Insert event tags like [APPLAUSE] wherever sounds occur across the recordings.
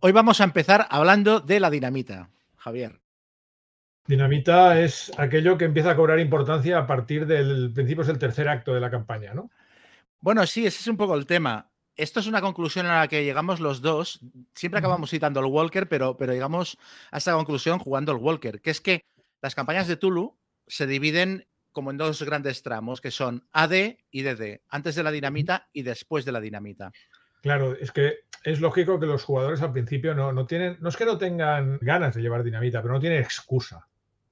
Hoy vamos a empezar hablando de la dinamita, Javier. Dinamita es aquello que empieza a cobrar importancia a partir del principio del tercer acto de la campaña, ¿no? Bueno, sí, ese es un poco el tema. Esto es una conclusión a la que llegamos los dos. Siempre acabamos citando el Walker, pero, pero llegamos a esta conclusión jugando el Walker, que es que las campañas de Tulu se dividen como en dos grandes tramos, que son AD y DD, antes de la dinamita y después de la dinamita. Claro, es que es lógico que los jugadores al principio no, no tienen, no es que no tengan ganas de llevar dinamita, pero no tienen excusa.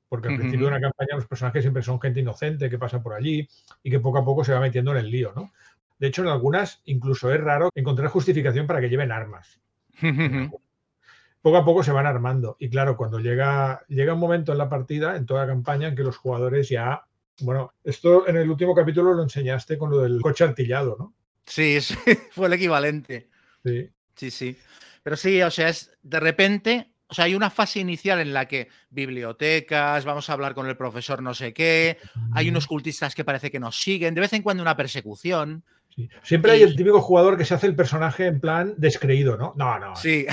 Porque al principio de una campaña los personajes siempre son gente inocente que pasa por allí y que poco a poco se va metiendo en el lío, ¿no? De hecho, en algunas incluso es raro encontrar justificación para que lleven armas. poco a poco se van armando. Y claro, cuando llega, llega un momento en la partida, en toda la campaña, en que los jugadores ya. Bueno, esto en el último capítulo lo enseñaste con lo del coche artillado, ¿no? [LAUGHS] Sí, fue el equivalente. Sí. Sí, sí. Pero sí, o sea, es de repente, o sea, hay una fase inicial en la que bibliotecas, vamos a hablar con el profesor no sé qué, hay unos cultistas que parece que nos siguen, de vez en cuando una persecución. Siempre hay el típico jugador que se hace el personaje en plan descreído, ¿no? No, no. Sí.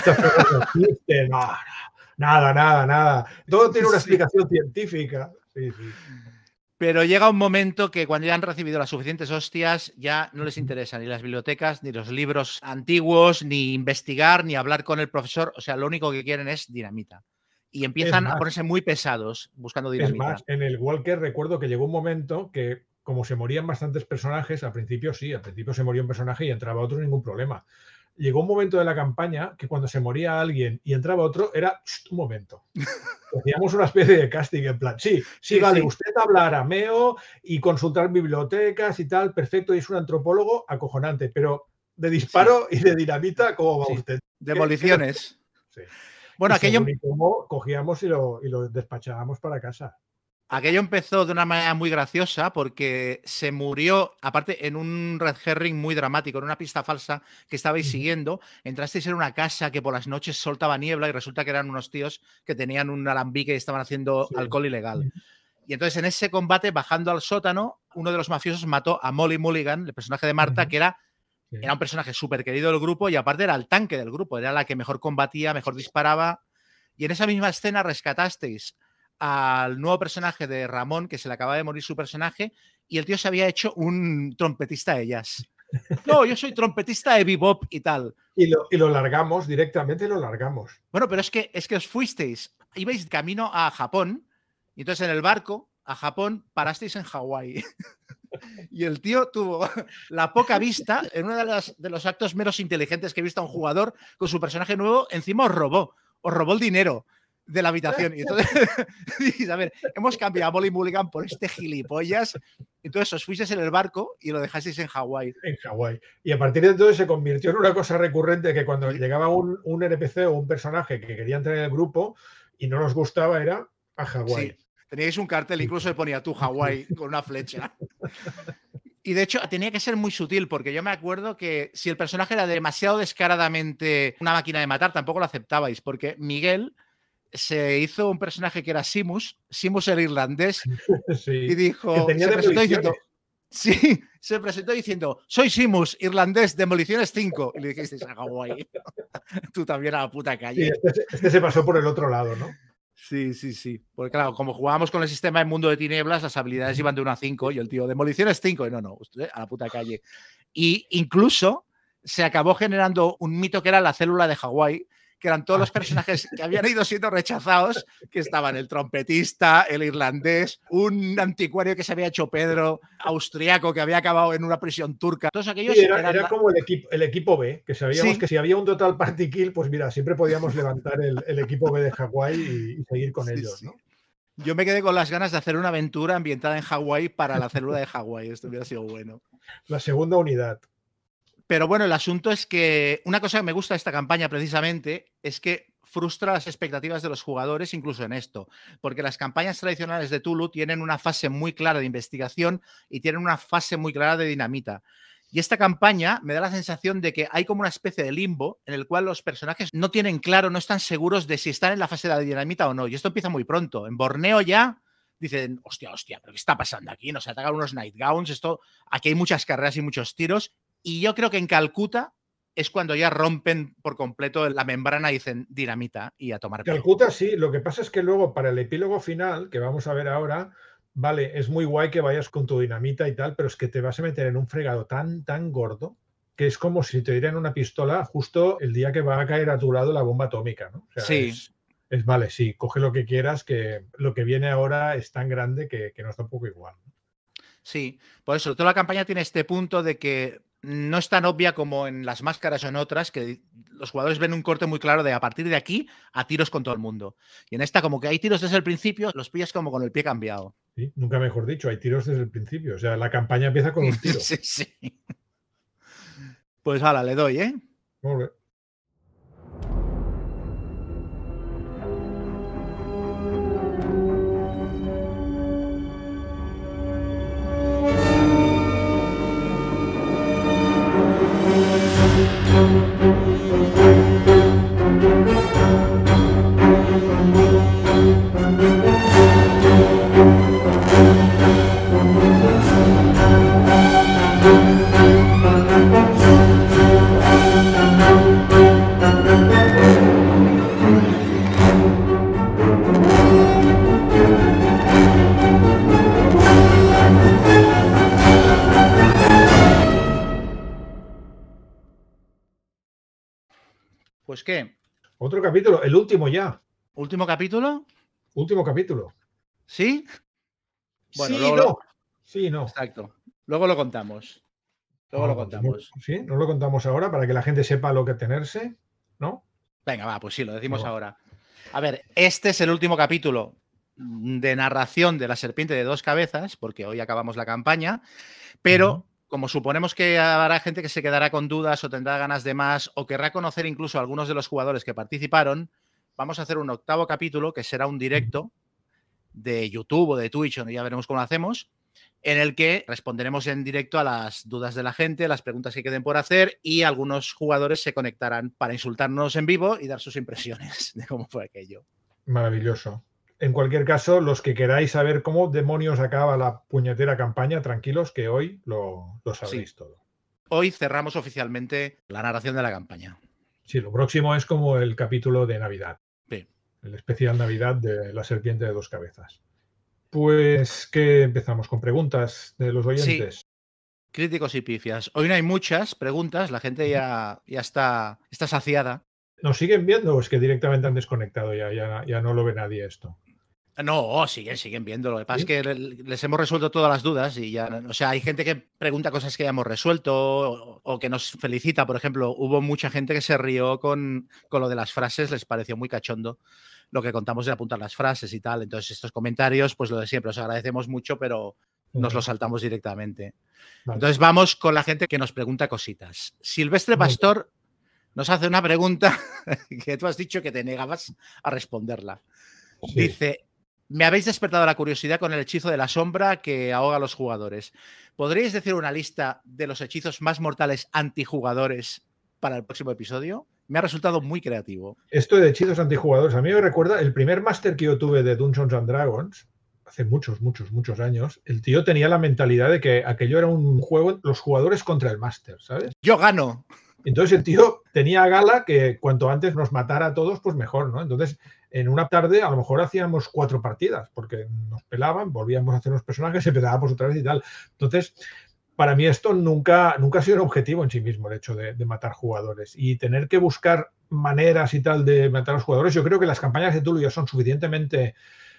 no, no, nada, nada, nada. Todo tiene una explicación científica. Sí, sí. Pero llega un momento que cuando ya han recibido las suficientes hostias, ya no les interesan ni las bibliotecas, ni los libros antiguos, ni investigar, ni hablar con el profesor. O sea, lo único que quieren es dinamita. Y empiezan a ponerse muy pesados buscando dinamita. Es más, en el Walker recuerdo que llegó un momento que, como se morían bastantes personajes, al principio sí, al principio se moría un personaje y entraba otro, ningún problema llegó un momento de la campaña que cuando se moría alguien y entraba otro, era un momento. [LAUGHS] Hacíamos una especie de casting en plan, sí, sí, vale, usted habla arameo y consultar bibliotecas y tal, perfecto, y es un antropólogo acojonante, pero de disparo y de dinamita, ¿cómo va usted? Demoliciones. [LAUGHS] Bueno, aquello. cogíamos y lo, y lo despachábamos para casa. Aquello empezó de una manera muy graciosa porque se murió, aparte en un red herring muy dramático, en una pista falsa que estabais siguiendo, entrasteis en una casa que por las noches soltaba niebla y resulta que eran unos tíos que tenían un alambique y estaban haciendo alcohol ilegal. Y entonces en ese combate, bajando al sótano, uno de los mafiosos mató a Molly Mulligan, el personaje de Marta, que era, era un personaje súper querido del grupo y aparte era el tanque del grupo, era la que mejor combatía, mejor disparaba. Y en esa misma escena rescatasteis al nuevo personaje de Ramón, que se le acaba de morir su personaje, y el tío se había hecho un trompetista de jazz. [LAUGHS] No, yo soy trompetista de bebop y tal. Y lo, y lo largamos, directamente lo largamos. Bueno, pero es que, es que os fuisteis, ibais camino a Japón, y entonces en el barco a Japón parasteis en Hawái. [LAUGHS] y el tío tuvo [LAUGHS] la poca vista en uno de, de los actos menos inteligentes que he visto a un jugador con su personaje nuevo, encima os robó, os robó el dinero de la habitación. Y entonces, [LAUGHS] a ver, hemos cambiado a Molly Mulligan por este gilipollas. Entonces os fuisteis en el barco y lo dejasteis en Hawái. En Hawái. Y a partir de entonces se convirtió en una cosa recurrente que cuando llegaba un, un, NPC o un personaje que quería entrar en el grupo y no nos gustaba era a Hawái. Sí. Teníais un cartel, incluso se ponía tú Hawái [LAUGHS] con una flecha. Y de hecho tenía que ser muy sutil, porque yo me acuerdo que si el personaje era demasiado descaradamente una máquina de matar, tampoco lo aceptabais, porque Miguel se hizo un personaje que era Simus, Simus el irlandés, [LAUGHS] y dijo, se presentó diciendo, sí, se presentó diciendo, soy Simus, irlandés, demoliciones 5. Y le dijiste, a guay, [LAUGHS] tú también a la puta calle. Este, este, se pasó por el otro lado, ¿no? Sí, sí, sí. Porque claro, como jugábamos con el sistema de mundo de tinieblas, las habilidades iban de 1 a 5 y el tío, demoliciones 5, y no, no, usted a la puta calle. Y incluso se acabó generando un mito que era la célula de Hawái, que eran todos los [LAUGHS] personajes que habían ido siendo rechazados, que estaban el trompetista, el irlandés, un anticuario que se había hecho Pedro, austriaco que había acabado en una prisión turca. Todos aquellos era, como el equipo, el equipo B, que sabíamos que si había un total party kill, pues mira, siempre podíamos levantar el, equipo B de Hawái y, seguir con ellos, ¿no? Yo me quedé con las ganas de hacer una aventura ambientada en Hawái para la célula de Hawái. Esto hubiera sido bueno. La segunda unidad. Pero bueno, el asunto es que una cosa que me gusta de esta campaña precisamente es que frustra las expectativas de los jugadores incluso en esto, porque las campañas tradicionales de Tulu tienen una fase muy clara de investigación y tienen una fase muy clara de dinamita. Y esta campaña me da la sensación de que hay como una especie de limbo en el cual los personajes no tienen claro, no están seguros de si están en la fase de la dinamita o no. Y esto empieza muy pronto. En Borneo ya dicen, hostia, hostia, pero ¿qué está pasando aquí? Nos atacan unos nightgowns, esto, aquí hay muchas carreras y muchos tiros y yo creo que en Calcuta es cuando ya rompen por completo la membrana y dicen dinamita y a tomar. Calcuta sí, lo que pasa es que luego para el epílogo final, que vamos a ver ahora, vale, es muy guay que vayas con tu dinamita y tal, pero es que te vas a meter en un fregado tan, tan gordo que es como si te dieran una pistola justo el día que va a caer a tu lado la bomba atómica, ¿no? sí. Es, vale, sí, coge lo que quieras, que lo que viene ahora es tan grande que, que no está un poco igual. Sí, por eso toda la campaña tiene este punto de que no es tan obvia como en las máscaras o en otras, que los jugadores ven un corte muy claro de a partir de aquí a tiros con todo el mundo. Y en esta, como que hay tiros desde el principio, los pillas como con el pie cambiado. Sí, nunca mejor dicho, hay tiros desde el principio. O sea, la campaña empieza con un [LAUGHS] tiro. sí, sí. Pues ahora le doy, ¿eh? Muy bien. Pues qué. Otro capítulo, el último ya. ¿Último capítulo? Último capítulo. ¿Sí? Bueno, sí, no. Sí, no. Exacto. Luego lo contamos. Luego lo contamos. Sí, no lo contamos ahora para que la gente sepa lo que tenerse, ¿no? Venga, va, pues sí, lo decimos ahora. A ver, este es el último capítulo de narración de la serpiente de dos cabezas, porque hoy acabamos la campaña, pero como suponemos que habrá gente que se quedará con dudas o tendrá ganas de más o querrá conocer incluso a algunos de los jugadores que participaron, vamos a hacer un octavo capítulo que será un directo de YouTube o de Twitch, donde ya veremos cómo lo hacemos, en el que responderemos en directo a las dudas de la gente, las preguntas que queden por hacer y algunos jugadores se conectarán para insultarnos en vivo y dar sus impresiones [LAUGHS] de cómo fue aquello. Maravilloso. En cualquier caso, los que queráis saber cómo demonios acaba la puñetera campaña, tranquilos que hoy lo, sabréis todo. Hoy cerramos oficialmente la narración de la campaña. Sí, lo próximo es como el capítulo de Navidad. El especial Navidad de la serpiente de dos cabezas. Pues que empezamos con preguntas de los oyentes. Críticos y pifias. Hoy no hay muchas preguntas, la gente ya, ya está, está saciada. ¿Nos siguen viendo o es que directamente han desconectado ya, ya, ya no lo ve nadie esto? No, siguen, siguen viendo. Lo que pasa es que les hemos resuelto todas las dudas y ya, o sea, hay gente que pregunta cosas que ya hemos resuelto o, que nos felicita. Por ejemplo, hubo mucha gente que se rió con, con, lo de las frases, les pareció muy cachondo lo que contamos de apuntar las frases y tal. Entonces, estos comentarios, pues lo de siempre, os agradecemos mucho, pero nos lo saltamos directamente. Entonces, vamos con la gente que nos pregunta cositas. Silvestre Pastor nos hace una pregunta [LAUGHS] que tú has dicho que te negabas a responderla. Dice, me habéis despertado la curiosidad con el hechizo de la sombra que ahoga a los jugadores. ¿Podríais decir una lista de los hechizos más mortales antijugadores para el próximo episodio? Me ha resultado muy creativo. Esto de hechizos antijugadores, a mí me recuerda el primer máster que yo tuve de Dungeons and Dragons, hace muchos, muchos, muchos años, el tío tenía la mentalidad de que aquello era un juego, los jugadores contra el máster, ¿sabes? Yo gano. Entonces el tío tenía gala que cuanto antes nos matara a todos, pues mejor, ¿no? Entonces, en una tarde a lo mejor hacíamos cuatro partidas, porque nos pelaban, volvíamos a hacer los personajes, empezábamos otra vez y tal. Entonces, para mí esto nunca, nunca ha sido un objetivo en sí mismo, el hecho de, matar jugadores. Y tener que buscar maneras y tal de matar a los jugadores, yo creo que las campañas de Tulu ya son suficientemente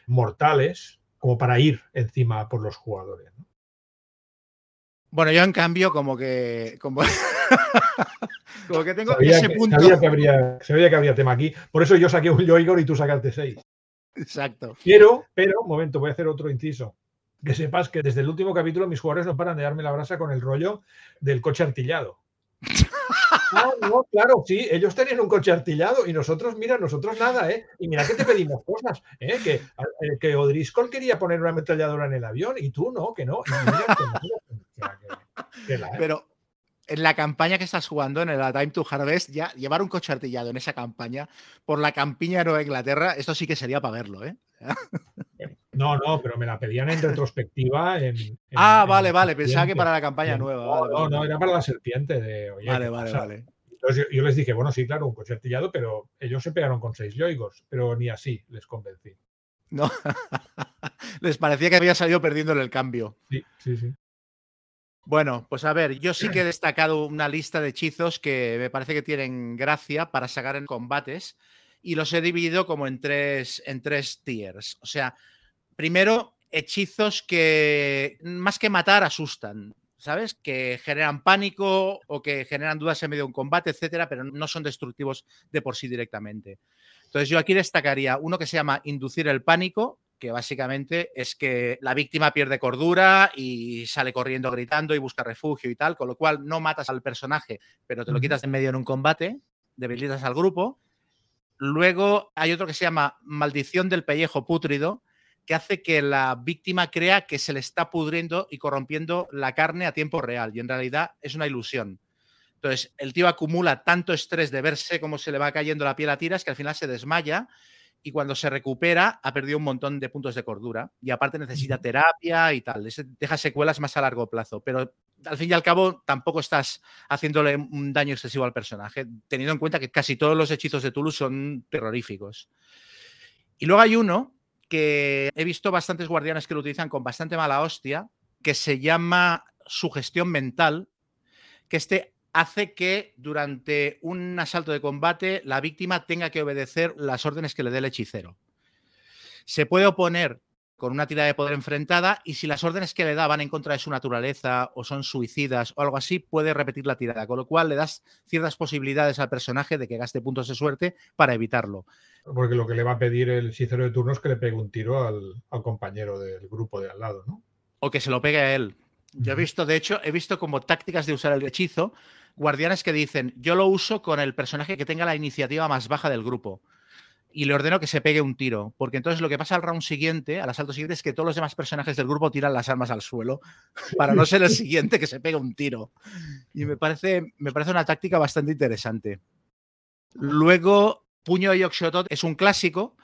mortales como para ir encima por los jugadores. Bueno, yo en cambio, como que. Como, [LAUGHS] que tengo ese punto. Sabía que, habría, sabía que habría tema aquí. Por eso yo saqué un Yoigor y tú sacaste seis. Exacto. Pero, pero, un momento, voy a hacer otro inciso. Que sepas que desde el último capítulo mis jugadores no paran de darme la brasa con el rollo del coche artillado. [LAUGHS] No, no, claro, sí, ellos tenían un coche artillado y nosotros, mira, nosotros nada, ¿eh? Y mira que te pedimos cosas, ¿eh? Que, eh, que O'Driscoll quería poner una ametralladora en el avión y tú no, que no. [LAUGHS] Pero en la campaña que estás jugando, en el Time to Harvest, ya llevar un coche artillado en esa campaña por la campiña de Nueva Inglaterra, esto sí que sería para verlo, ¿eh? [LAUGHS] No, no, pero me la pedían en retrospectiva. ah, vale, vale, pensaba que para la campaña nueva. No, no, era para la serpiente de. vale, vale, vale. Entonces yo, les dije, bueno, sí, claro, un coche artillado, pero ellos se pegaron con seis yoigos, pero ni así les convencí. No, [LAUGHS] les parecía que había salido perdiendo en el cambio. Sí, sí, sí. Bueno, pues a ver, yo sí que he destacado una lista de hechizos que me parece que tienen gracia para sacar en combates y los he dividido como en tres, en tres tiers. O sea, primero, hechizos que más que matar asustan. ¿sabes? Que generan pánico o que generan dudas en medio de un combate, etcétera, pero no son destructivos de por sí directamente. Entonces, yo aquí destacaría uno que se llama inducir el pánico, que básicamente es que la víctima pierde cordura y sale corriendo gritando y busca refugio y tal, con lo cual no matas al personaje, pero te lo quitas de en medio en un combate, debilitas al grupo. Luego hay otro que se llama maldición del pellejo pútrido, que hace que la víctima crea que se le está pudriendo y corrompiendo la carne a tiempo real y en realidad es una ilusión. Entonces, el tío acumula tanto estrés de verse cómo se le va cayendo la piel a tiras que al final se desmaya y cuando se recupera ha perdido un montón de puntos de cordura y aparte necesita terapia y tal. Deja secuelas más a largo plazo, pero al fin y al cabo tampoco estás haciéndole un daño excesivo al personaje, teniendo en cuenta que casi todos los hechizos de Toulouse son terroríficos. Y luego hay uno que he visto bastantes guardianes que lo utilizan con bastante mala hostia, que se llama sugestión mental, que este hace que durante un asalto de combate la víctima tenga que obedecer las órdenes que le dé el hechicero. Se puede oponer con una tirada de poder enfrentada y si las órdenes que le da van en contra de su naturaleza o son suicidas o algo así, puede repetir la tirada, con lo cual le das ciertas posibilidades al personaje de que gaste puntos de suerte para evitarlo. Porque lo que le va a pedir el hechicero de turno es que le pegue un tiro al, compañero del grupo de al lado, ¿no? O que se lo pegue a él. Yo he visto, de hecho, he visto como tácticas de usar el hechizo, guardianes que dicen, yo lo uso con el personaje que tenga la iniciativa más baja del grupo. Y le ordeno que se pegue un tiro, porque entonces lo que pasa al round siguiente, al asalto siguiente, es que todos los demás personajes del grupo tiran las armas al suelo [LAUGHS] para no ser el siguiente que se pegue un tiro. Y me parece, me parece una táctica bastante interesante. Luego, Puño de Yokshotot es un clásico.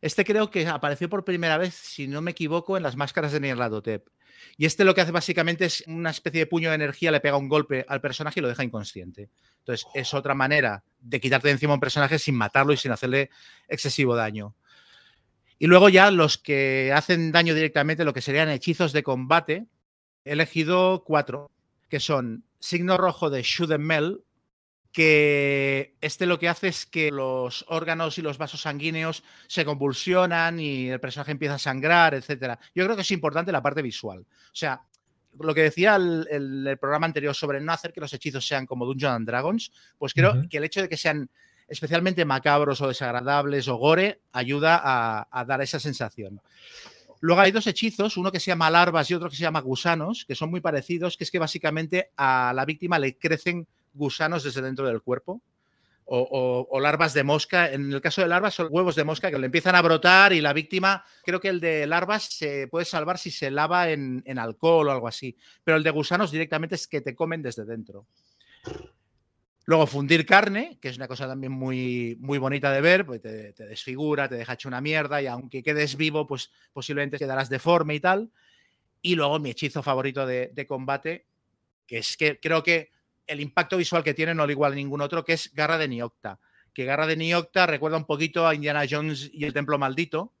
Este creo que apareció por primera vez, si no me equivoco, en las máscaras de Nyarlathotep. Y este lo que hace básicamente es una especie de puño de energía, le pega un golpe al personaje y lo deja inconsciente. Entonces, es otra manera de quitarte de encima un personaje sin matarlo y sin hacerle excesivo daño. Y luego ya los que hacen daño directamente, lo que serían hechizos de combate, he elegido cuatro, que son signo rojo de Shoot Mel, que este lo que hace es que los órganos y los vasos sanguíneos se convulsionan y el personaje empieza a sangrar, etcétera. Yo creo que es importante la parte visual. O sea, lo que decía el, programa anterior sobre no hacer que los hechizos sean como Dungeons and Dragons, pues creo que el hecho de que sean especialmente macabros o desagradables o gore ayuda a, a dar esa sensación. Luego hay dos hechizos, uno que se llama larvas y otro que se llama gusanos, que son muy parecidos, que es que básicamente a la víctima le crecen gusanos desde dentro del cuerpo. O, larvas de mosca. En el caso de larvas son huevos de mosca que le empiezan a brotar y la víctima, creo que el de larvas se puede salvar si se lava en, alcohol o algo así. Pero el de gusanos directamente es que te comen desde dentro. Luego fundir carne, que es una cosa también muy, muy bonita de ver, pues te, desfigura, te deja hecho una mierda y aunque quedes vivo, pues posiblemente quedarás deforme y tal. Y luego mi hechizo favorito de combate, que es que creo que el impacto visual que tiene no lo igual a ningún otro, que es Garra de Niocta. Que Garra de Niocta recuerda un poquito a Indiana Jones y el Templo Maldito,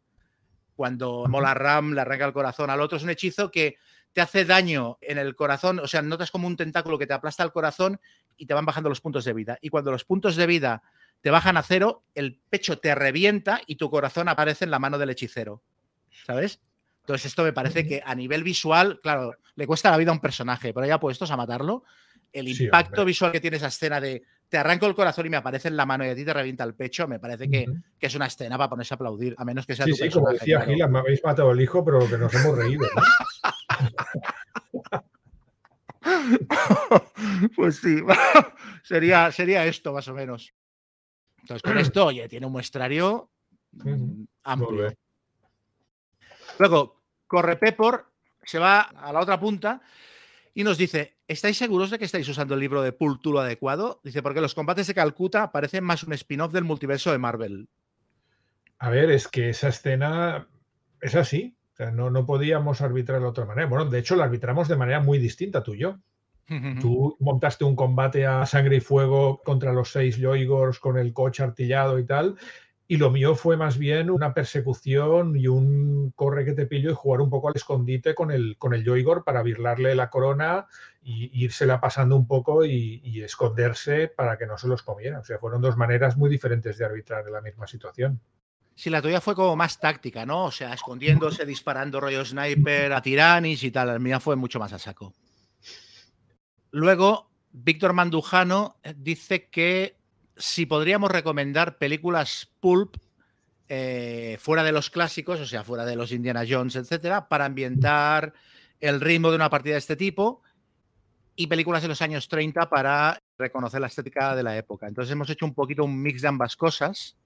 cuando Mola Ram le arranca el corazón al otro. Es un hechizo que te hace daño en el corazón, o sea, notas como un tentáculo que te aplasta el corazón y te van bajando los puntos de vida. Y cuando los puntos de vida te bajan a cero, el pecho te revienta y tu corazón aparece en la mano del hechicero. ¿Sabes? Entonces esto me parece que a nivel visual, claro, le cuesta la vida a un personaje, pero ya puestos a matarlo, el impacto visual que tiene esa escena de te arranco el corazón y me aparece en la mano y a ti te revienta el pecho, me parece que, es una escena para ponerse a aplaudir, a menos que sea sí, sí, como decía Gila, me habéis matado el hijo, pero que nos hemos reído. [LAUGHS] pues sí, [LAUGHS] sería, sería esto más o menos. Entonces, con esto, oye, tiene un muestrario mm, amplio. Luego, corre Pepor, se va a la otra punta y nos dice, ¿estáis seguros de que estáis usando el libro de Pultulo adecuado? Dice, porque los combates de Calcuta parecen más un spin-off del multiverso de Marvel. A ver, es que esa escena es así. no, no podíamos arbitrar de otra manera. Bueno, de hecho, la arbitramos de manera muy distinta tú y yo. [LAUGHS] Tú montaste un combate a sangre y fuego contra los seis Yoigors con el coche artillado y tal, y lo mío fue más bien una persecución y un corre que te pillo y jugar un poco al escondite con el, con el para virlarle la corona y írsela pasando un poco y, esconderse para que no se los comiera. O sea, fueron dos maneras muy diferentes de arbitrar la misma situación. Sí, la tuya fue como más táctica, ¿no? O sea, escondiéndose, disparando rollo sniper a tiranis y tal. La mía fue mucho más a saco. Luego, Víctor Mandujano dice que si podríamos recomendar películas pulp eh, fuera de los clásicos, o sea, fuera de los Indiana Jones, etcétera, para ambientar el ritmo de una partida de este tipo y películas de los años 30 para reconocer la estética de la época. Entonces hemos hecho un poquito un mix de ambas cosas.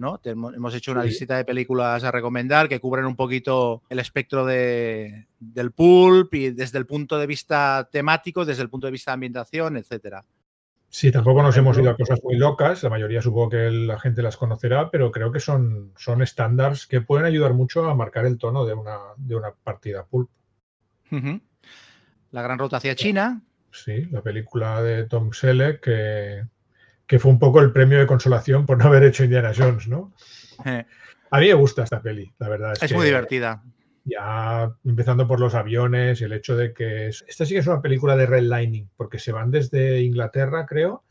¿no? Hemos hecho una lista de películas a recomendar que cubren un poquito el espectro de, del pulp y desde el punto de vista temático, desde el punto de vista de ambientación, etcétera. Sí, tampoco nos hemos ido a cosas muy locas, la mayoría supongo que la gente las conocerá, pero creo que son, son estándares que pueden ayudar mucho a marcar el tono de una, de una partida pulp. La gran ruta hacia China. Sí, la película de Tom Selleck que, que fue un poco el premio de consolación por no haber hecho Indiana Jones, ¿no? Eh. A mí me gusta esta peli, la verdad. Es, muy divertida ya empezando por los aviones y el hecho de que esta sí que es una película de redlining, porque se van desde Inglaterra, creo,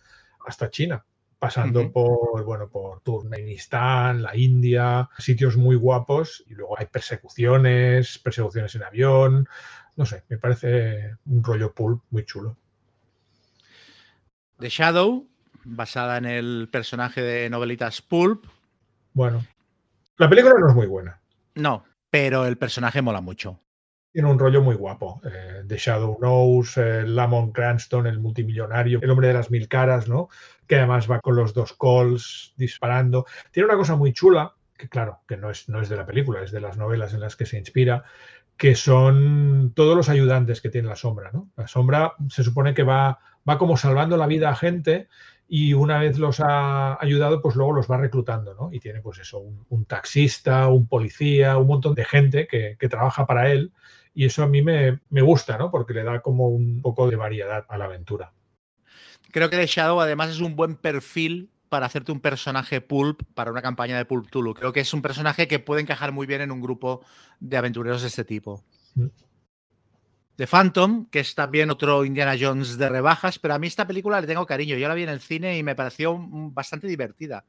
hasta China, pasando por, bueno, por Turkmenistán, la India, sitios muy guapos y luego hay persecuciones, persecuciones en avión, no sé, me parece un rollo pulp muy chulo. The Shadow, basada en el personaje de novelitas Pulp. Bueno, la película no es muy buena. No, pero el personaje mola mucho. Tiene un rollo muy guapo. Eh, The Shadow Knows, eh, Lamont Cranston, el multimillonario, el hombre de las mil caras, ¿no? Que además va con los dos calls disparando. Tiene una cosa muy chula, que claro, que no es, no es de la película, es de las novelas en las que se inspira, que son todos los ayudantes que tiene la sombra, ¿no? La sombra se supone que va, va como salvando la vida a gente y una vez los ha ayudado, pues luego los va reclutando, ¿no? Y tiene pues eso, un, taxista, un policía, un montón de gente que, trabaja para él y eso a mí me, gusta, ¿no? Porque le da como un poco de variedad a la aventura. Creo que The Shadow además es un buen perfil para hacerte un personaje pulp para una campaña de Pulp Tulu. Creo que es un personaje que puede encajar muy bien en un grupo de aventureros de este tipo. Mm. The Phantom, que es también otro Indiana Jones de rebajas, pero a mí esta película le tengo cariño. Yo la vi en el cine y me pareció bastante divertida.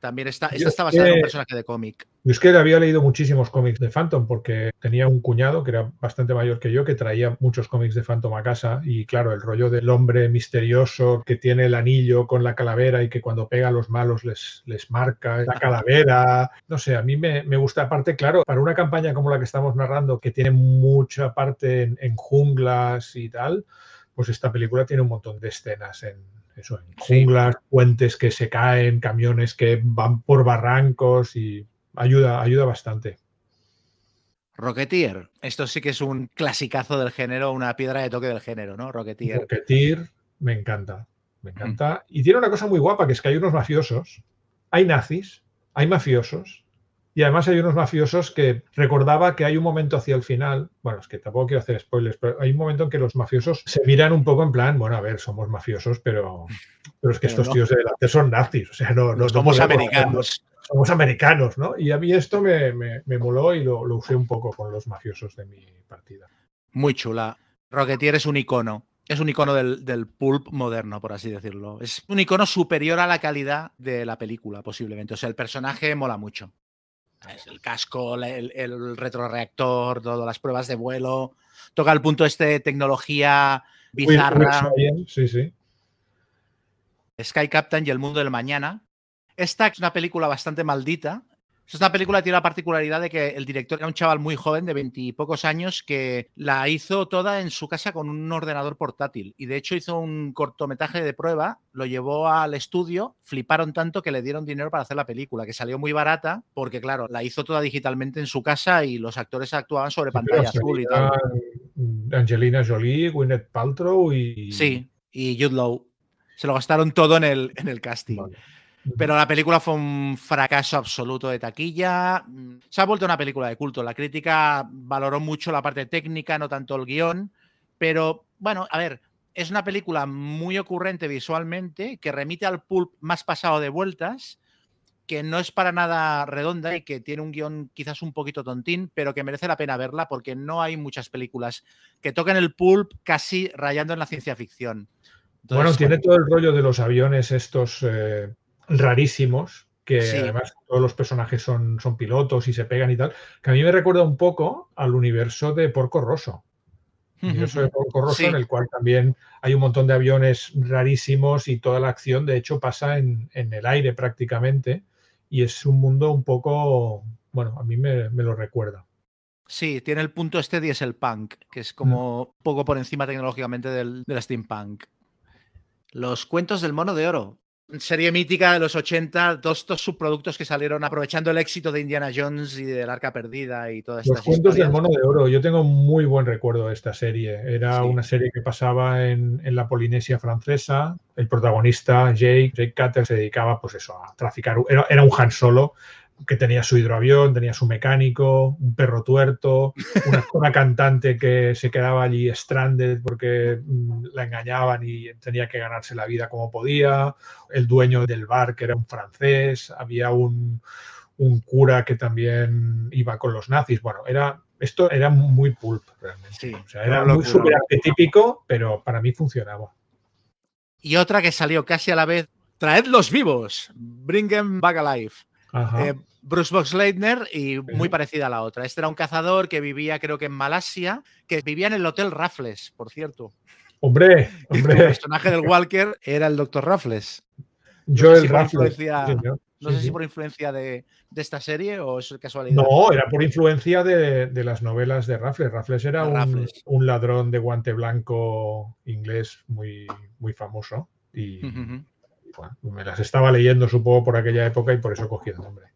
También está, esta está basada en un personaje de cómic. Yo es que había leído muchísimos cómics de Phantom porque tenía un cuñado que era bastante mayor que yo que traía muchos cómics de Phantom a casa y claro, el rollo del hombre misterioso que tiene el anillo con la calavera y que cuando pega a los malos les, les marca la calavera. No sé, a mí me, me gusta aparte, claro, para una campaña como la que estamos narrando que tiene mucha parte en junglas y tal, pues esta película tiene un montón de escenas en, eso, en junglas, puentes que se caen, camiones que van por barrancos y ayuda, ayuda bastante. Rocketeer, esto sí que es un clasicazo del género, una piedra de toque del género, ¿no? Rocketeer. Rocketeer, me encanta, me encanta. Y tiene una cosa muy guapa, que es que hay unos mafiosos, hay nazis, hay mafiosos, y además hay unos mafiosos que recordaba que hay un momento hacia el final, bueno, es que tampoco quiero hacer spoilers, pero hay un momento en que los mafiosos se miran un poco en plan, bueno, a ver, somos mafiosos, pero, pero es que estos tíos de delante son nazis, o sea, no, no somos americanos. Somos americanos, ¿no? Y a mí esto me, me, moló y lo, usé un poco con los mafiosos de mi partida. Muy chula. Rocketeer es un icono. Es un icono del, del, pulp moderno, por así decirlo. Es un icono superior a la calidad de la película, posiblemente. O sea, el personaje mola mucho. El casco, el, el, retroreactor, todas las pruebas de vuelo. Toca el punto este de tecnología bizarra. sí, sí. Sky Captain y el mundo del mañana. Esta es una película bastante maldita, esta película tiene la particularidad de que el director era un chaval muy joven, de veintipocos años, que la hizo toda en su casa con un ordenador portátil. Y de hecho hizo un cortometraje de prueba, lo llevó al estudio, fliparon tanto que le dieron dinero para hacer la película, que salió muy barata, porque claro, la hizo toda digitalmente en su casa y los actores actuaban sobre pantalla azul y tal. Angelina Jolie, Gwyneth Paltrow y. Sí, y Jude Law. Se lo gastaron todo en el, en el casting. Pero la película fue un fracaso absoluto de taquilla. Mm, se ha vuelto una película de culto. La crítica valoró mucho la parte técnica, no tanto el guion. Pero bueno, a ver, es una película muy ocurrente visualmente, que remite al pulp más pasado de vueltas, que no es para nada redonda y que tiene un guion quizás un poquito tontín, pero que merece la pena verla porque no hay muchas películas que toquen el pulp casi rayando en la ciencia ficción. bueno, tiene todo el rollo de los aviones estos eh, rarísimos, que además todos los personajes son, son pilotos y se pegan y tal, que a mí me recuerda un poco al universo de Porco Rosso. Universo de Porco Rosso, en el cual también hay un montón de aviones rarísimos y toda la acción, de hecho, pasa en, el aire prácticamente. Y es un mundo un poco, bueno, a mí me, lo recuerda. Sí, tiene el punto este punk que es como poco por encima tecnológicamente del, del steampunk. Los cuentos del mono de oro serie mítica de los 80, dos estos subproductos que salieron aprovechando el éxito de Indiana Jones y del Arca Perdida y todas estas Los cuentos del mono de oro, yo tengo muy buen recuerdo de esta serie. Era una serie que pasaba en, en, la Polinesia francesa. El protagonista, Jake, Jake Cutter, se dedicaba pues eso, a traficar. Era, era un Han Solo, que tenía su hidroavión, tenía su mecánico, un perro tuerto, [LAUGHS] una, cantante que se quedaba allí stranded porque mm, la engañaban y tenía que ganarse la vida como podía, el dueño del bar que era un francés, había un, cura que también iba con los nazis. Bueno, era, esto era muy pulp realmente. o sea, era muy súper arquetípico, pero para mí funcionaba. Y otra que salió casi a la vez, Traedlos vivos, Bring them back alive. Eh, Bruce Box Leitner y muy parecida a la otra. Este era un cazador que vivía, creo que en Malasia, que vivía en el Hotel Raffles, por cierto. Hombre, [LAUGHS] hombre. El personaje del Walker era el Dr. Raffles. Yo el Raffles. no sé si por influencia de, esta serie o es casualidad. No, era por influencia de, las novelas de Raffles. Raffles era un, ladrón de guante blanco inglés muy, muy famoso. Y, me las estaba leyendo, supongo, por aquella época y por eso cogí el nombre.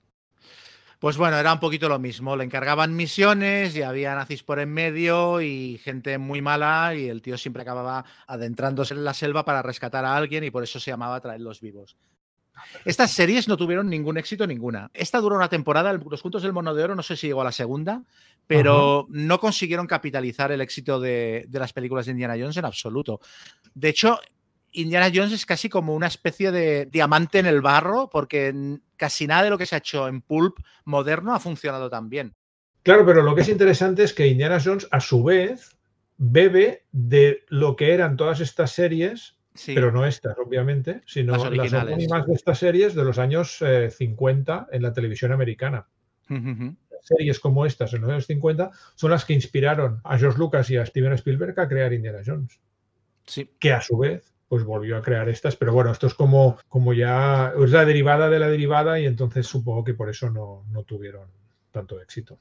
Pues bueno, era un poquito lo mismo. Le encargaban misiones y había nazis por en medio y gente muy mala y el tío siempre acababa adentrándose en la selva para rescatar a alguien y por eso se llamaba Traerlos vivos. Estas series no tuvieron ningún éxito ninguna. Esta duró una temporada, Los Juntos del Mono de Oro, no sé si llegó a la segunda, pero no consiguieron capitalizar el éxito de, de, las películas de Indiana Jones en absoluto. De hecho, Indiana Jones es casi como una especie de diamante en el barro, porque casi nada de lo que se ha hecho en pulp moderno ha funcionado tan bien. Claro, pero lo que es interesante es que Indiana Jones, a su vez, bebe de lo que eran todas estas series, pero no estas, obviamente, sino las, las de estas series de los años 50 eh, en la televisión americana. Series como estas en los años 50 son las que inspiraron a George Lucas y a Steven Spielberg a crear Indiana Jones. Sí. Que a su vez pues volvió a crear estas. Pero bueno, esto es como, como ya es la derivada de la derivada y entonces supongo que por eso no, tuvieron tanto éxito.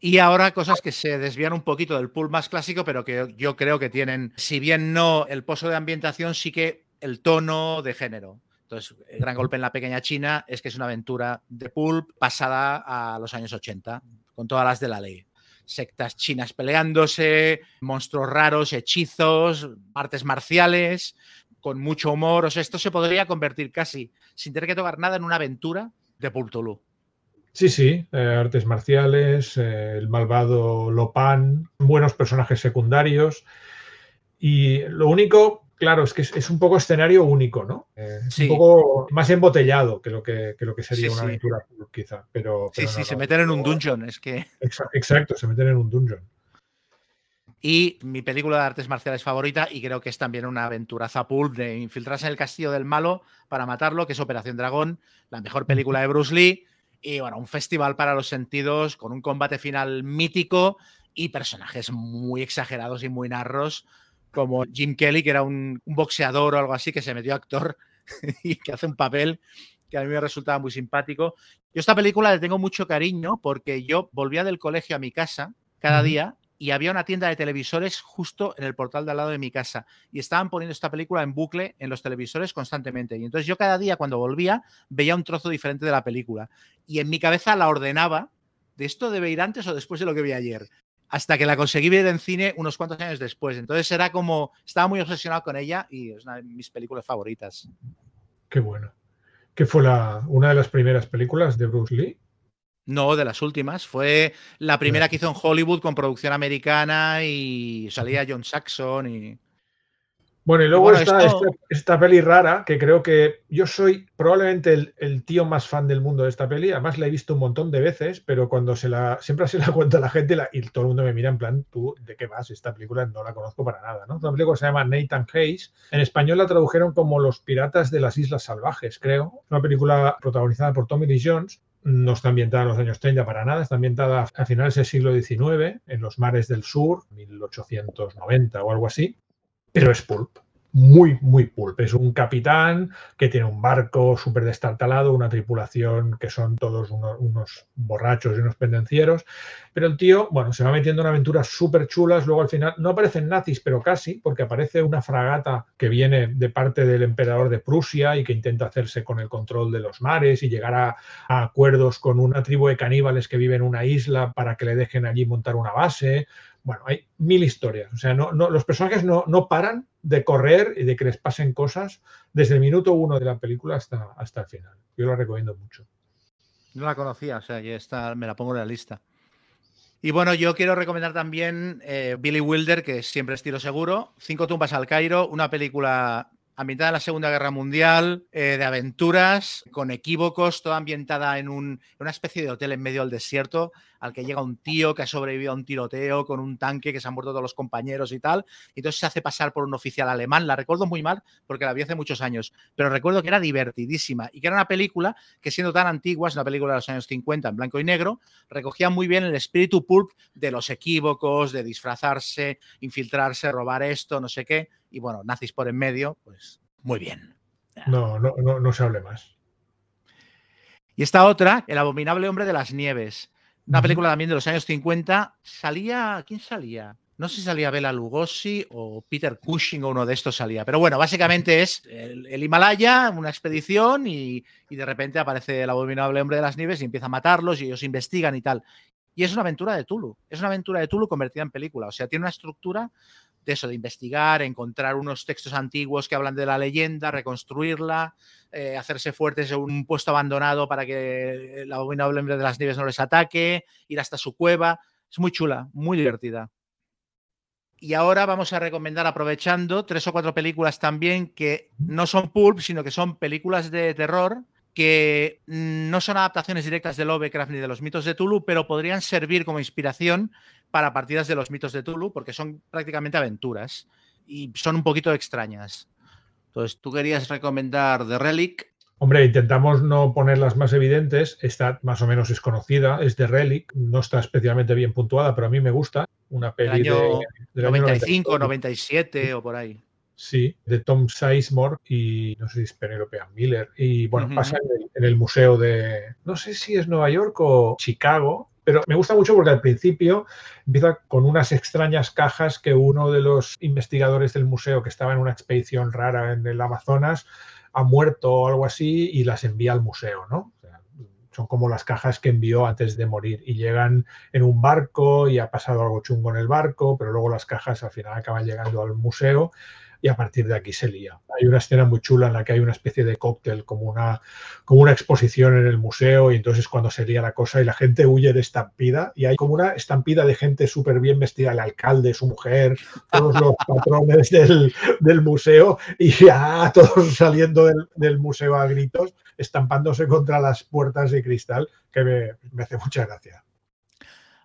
Y ahora cosas que se desvían un poquito del pool más clásico, pero que yo creo que tienen, si bien no el pozo de ambientación, sí que el tono de género. Entonces, el gran golpe en la pequeña China es que es una aventura de pulp pasada a los años 80, con todas las de la ley sectas chinas peleándose, monstruos raros, hechizos, artes marciales, con mucho humor. O sea, esto se podría convertir casi, sin tener que tocar nada, en una aventura de Pultulu. Sí, sí, eh, artes marciales, eh, el malvado Lopan, buenos personajes secundarios. Y lo único claro, es que es, un poco escenario único, ¿no? Eh, un poco más embotellado que lo que, lo que sería una aventura, quizá. Pero, sí, sí, se meten en un dungeon, es que. Exacto, se meten en un dungeon. Y mi película de artes marciales favorita, y creo que es también una aventura zapul de infiltrarse en el castillo del malo para matarlo, que es Operación Dragón, la mejor película de Bruce Lee. Y bueno, un festival para los sentidos, con un combate final mítico y personajes muy exagerados y muy narros como Jim Kelly, que era un, boxeador o algo así, que se metió actor [LAUGHS] y que hace un papel que a mí me resultaba muy simpático. Yo esta película le tengo mucho cariño porque yo volvía del colegio a mi casa cada día y había una tienda de televisores justo en el portal de al lado de mi casa y estaban poniendo esta película en bucle en los televisores constantemente. Y entonces yo cada día cuando volvía veía un trozo diferente de la película y en mi cabeza la ordenaba de esto debe ir antes o después de lo que vi ayer hasta que la conseguí ver en cine unos cuantos años después. Entonces era como, estaba muy obsesionado con ella y es una de mis películas favoritas. Qué bueno. ¿Qué fue la, una de las primeras películas de Bruce Lee? No, de las últimas. Fue la primera que hizo en Hollywood con producción americana y salía John Saxon y... Bueno, y luego está esta, peli rara, que creo que yo soy probablemente el, tío más fan del mundo de esta peli. Además, la he visto un montón de veces, pero cuando se la, siempre se la [LAUGHS] cuento a la gente y todo el mundo me mira en plan, ¿tú de qué vas? Esta película no la conozco para nada, ¿no? Una película se llama Nathan Hayes. En español la tradujeron como Los Piratas de las Islas Salvajes, creo. Una película protagonizada por Tommy Lee Jones no está ambientada en los años 30 para nada, está ambientada a finales del siglo XIX, en los mares del sur, 1890 o algo así pero es pulp. Muy, muy pulp. Es un capitán que tiene un barco súper destartalado, una tripulación que son todos unos, borrachos y unos pendencieros. Pero el tío, bueno, se va metiendo en aventuras súper chulas. Luego al final no aparecen nazis, pero casi, porque aparece una fragata que viene de parte del emperador de Prusia y que intenta hacerse con el control de los mares y llegar a, a acuerdos con una tribu de caníbales que vive en una isla para que le dejen allí montar una base. Bueno, hay mil historias. O sea, no, los personajes no, paran de correr y de que les pasen cosas desde el minuto uno de la película hasta, hasta el final. Yo la recomiendo mucho. No la conocía, o sea, ya está, me la pongo en la lista. Y bueno, yo quiero recomendar también eh, Billy Wilder, que siempre es tiro seguro. Cinco tumbas al Cairo, una película ambientada en la Segunda Guerra Mundial, eh, de aventuras, con equívocos, toda ambientada en, una especie de hotel en medio del desierto, al que llega un tío que ha sobrevivido a un tiroteo con un tanque, que se han muerto todos los compañeros y tal. Y entonces se hace pasar por un oficial alemán. La recuerdo muy mal porque la vi hace muchos años, pero recuerdo que era divertidísima y que era una película que siendo tan antigua, es una película de los años 50 en blanco y negro, recogía muy bien el espíritu pulp de los equívocos, de disfrazarse, infiltrarse, robar esto, no sé qué y bueno, nazis por en medio, pues muy bien. No, no, no, no se hable más. Y esta otra, El abominable hombre de las nieves. Una película también de los años 50. Salía. ¿Quién salía? No sé si salía Bela Lugosi o Peter Cushing o uno de estos salía. Pero bueno, básicamente es el, Himalaya, una expedición y, y, de repente aparece el abominable hombre de las nieves y empieza a matarlos y ellos investigan y tal. Y es una aventura de Tulu. Es una aventura de Tulu convertida en película. O sea, tiene una estructura de eso, de investigar, encontrar unos textos antiguos que hablan de la leyenda, reconstruirla, eh, hacerse fuertes en un puesto abandonado para que el abominable hombre de las nieves no les ataque, ir hasta su cueva. Es muy chula, muy divertida. Y ahora vamos a recomendar, aprovechando, tres o cuatro películas también que no son pulp, sino que son películas de terror que no son adaptaciones directas de Lovecraft ni de los mitos de Tulu, pero podrían servir como inspiración para partidas de los mitos de Tulu, porque son prácticamente aventuras y son un poquito extrañas. Entonces, tú querías recomendar The Relic. Hombre, intentamos no poner las más evidentes. Esta más o menos es conocida, es The Relic. No está especialmente bien puntuada, pero a mí me gusta. Una peli de, 95, 97 o por ahí. Sí, de Tom Sizemore y no sé si es Penelope Miller. Y bueno, pasa en el, museo de, no sé si es Nueva York o Chicago, pero me gusta mucho porque al principio empieza con unas extrañas cajas que uno de los investigadores del museo que estaba en una expedición rara en el Amazonas ha muerto o algo así y las envía al museo, ¿no? son como las cajas que envió antes de morir y llegan en un barco y ha pasado algo chungo en el barco, pero luego las cajas al final acaban llegando al museo y a partir de aquí se lía. Hay una escena muy chula en la que hay una especie de cóctel, como una, como una exposición en el museo, y entonces cuando se lía la cosa y la gente huye de estampida, y hay como una estampida de gente súper bien vestida, el alcalde, su mujer, todos los [LAUGHS] patrones del, del museo, y ya todos saliendo del, del, museo a gritos, estampándose contra las puertas de cristal, que me, me hace mucha gracia.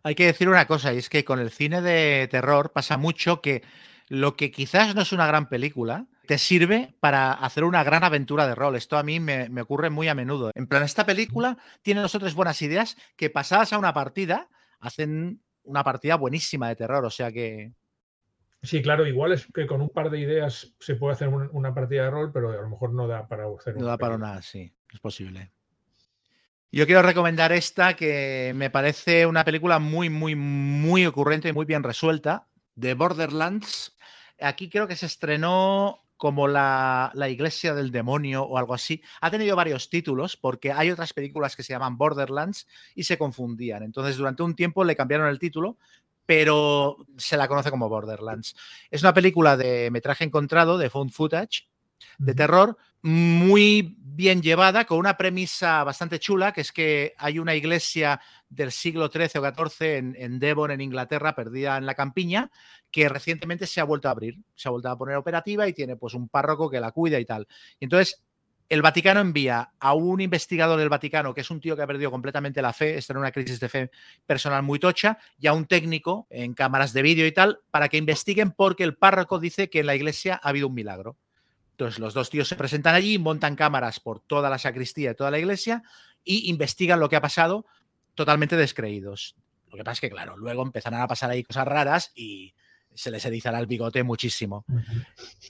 Hay que decir una cosa, y es que con el cine de terror pasa mucho que lo que quizás no es una gran película, te sirve para hacer una gran aventura de rol. Esto a mí me, ocurre muy a menudo. En plan, esta película tiene dos o tres buenas ideas que pasadas a una partida hacen una partida buenísima de terror. O sea que. Sí, claro, igual es que con un par de ideas se puede hacer una partida de rol, pero a lo mejor no da para hacer No da para nada, sí, es posible. Yo quiero recomendar esta que me parece una película muy, muy, muy ocurrente y muy bien resuelta, de Borderlands. Aquí creo que se estrenó como la, Iglesia del Demonio o algo así. Ha tenido varios títulos porque hay otras películas que se llaman Borderlands y se confundían. Entonces, durante un tiempo le cambiaron el título, pero se la conoce como Borderlands. Es una película de metraje encontrado, de found footage, de terror, muy bien llevada, con una premisa bastante chula, que es que hay una iglesia del siglo XIII o XIV en, Devon, en Inglaterra, perdida en la campiña, que recientemente se ha vuelto a abrir, se ha vuelto a poner operativa y tiene pues un párroco que la cuida y tal. Y entonces el Vaticano envía a un investigador del Vaticano, que es un tío que ha perdido completamente la fe, está en una crisis de fe personal muy tocha, y a un técnico en cámaras de vídeo y tal, para que investiguen porque el párroco dice que en la iglesia ha habido un milagro. Entonces los dos tíos se presentan allí, montan cámaras por toda la sacristía y toda la iglesia y investigan lo que ha pasado totalmente descreídos. Lo que pasa es que, claro, luego empezarán a pasar ahí cosas raras y se les erizará el bigote muchísimo.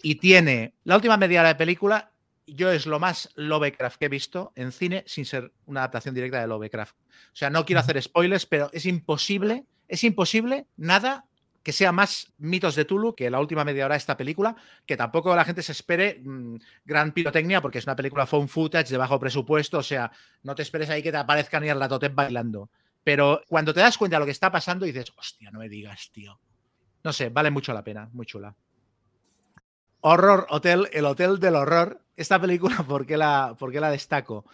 Y tiene la última media hora de película, yo es lo más Lovecraft que he visto en cine sin ser una adaptación directa de Lovecraft. O sea, no quiero hacer spoilers, pero es imposible, es imposible nada que sea más mitos de Tulu que la última media hora de esta película, que tampoco la gente se espere mmm, gran pirotecnia, porque es una película phone footage de bajo presupuesto, o sea, no te esperes ahí que te aparezca ni el ratotep bailando. Pero cuando te das cuenta de lo que está pasando, dices, hostia, no me digas, tío. No sé, vale mucho la pena, muy chula. Horror Hotel, el Hotel del Horror. Esta película, [LAUGHS] ¿por qué la, por qué la destaco?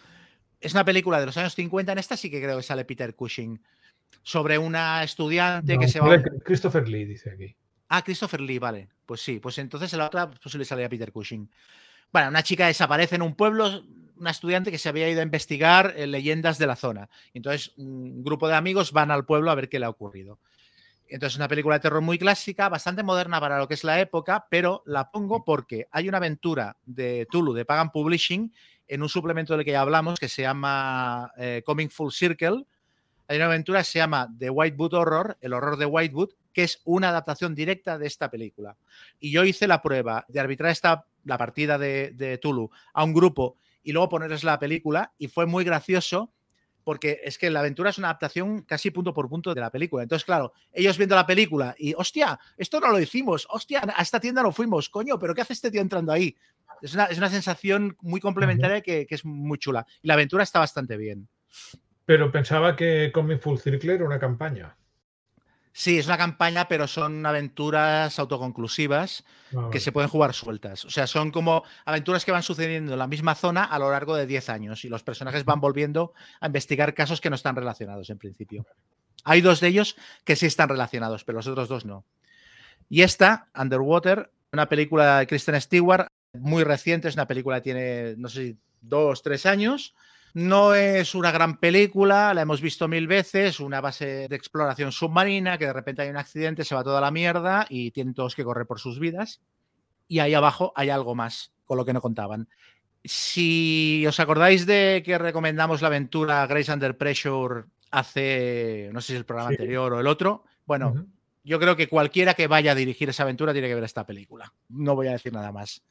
Es una película de los años 50, en esta sí que creo que sale Peter Cushing sobre una estudiante no, que se va. Christopher Lee, dice aquí. Ah, Christopher Lee, vale. Pues sí, pues entonces en la otra pues le salía Peter Cushing. Bueno, una chica desaparece en un pueblo, una estudiante que se había ido a investigar eh, leyendas de la zona. Entonces, un grupo de amigos van al pueblo a ver qué le ha ocurrido. Entonces, una película de terror muy clásica, bastante moderna para lo que es la época, pero la pongo porque hay una aventura de Tulu, de Pagan Publishing, en un suplemento del que ya hablamos, que se llama eh, Coming Full Circle, hay una aventura que se llama The Whitewood Horror, el horror de Whitewood, que es una adaptación directa de esta película. Y yo hice la prueba de arbitrar esta, la partida de, de Tulu a un grupo y luego ponerles la película y fue muy gracioso porque es que la aventura es una adaptación casi punto por punto de la película. Entonces, claro, ellos viendo la película y, hostia, esto no lo hicimos, hostia, a esta tienda no fuimos, coño, pero ¿qué hace este tío entrando ahí? Es una, es una sensación muy complementaria que, que, es muy chula. Y la aventura está bastante bien. Pero pensaba que Coming Full Circle era una campaña. Sí, es una campaña, pero son aventuras autoconclusivas ah, que se pueden jugar sueltas. O sea, son como aventuras que van sucediendo en la misma zona a lo largo de 10 años y los personajes van volviendo a investigar casos que no están relacionados en principio. Hay dos de ellos que sí están relacionados, pero los otros dos no. Y esta, Underwater, una película de Kristen Stewart, muy reciente, es una película que tiene, no sé si dos, tres años, no es una gran película, la hemos visto mil veces, una base de exploración submarina, que de repente hay un accidente, se va toda la mierda y tienen todos que correr por sus vidas. Y ahí abajo hay algo más, con lo que no contaban. Si os acordáis de que recomendamos la aventura Grace Under Pressure hace, no sé si es el programa sí. anterior o el otro, bueno, uh -huh. yo creo que cualquiera que vaya a dirigir esa aventura tiene que ver esta película. No voy a decir nada más.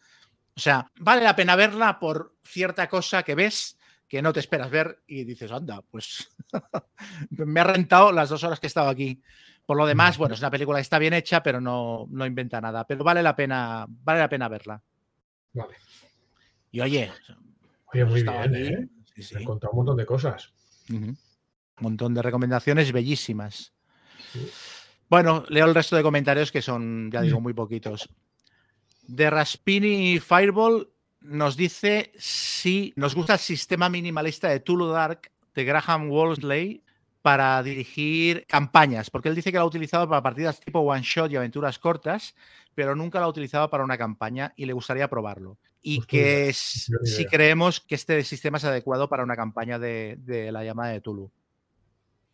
O sea, vale la pena verla por cierta cosa que ves que no te esperas ver y dices, anda, pues [LAUGHS] me ha rentado las dos horas que he estado aquí. Por lo demás, bueno, es una película que está bien hecha, pero no, no inventa nada. Pero vale la pena, vale la pena verla. Vale. Y oye, oye muy bien, aquí, ¿eh? Sí, sí. Me he contado un montón de cosas. Uh -huh. Un montón de recomendaciones bellísimas. Sí. Bueno, leo el resto de comentarios que son, ya digo, muy poquitos. De Raspini Fireball nos dice si nos gusta el sistema minimalista de Tulu Dark de Graham Wolseley para dirigir campañas, porque él dice que lo ha utilizado para partidas tipo one shot y aventuras cortas, pero nunca lo ha utilizado para una campaña y le gustaría probarlo. Y que es, si creemos que este sistema es adecuado para una campaña de, de la llamada de Tulu.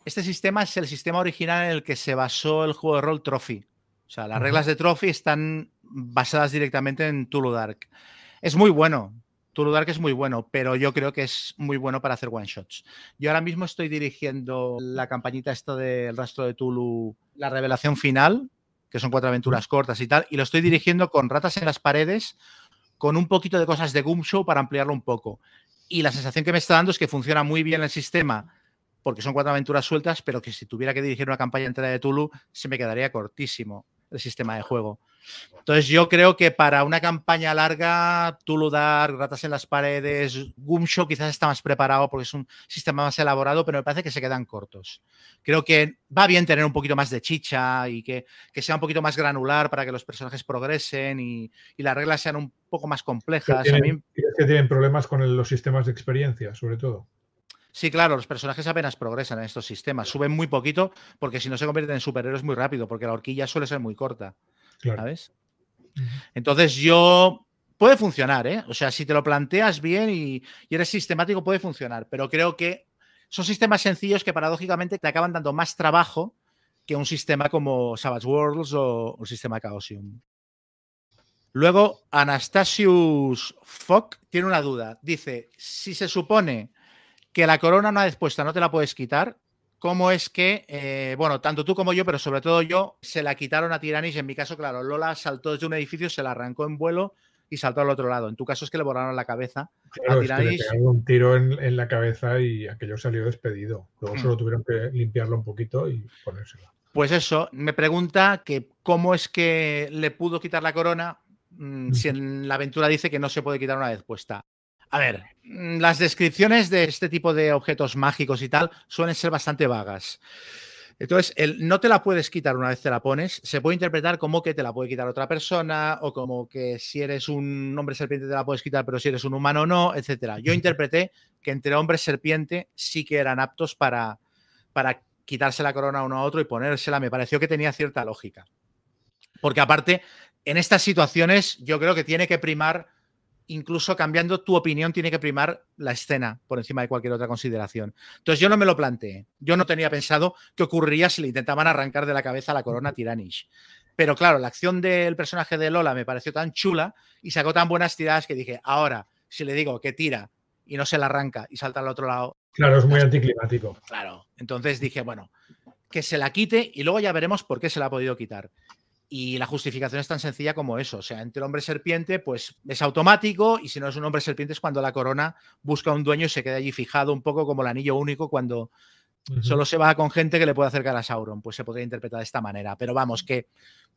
Este sistema es el sistema original en el que se basó el juego de rol Trophy. O sea, las uh -huh. reglas de Trophy están basadas directamente en Tulu Dark. Es muy bueno. Tulu Dark es muy bueno, pero yo creo que es muy bueno para hacer one shots. Yo ahora mismo estoy dirigiendo la campañita esta del rastro de Tulu, la revelación final, que son cuatro aventuras cortas y tal, y lo estoy dirigiendo con ratas en las paredes, con un poquito de cosas de Show para ampliarlo un poco. Y la sensación que me está dando es que funciona muy bien el sistema, porque son cuatro aventuras sueltas, pero que si tuviera que dirigir una campaña entera de Tulu, se me quedaría cortísimo. El sistema de juego. Entonces yo creo que para una campaña larga, Tuludar, Ratas en las Paredes, Gumshow quizás está más preparado porque es un sistema más elaborado, pero me parece que se quedan cortos. Creo que va bien tener un poquito más de chicha y que, sea un poquito más granular para que los personajes progresen y, las reglas sean un poco más complejas. ¿Tienen, que tienen problemas con los sistemas de experiencia, sobre todo? Sí, claro, los personajes apenas progresan en estos sistemas. Suben muy poquito porque si no se convierten en superhéroes muy rápido, porque la horquilla suele ser muy corta. ¿Sabes? Entonces yo puede funcionar, ¿eh? O sea, si te lo planteas bien y, eres sistemático, puede funcionar. Pero creo que son sistemas sencillos que paradójicamente te acaban dando más trabajo que un sistema como Savage Worlds o, el sistema Chaosium. Luego, Anastasius Fock tiene una duda. Dice, si se supone que la corona una vez puesta no te la puedes quitar, cómo es que, eh, bueno, tanto tú como yo, pero sobre todo yo, se la quitaron a Tiranis. En mi caso, claro, Lola saltó desde un edificio, se la arrancó en vuelo y saltó al otro lado. En tu caso es que le borraron la cabeza a Tiranis. le un tiro en, la cabeza y aquello salió despedido. Luego hmm. solo tuvieron que limpiarlo un poquito y ponérsela. Pues eso, me pregunta que cómo es que le pudo quitar la corona mm, si en la aventura dice que no se puede quitar una vez puesta. A ver, mm, las descripciones de este tipo de objetos mágicos y tal suelen ser bastante vagas. Entonces, el no te la puedes quitar una vez te la pones, se puede interpretar como que te la puede quitar otra persona o como que si eres un hombre serpiente te la puedes quitar, pero si eres un humano no, etcétera. Yo interpreté que entre hombre serpiente sí que eran aptos para, para quitarse la corona uno a otro y ponérsela. Me pareció que tenía cierta lógica. Porque aparte, en estas situaciones yo creo que tiene que primar incluso cambiando tu opinión, tiene que primar la escena por encima de cualquier otra consideración. Entonces yo no me lo planteé. Yo no tenía pensado qué ocurriría si le intentaban arrancar de la cabeza la corona Tiranish. Pero claro, la acción del personaje de Lola me pareció tan chula y sacó tan buenas tiradas que dije, ahora, si le digo que tira y no se la arranca y salta al otro lado. Claro, es muy anticlimático. Claro. Entonces dije, bueno, que se la quite y luego ya veremos por qué se la ha podido quitar. Y la justificación es tan sencilla como eso. O sea, entre hombre serpiente, pues es automático, y si no es un hombre serpiente es cuando la corona busca un dueño y se queda allí fijado, un poco como el anillo único cuando solo se va con gente que le puede acercar a Sauron. Pues se podría interpretar de esta manera. Pero vamos, que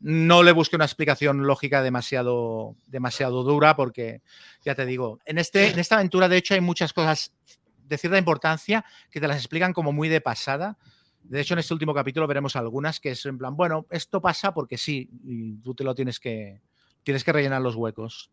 no le busque una explicación lógica demasiado, demasiado dura, porque ya te digo, en, este, en esta aventura, de hecho, hay muchas cosas de cierta importancia que te las explican como muy de pasada de hecho, en este último capítulo veremos algunas que es en plan, bueno, esto pasa porque sí, y tú te lo tienes que, tienes que rellenar los huecos.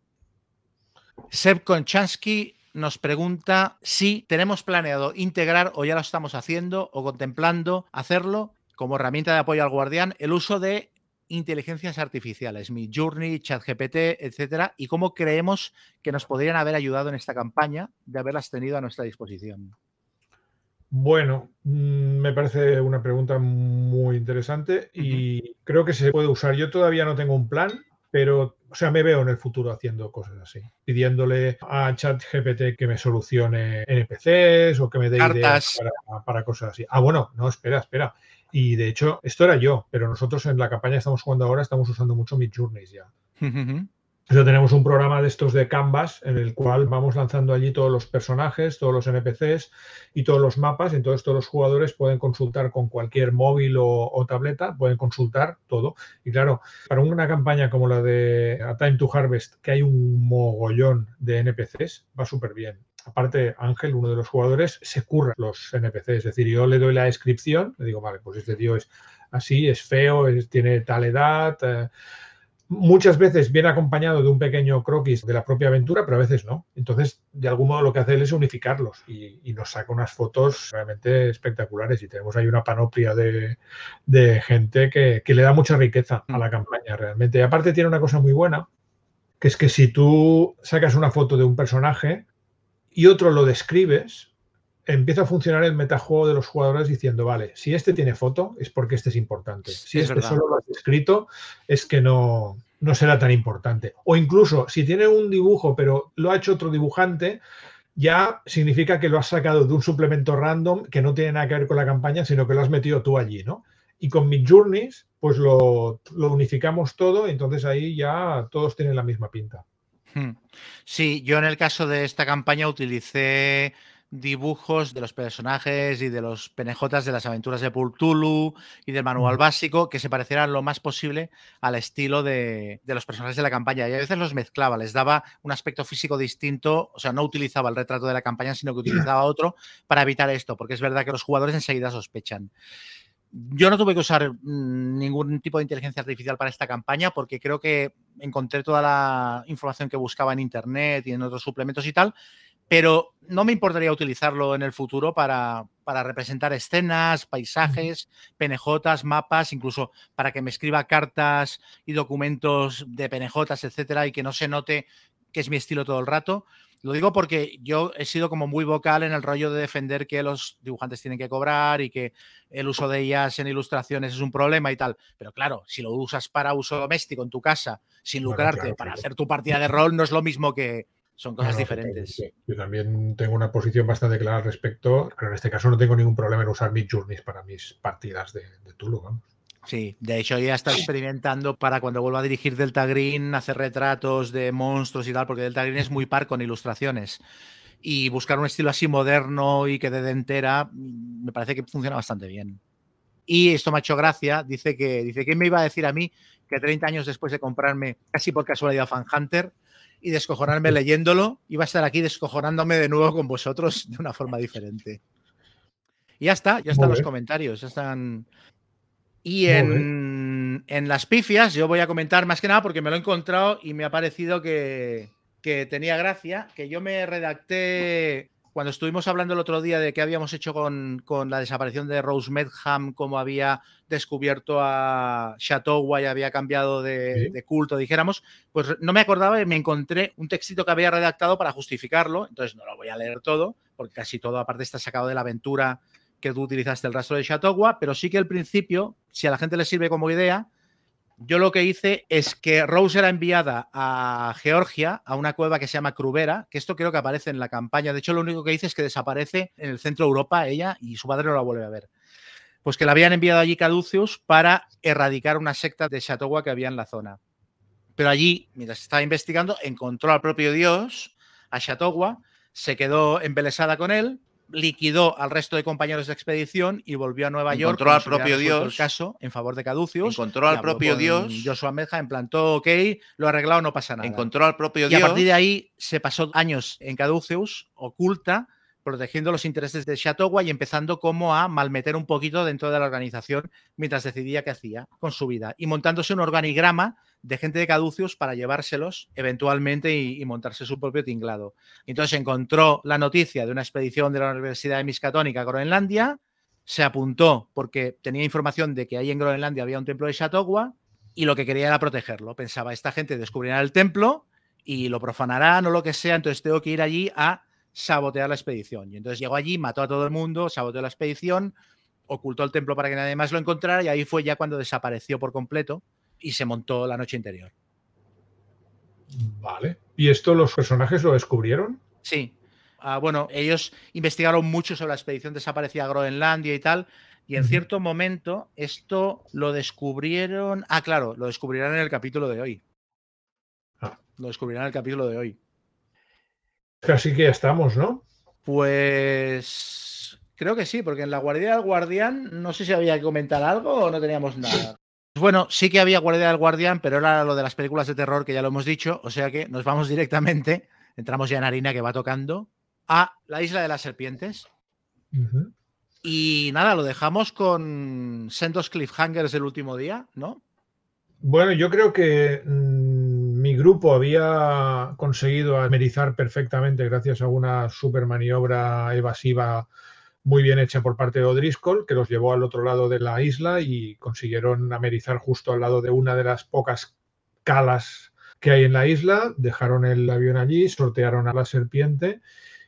Seb Konchansky nos pregunta si tenemos planeado integrar o ya lo estamos haciendo o contemplando hacerlo como herramienta de apoyo al guardián el uso de inteligencias artificiales, mi Journey, ChatGPT, etcétera, y cómo creemos que nos podrían haber ayudado en esta campaña de haberlas tenido a nuestra disposición. Bueno, mm, me parece una pregunta muy interesante y creo que se puede usar. Yo todavía no tengo un plan, pero, o sea, me veo en el futuro haciendo cosas así, pidiéndole a ChatGPT que me solucione NPCs o que me dé ideas para, cosas así. Ah, bueno, no, espera, espera. Y de hecho, esto era yo, pero nosotros en la campaña que estamos jugando ahora estamos usando mucho Mid Journeys ya tenemos un programa de estos de Canvas en el cual vamos lanzando allí todos los personajes, todos los NPCs y todos los mapas. Entonces todos los jugadores pueden consultar con cualquier móvil o, tableta, pueden consultar todo. Y claro, para una campaña como la de A Time to Harvest, que hay un mogollón de NPCs, va súper bien. Aparte, Ángel, uno de los jugadores, se curra los NPCs. Es decir, yo le doy la descripción, le digo, vale, pues este tío es así, es feo, tiene tal edad. Eh, muchas veces viene acompañado de un pequeño croquis de la propia aventura, pero a veces no. Entonces, de algún modo lo que hace él es unificarlos y, nos saca unas fotos realmente espectaculares y tenemos ahí una panoplia de, gente que, que, le da mucha riqueza a la campaña realmente. Y aparte tiene una cosa muy buena, que es que si tú sacas una foto de un personaje y otro lo describes, empieza a funcionar el metajuego de los jugadores diciendo, vale, si este tiene foto es porque este es importante. Si este solo lo has escrito es que no, no será tan importante. O incluso si tiene un dibujo pero lo ha hecho otro dibujante, ya significa que lo has sacado de un suplemento random que no tiene nada que ver con la campaña, sino que lo has metido tú allí, ¿no? Y con Mid Journeys, pues lo, lo unificamos todo, entonces ahí ya todos tienen la misma pinta. Hmm. Sí, yo en el caso de esta campaña utilicé dibujos de los personajes y de los penejotas de las aventuras de Pultulu y del manual básico que se parecieran lo más posible al estilo de, de, los personajes de la campaña. Y a veces los mezclaba, les daba un aspecto físico distinto, o sea, no utilizaba el retrato de la campaña, sino que utilizaba otro para evitar esto, porque es verdad que los jugadores enseguida sospechan. Yo no tuve que usar mm, ningún tipo de inteligencia artificial para esta campaña porque creo que encontré toda la información que buscaba en internet y en otros suplementos y tal, pero no me importaría utilizarlo en el futuro para, para representar escenas, paisajes, penejotas, mapas, incluso para que me escriba cartas y documentos de penejotas, etcétera, y que no se note que es mi estilo todo el rato. Lo digo porque yo he sido como muy vocal en el rollo de defender que los dibujantes tienen que cobrar y que el uso de ellas en ilustraciones es un problema y tal. Pero claro, si lo usas para uso doméstico en tu casa, sin lucrarte, para hacer tu partida de rol, no es lo mismo que, son cosas diferentes. Yo también tengo una posición bastante clara al respecto, pero en este caso no tengo ningún problema en usar mis journeys para mis partidas de, de Tulu, vamos. Sí, de hecho ya está experimentando para cuando vuelva a dirigir Delta Green, hacer retratos de monstruos y tal, porque Delta Green es muy par con ilustraciones. Y buscar un estilo así moderno y que de entera, me parece que funciona bastante bien. Y esto me ha hecho gracia, dice que, dice que me iba a decir a mí que 30 años después de comprarme, casi por casualidad, Fan Hunter, y descojonarme leyéndolo, iba a estar aquí descojonándome de nuevo con vosotros de una forma diferente. Y ya está, ya están los comentarios, ya están. Y en, las pifias, yo voy a comentar más que nada porque me lo he encontrado y me ha parecido que, tenía gracia, que yo me redacté cuando estuvimos hablando el otro día de qué habíamos hecho con, la desaparición de Rose Medham, cómo había descubierto a Chateau y había cambiado de, de, culto, dijéramos, pues no me acordaba y me encontré un textito que había redactado para justificarlo, entonces no lo voy a leer todo, porque casi todo aparte está sacado de la aventura que tú utilizaste el rastro de Chautauqua, pero sí que al principio, si a la gente le sirve como idea, yo lo que hice es que Rose era enviada a Georgia, a una cueva que se llama Crubera, que esto creo que aparece en la campaña. De hecho, lo único que dice es que desaparece en el centro de Europa ella y su padre no la vuelve a ver. Pues que la habían enviado allí Caduceus para erradicar una secta de Chautauqua que había en la zona. Pero allí, mientras estaba investigando, encontró al propio Dios, a Chautauqua, se quedó embelesada con él, liquidó al resto de compañeros de expedición y volvió a Nueva York. Encontró al propio Dios. El caso en favor de Caducius. Encontró al propio Dios. Joshua Medja en plantó, ok, lo ha arreglado, no pasa nada. Encontró al propio Dios. Y a partir de ahí se pasó años en Caduceus, oculta, protegiendo los intereses de Chateau y empezando como a malmeter un poquito dentro de la organización mientras decidía qué hacía con su vida y montándose un organigrama de gente de caducios para llevárselos eventualmente y, montarse su propio tinglado. Entonces encontró la noticia de una expedición de la Universidad de Miskatonic a Groenlandia, se apuntó porque tenía información de que ahí en Groenlandia había un templo de Chateau y lo que quería era protegerlo. Pensaba, esta gente descubrirá el templo y lo profanarán o lo que sea, entonces tengo que ir allí a sabotear la expedición. Y entonces llegó allí, mató a todo el mundo, saboteó la expedición, ocultó el templo para que nadie más lo encontrara y ahí fue ya cuando desapareció por completo y se montó la noche interior. Vale. ¿Y esto los personajes lo descubrieron? Sí. Ah, bueno, ellos investigaron mucho sobre la expedición desaparecida a Groenlandia y tal, y en cierto momento esto lo descubrieron. Ah, claro, lo descubrirán en el capítulo de hoy. Ah. Lo descubrirán en el capítulo de hoy. Así que ya estamos, ¿no? Pues creo que sí, porque en la Guardia del Guardián no sé si había que comentar algo o no teníamos nada. Bueno, sí que había Guardia del Guardián, pero era lo de las películas de terror que ya lo hemos dicho, o sea que nos vamos directamente, entramos ya en harina que va tocando, a la isla de las serpientes. Y nada, lo dejamos con sendos cliffhangers del último día, ¿no? Bueno, yo creo que mm, mi grupo había conseguido amerizar perfectamente gracias a una super maniobra evasiva muy bien hecha por parte de O'Driscoll, que los llevó al otro lado de la isla y consiguieron amerizar justo al lado de una de las pocas calas que hay en la isla, dejaron el avión allí, sortearon a la serpiente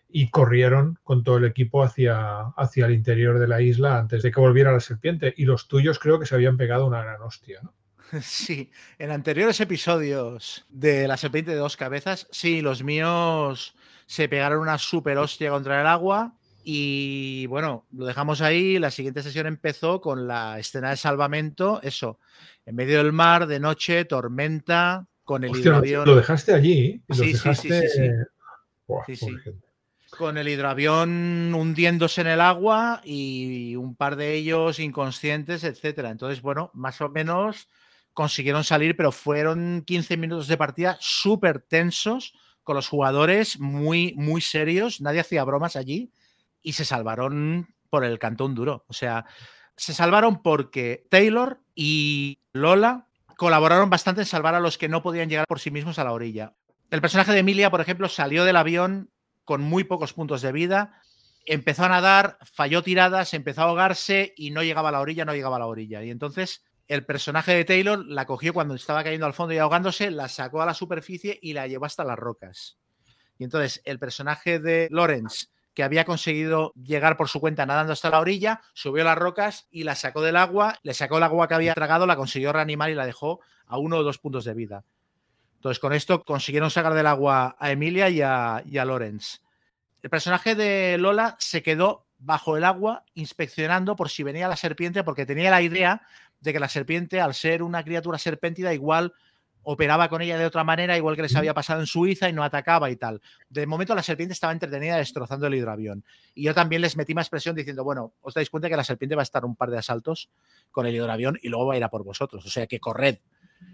y corrieron con todo el equipo hacia, hacia el interior de la isla antes de que volviera la serpiente. Y los tuyos creo que se habían pegado una gran hostia, ¿no? [LAUGHS] Sí, en anteriores episodios de la serpiente de dos cabezas, sí, los míos se pegaron una super hostia contra el agua. Y bueno, lo dejamos ahí. La siguiente sesión empezó con la escena de salvamento. Eso, en medio del mar, de noche, tormenta, con el Hostia, Lo dejaste allí. sí, sí, sí, sí, con el hidroavión hundiéndose en el agua y un par de ellos inconscientes, etcétera. Entonces, bueno, más o menos consiguieron salir, pero fueron 15 minutos de partida súper tensos, con los jugadores muy, muy serios, nadie hacía bromas allí y se salvaron por el cantón duro. O sea, se salvaron porque Taylor y Lola colaboraron bastante en salvar a los que no podían llegar por sí mismos a la orilla. El personaje de Emilia, por ejemplo, salió del avión con muy pocos puntos de vida, empezó a nadar, falló tiradas, empezó a ahogarse y no llegaba a la orilla, no llegaba a la orilla. Y entonces el personaje de Taylor la cogió cuando estaba cayendo al fondo y ahogándose, la sacó a la superficie y la llevó hasta las rocas. Y entonces el personaje de Lawrence, que había conseguido llegar por su cuenta nadando hasta la orilla, subió las rocas y la sacó del agua, le sacó el agua que había tragado, la consiguió reanimar y la dejó a uno o dos puntos de vida. Entonces con esto consiguieron sacar del agua a Emilia y a, Lawrence. El personaje de Lola se quedó bajo el agua inspeccionando por si venía la serpiente porque tenía la idea de que la serpiente, al ser una criatura serpéntida, igual operaba con ella de otra manera, igual que les había pasado en Suiza y no atacaba y tal. De momento la serpiente estaba entretenida destrozando el hidroavión. Y yo también les metí más presión diciendo, bueno, os dais cuenta que la serpiente va a estar un par de asaltos con el hidroavión y luego va a ir a por vosotros. O sea que corred.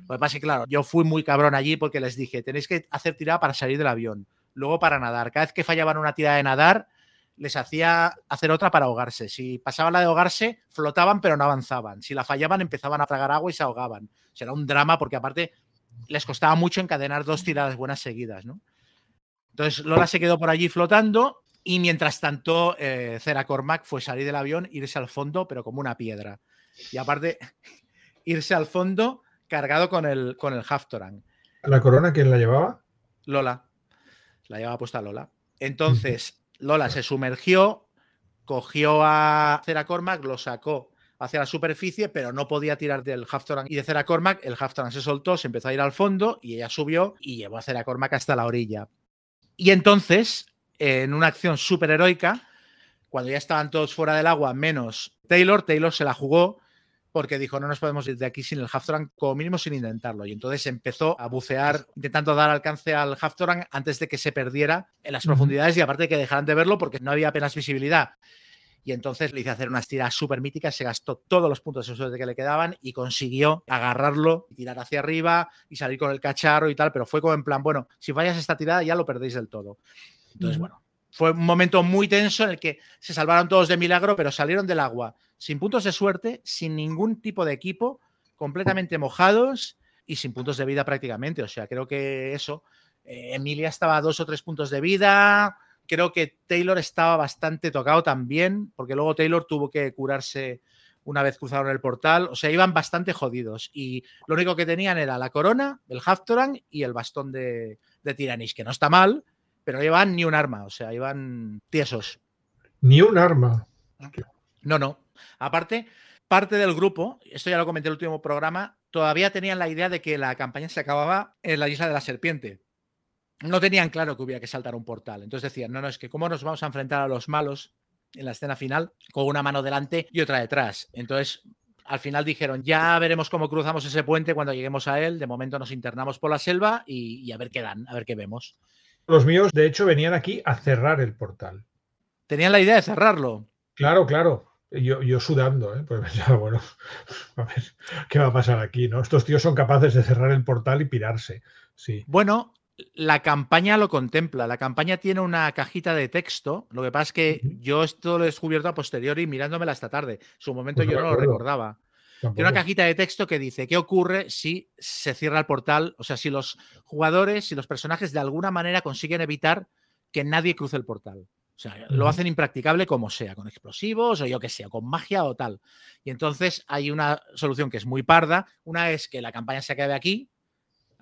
Lo que pasa es que, claro, yo fui muy cabrón allí porque les dije, tenéis que hacer tirada para salir del avión, luego para nadar. Cada vez que fallaban una tirada de nadar, les hacía hacer otra para ahogarse. Si pasaba la de ahogarse, flotaban pero no avanzaban. Si la fallaban, empezaban a tragar agua y se ahogaban. Será un drama porque aparte les costaba mucho encadenar dos tiradas buenas seguidas, ¿no? Entonces Lola se quedó por allí flotando y mientras tanto eh, Cera Cormac fue salir del avión, irse al fondo, pero como una piedra. Y aparte, [LAUGHS] irse al fondo cargado con el, con el Haftorang. ¿La corona quién la llevaba? Lola. La llevaba puesta Lola. Entonces, Lola se sumergió, cogió a Cera Cormac, lo sacó hacia la superficie, pero no podía tirar del Haftorang y de Cera Cormac. El Haftorang se soltó, se empezó a ir al fondo y ella subió y llevó a Cera Cormac hasta la orilla. Y entonces, en una acción súper heroica, cuando ya estaban todos fuera del agua, menos Taylor, Taylor se la jugó porque dijo, no nos podemos ir de aquí sin el Haftorang, como mínimo sin intentarlo. Y entonces empezó a bucear, intentando dar alcance al Haftorang antes de que se perdiera en las profundidades y aparte de que dejaran de verlo porque no había apenas visibilidad. Y entonces le hice hacer unas tiras súper míticas, se gastó todos los puntos de suerte que le quedaban y consiguió agarrarlo, tirar hacia arriba y salir con el cacharro y tal, pero fue como en plan, bueno, si fallas esta tirada ya lo perdéis del todo. Entonces, bueno, fue un momento muy tenso en el que se salvaron todos de milagro, pero salieron del agua sin puntos de suerte, sin ningún tipo de equipo, completamente mojados y sin puntos de vida prácticamente. O sea, creo que eso. Eh, Emilia estaba a dos o tres puntos de vida. Creo que Taylor estaba bastante tocado también, porque luego Taylor tuvo que curarse una vez cruzaron el portal. O sea, iban bastante jodidos. Y lo único que tenían era la corona, el Haftorang y el bastón de, de Tiranis, que no está mal, pero no llevan ni un arma, o sea, iban tiesos. Ni un arma. No, no. Aparte, parte del grupo, esto ya lo comenté en el último programa, todavía tenían la idea de que la campaña se acababa en la isla de la serpiente. No tenían claro que hubiera que saltar un portal. Entonces decían, no, no, es que cómo nos vamos a enfrentar a los malos en la escena final con una mano delante y otra detrás. Entonces, al final dijeron, ya veremos cómo cruzamos ese puente cuando lleguemos a él. De momento nos internamos por la selva y, y a ver qué dan, a ver qué vemos. Los míos, de hecho, venían aquí a cerrar el portal. Tenían la idea de cerrarlo. Claro, claro. Yo, yo sudando, ¿eh? pues [LAUGHS] pensaba, bueno, a ver, ¿qué va a pasar aquí? ¿no? Estos tíos son capaces de cerrar el portal y pirarse. Sí. Bueno, la campaña lo contempla. La campaña tiene una cajita de texto. Lo que pasa es que yo esto lo he descubierto a posteriori mirándomela esta tarde. En su momento Pues yo no lo recordaba. Tampoco. Tiene una cajita de texto que dice qué ocurre si se cierra el portal, o sea, si los jugadores, si los personajes de alguna manera consiguen evitar que nadie cruce el portal. O sea, lo hacen impracticable como sea, con explosivos o yo que sea, con magia o tal. Y entonces hay una solución que es muy parda. Una es que la campaña se acabe aquí,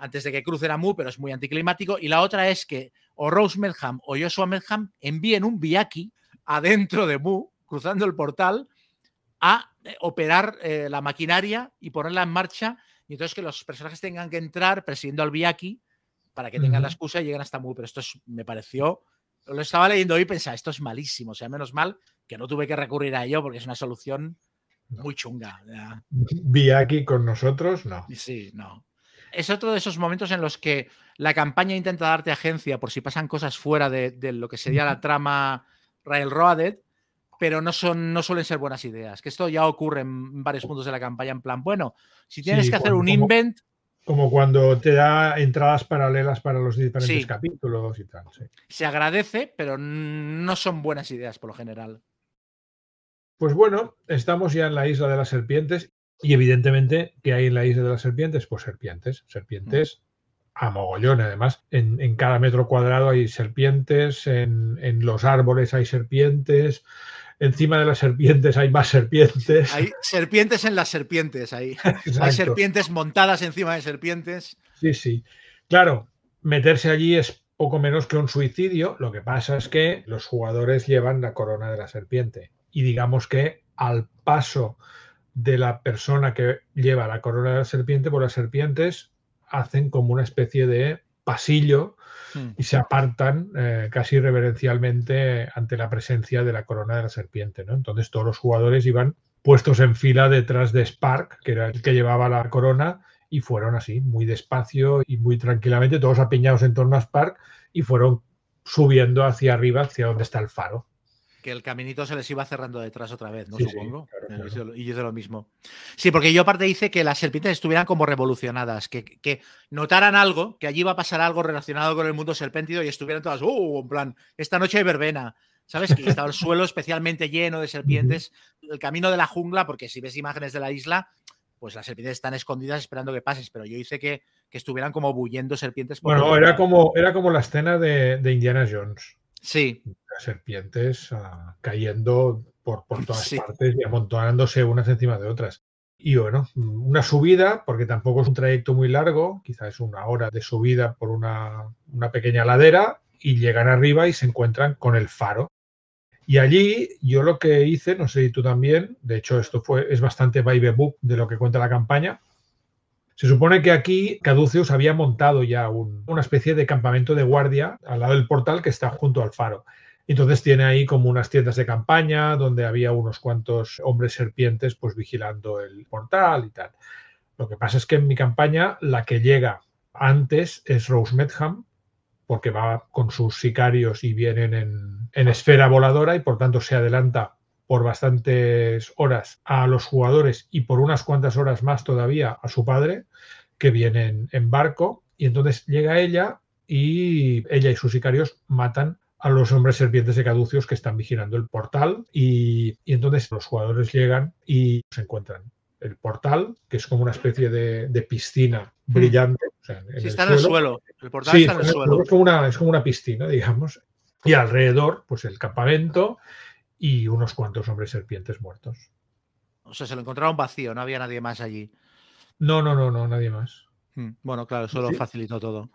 antes de que crucen a Mu, pero es muy anticlimático. Y la otra es que o Rose Medham o Joshua Medham envíen un Biaki adentro de Mu, cruzando el portal, a eh, operar eh, la maquinaria y ponerla en marcha. Y entonces que los personajes tengan que entrar persiguiendo al Biaki para que tengan la excusa y lleguen hasta Mu. Pero esto es- me pareció. Lo estaba leyendo hoy y pensaba, esto es malísimo. O sea, menos mal que no tuve que recurrir a ello porque es una solución muy chunga. Vi aquí con nosotros, no. Sí, no. Es otro de esos momentos en los que la campaña intenta darte agencia por si pasan cosas fuera de, de lo que sería la trama Railroaded, pero no, son, no suelen ser buenas ideas. Que esto ya ocurre en varios puntos de la campaña, en plan, bueno, si tienes Sí, que hacer un como- invent, Como cuando te da entradas paralelas para los diferentes Sí. capítulos y tal. sí. se agradece, pero no son buenas ideas por lo general. Pues bueno, estamos ya en la isla de las serpientes y evidentemente, ¿qué hay en la isla de las serpientes? Pues serpientes, serpientes a mogollón. Además, en, en cada metro cuadrado hay serpientes, en, en los árboles hay serpientes, encima de las serpientes hay más serpientes. Hay serpientes en las serpientes ahí. [LAUGHS] Hay serpientes montadas encima de serpientes. Sí, sí. Claro, meterse allí es poco menos que un suicidio. Lo que pasa es que los jugadores llevan la corona de la serpiente. Y digamos que al paso de la persona que lleva la corona de la serpiente, pues las serpientes hacen como una especie de pasillo Hmm. y se apartan eh, casi reverencialmente ante la presencia de la corona de la serpiente. ¿no? Entonces todos los jugadores iban puestos en fila detrás de Spark, que era el que llevaba la corona, y fueron así, muy despacio y muy tranquilamente, todos apiñados en torno a Spark, y fueron subiendo hacia arriba, hacia donde está el faro. Que el caminito se les iba cerrando detrás otra vez, ¿no? Sí, sí, Supongo. claro, Eh, claro. Y yo hice lo mismo. Sí, porque yo aparte hice que las serpientes estuvieran como revolucionadas, que, que notaran algo, que allí iba a pasar algo relacionado con el mundo serpéntido y estuvieran todas, ¡uh! En plan, esta noche hay verbena. ¿Sabes? Que estaba el suelo especialmente lleno de serpientes, el camino de la jungla, porque si ves imágenes de la isla, pues las serpientes están escondidas esperando que pases, pero yo hice que, que estuvieran como bullendo serpientes. por Bueno, era como, era como la escena de, de Indiana Jones. Sí, Las serpientes ah, cayendo por, por [LAUGHS] todas Sí. partes y amontonándose unas encima de otras. Y bueno, una subida, porque tampoco es un trayecto muy largo, quizás es una hora de subida por una, una pequeña ladera, y llegan arriba y se encuentran con el faro. Y allí yo lo que hice, no sé si tú también, de hecho esto fue, es bastante by the book de lo que cuenta la campaña. Se supone que aquí Caduceus había montado ya un- una especie de campamento de guardia al lado del portal que está junto al faro. Entonces tiene ahí como unas tiendas de campaña donde había unos cuantos hombres serpientes pues vigilando el portal y tal. Lo que pasa es que en mi campaña la que llega antes es Rose Medham porque va con sus sicarios y vienen en, en esfera voladora y por tanto se adelanta por bastantes horas a los jugadores y por unas cuantas horas más todavía a su padre que viene en, en barco y entonces llega ella y ella y sus sicarios matan a los hombres serpientes de caducios que están vigilando el portal y, y entonces los jugadores llegan y se encuentran el portal, que es como una especie de, de piscina brillante. o sea, en sí, el está en el suelo. El portal Sí, está en el es, suelo. es como una, es como una piscina, digamos. Y alrededor, pues el campamento y unos cuantos hombres serpientes muertos. O sea, se lo encontraron vacío, no había nadie más allí. No, no, no, no, nadie más. Mm, Bueno, claro, eso lo facilitó todo.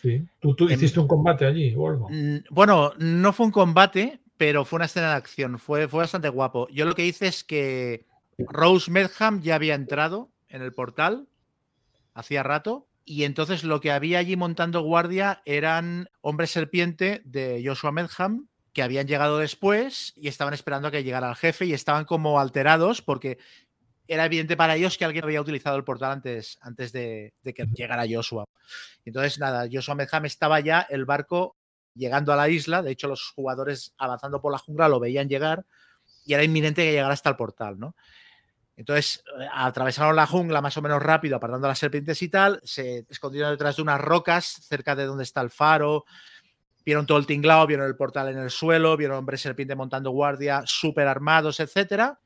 Sí. ¿Tú, tú hiciste un combate allí o algo? Mm, Bueno, no fue un combate, pero fue una escena de acción. Fue, fue bastante guapo. Yo lo que hice es que Rose Medham ya había entrado en el portal hacía rato. Y entonces lo que había allí montando guardia eran hombres serpiente de Joshua Medham habían llegado después y estaban esperando a que llegara el jefe y estaban como alterados porque era evidente para ellos que alguien había utilizado el portal antes, antes de, de que llegara Joshua. Entonces, nada, Joshua Medham estaba ya el barco llegando a la isla. De hecho, los jugadores avanzando por la jungla lo veían llegar y era inminente que llegara hasta el portal, ¿no? Entonces, eh, atravesaron la jungla más o menos rápido, apartando las serpientes y tal, se escondieron detrás de unas rocas cerca de donde está el faro, vieron todo el tinglado, vieron el portal en el suelo, vieron hombres serpiente montando guardia, súper armados, etcétera,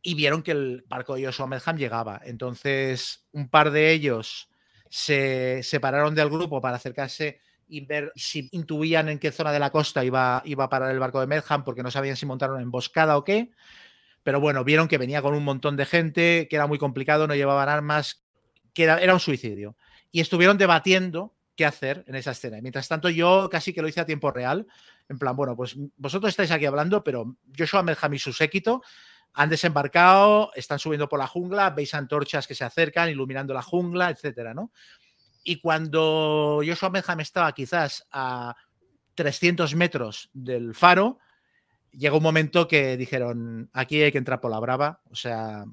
y vieron que el barco de Joshua Medham llegaba. Entonces, un par de ellos se separaron del grupo para acercarse y ver si intuían en qué zona de la costa iba, iba a parar el barco de Medham, porque no sabían si montar una emboscada o qué. Pero bueno, vieron que venía con un montón de gente, que era muy complicado, no llevaban armas, que era un suicidio. Y estuvieron debatiendo qué hacer en esa escena. Y mientras tanto, yo casi que lo hice a tiempo real. En plan, bueno, pues vosotros estáis aquí hablando, pero Joshua Medham y su séquito han desembarcado, están subiendo por la jungla, veis antorchas que se acercan, iluminando la jungla, etcétera, ¿no? Y cuando Joshua Medham estaba quizás a 300 metros del faro, llegó un momento que dijeron, aquí hay que entrar por la brava, o sea,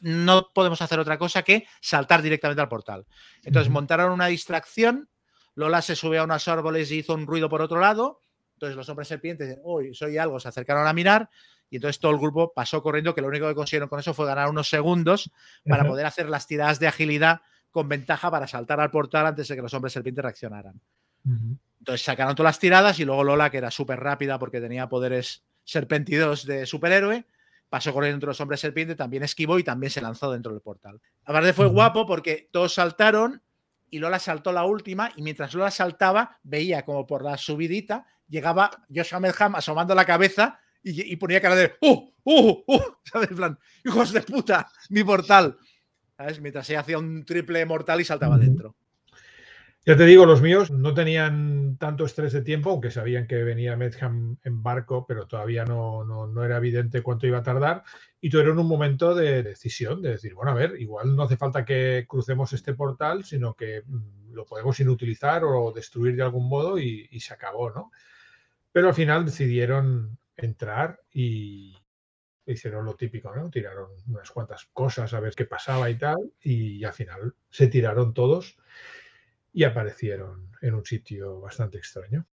no podemos hacer otra cosa que saltar directamente al portal. Entonces montaron una distracción, Lola se subió a unos árboles y hizo un ruido por otro lado, entonces los hombres serpientes, uy, soy algo, se acercaron a mirar y entonces todo el grupo pasó corriendo, que lo único que consiguieron con eso fue ganar unos segundos para Ajá. poder hacer las tiradas de agilidad con ventaja para saltar al portal antes de que los hombres serpientes reaccionaran. Entonces sacaron todas las tiradas y luego Lola, que era súper rápida porque tenía poderes serpentidos de superhéroe, pasó corriendo entre los hombres serpiente, también esquivó y también se lanzó dentro del portal. Aparte fue guapo porque todos saltaron y Lola saltó la última y mientras Lola saltaba veía como por la subidita llegaba Josh Hammerham asomando la cabeza y, ponía cara de ¡Uh! ¡Uh! ¡Uh! [LAUGHS] ¿Sabes? En plan, hijos de puta, mi portal. ¿Sabes? Mientras ella hacía un triple mortal y saltaba dentro. Ya te digo, los míos no tenían tanto estrés de tiempo, aunque sabían que venía Medham en barco, pero todavía no, no, no era evidente cuánto iba a tardar. Y en un momento de decisión, de decir, bueno, a ver, igual no hace falta que crucemos este portal, sino que mm, lo podemos inutilizar o destruir de algún modo y, y se acabó, ¿no? Pero al final decidieron entrar y hicieron lo típico, ¿no? Tiraron unas cuantas cosas a ver qué pasaba y tal, y al final se tiraron todos y aparecieron en un sitio bastante extraño.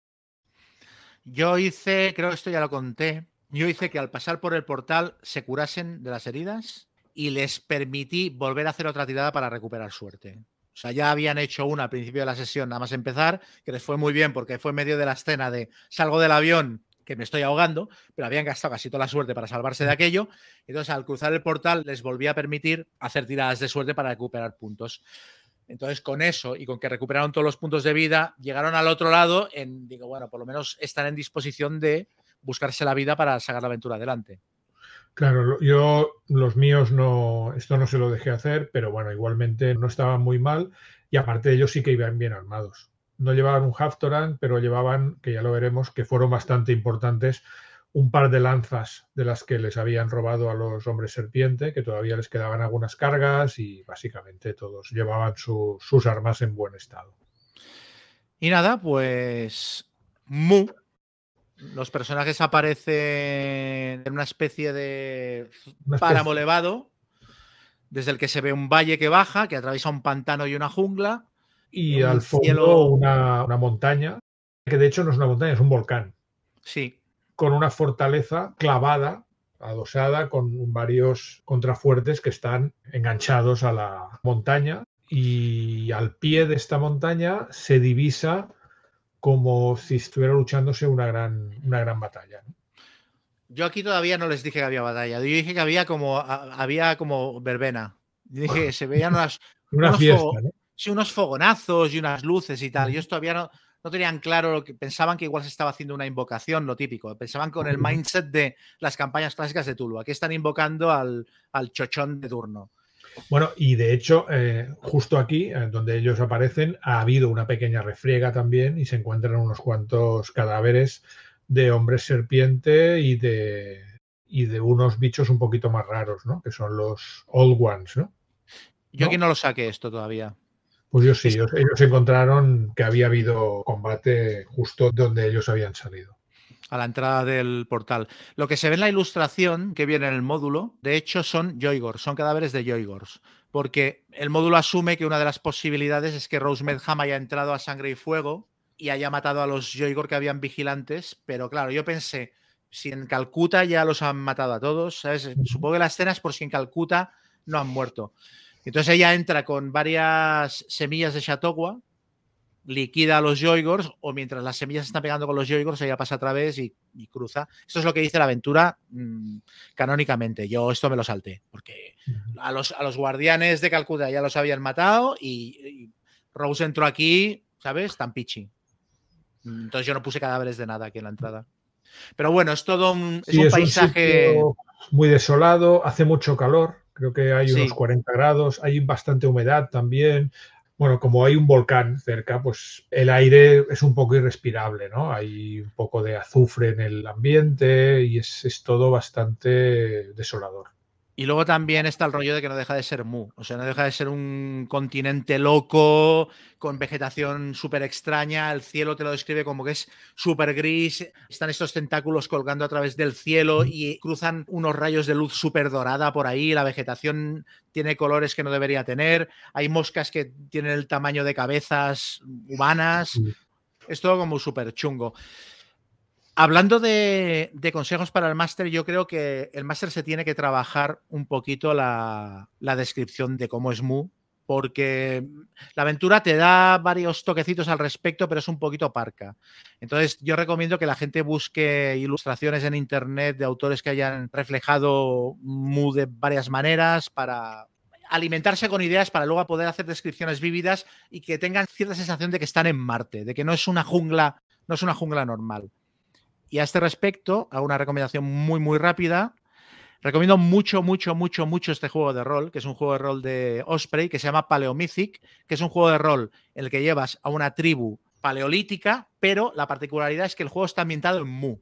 Yo hice, creo que esto ya lo conté, yo hice que al pasar por el portal se curasen de las heridas y les permití volver a hacer otra tirada para recuperar suerte. O sea, ya habían hecho una al principio de la sesión, nada más empezar, que les fue muy bien porque fue en medio de la escena de salgo del avión, que me estoy ahogando, pero habían gastado casi toda la suerte para salvarse de aquello. Entonces, al cruzar el portal, les volví a permitir hacer tiradas de suerte para recuperar puntos. Entonces, con eso y con que recuperaron todos los puntos de vida, llegaron al otro lado en, digo, bueno, por lo menos están en disposición de buscarse la vida para sacar la aventura adelante. Claro, yo los míos no, esto no se lo dejé hacer, pero bueno, igualmente no estaban muy mal y aparte ellos sí que iban bien armados. No llevaban un Haftoran, pero llevaban, que ya lo veremos, que fueron bastante importantes, un par de lanzas de las que les habían robado a los hombres serpiente, que todavía les quedaban algunas cargas y básicamente todos llevaban su- sus armas en buen estado. Y nada, pues Mu. Los personajes aparecen en una especie de Una especie- páramo elevado, desde el que se ve un valle que baja, que atraviesa un pantano y una jungla. Y un al fondo cielo- una, una montaña, que de hecho no es una montaña, es un volcán. Sí, con una fortaleza clavada, adosada, con varios contrafuertes que están enganchados a la montaña. Y al pie de esta montaña se divisa como si estuviera luchándose una gran, una gran batalla. ¿no? yo aquí todavía no les dije que había batalla. Yo dije que había como, a- había como verbena. Yo dije que [LAUGHS] se veían unas, Una Unos fiesta, fuego- ¿no? sí, unos fogonazos y unas luces y tal. Ellos todavía no, no tenían claro lo que pensaban que igual se estaba haciendo una invocación, lo típico. Pensaban con el mindset de las campañas clásicas de Tulu. Aquí están invocando al, al chochón de turno. Bueno, y de hecho, eh, justo aquí, eh, donde ellos aparecen, ha habido una pequeña refriega también y se encuentran unos cuantos cadáveres de hombres serpiente y de, y de unos bichos un poquito más raros, ¿no? Que son los Old Ones, ¿no? Yo ¿No? aquí no lo saqué esto todavía. Pues yo sí, ellos, ellos encontraron que había habido combate justo donde ellos habían salido. a la entrada del portal. Lo que se ve en la ilustración que viene en el módulo, de hecho, son Joygors, son cadáveres de Joygors. Porque el módulo asume que una de las posibilidades es que Rose Medham haya entrado a sangre y fuego y haya matado a los Joygor que habían vigilantes. Pero claro, yo pensé, si en Calcuta ya los han matado a todos, ¿sabes? Supongo que la escena es por si en Calcuta no han muerto. Entonces ella entra con varias semillas de Chautauqua, liquida a los Joygors o mientras las semillas están pegando con los Joygors, ella pasa a través y, y cruza. Esto es lo que dice la aventura mm, canónicamente. Yo esto me lo salté, porque a los, a los guardianes de Calcuta ya los habían matado y, y Rose entró aquí, ¿sabes? Tan pichi. Mm, Entonces yo no puse cadáveres de nada aquí en la entrada. Pero bueno, es todo un, es Sí, un es un paisaje. muy desolado, hace mucho calor, creo que hay unos Sí. 40 grados, hay bastante humedad también. Bueno, como hay un volcán cerca, pues el aire es un poco irrespirable, ¿no? Hay un poco de azufre en el ambiente y es, es todo bastante desolador. Y luego también está el rollo de que no deja de ser Mu. O sea, no deja de ser un continente loco, con vegetación súper extraña. El cielo te lo describe como que es súper gris. Están estos tentáculos colgando a través del cielo y cruzan unos rayos de luz súper dorada por ahí. La vegetación tiene colores que no debería tener. Hay moscas que tienen el tamaño de cabezas humanas. Es todo como súper chungo. Hablando de, consejos para el máster, yo creo que el máster se tiene que trabajar un poquito la, descripción de cómo es Mu, porque la aventura te da varios toquecitos al respecto, pero es un poquito parca. Entonces, yo recomiendo que la gente busque ilustraciones en internet de autores que hayan reflejado Mu de varias maneras para alimentarse con ideas para luego poder hacer descripciones vívidas y que tengan cierta sensación de que están en Marte, de que no es una jungla, no es una jungla normal. Y a este respecto, hago una recomendación muy, muy rápida. Recomiendo mucho, mucho, mucho, mucho este juego de rol, que es un juego de rol de Osprey, que se llama Paleomythic, que es un juego de rol en el que llevas a una tribu paleolítica, pero la particularidad es que el juego está ambientado en Mu.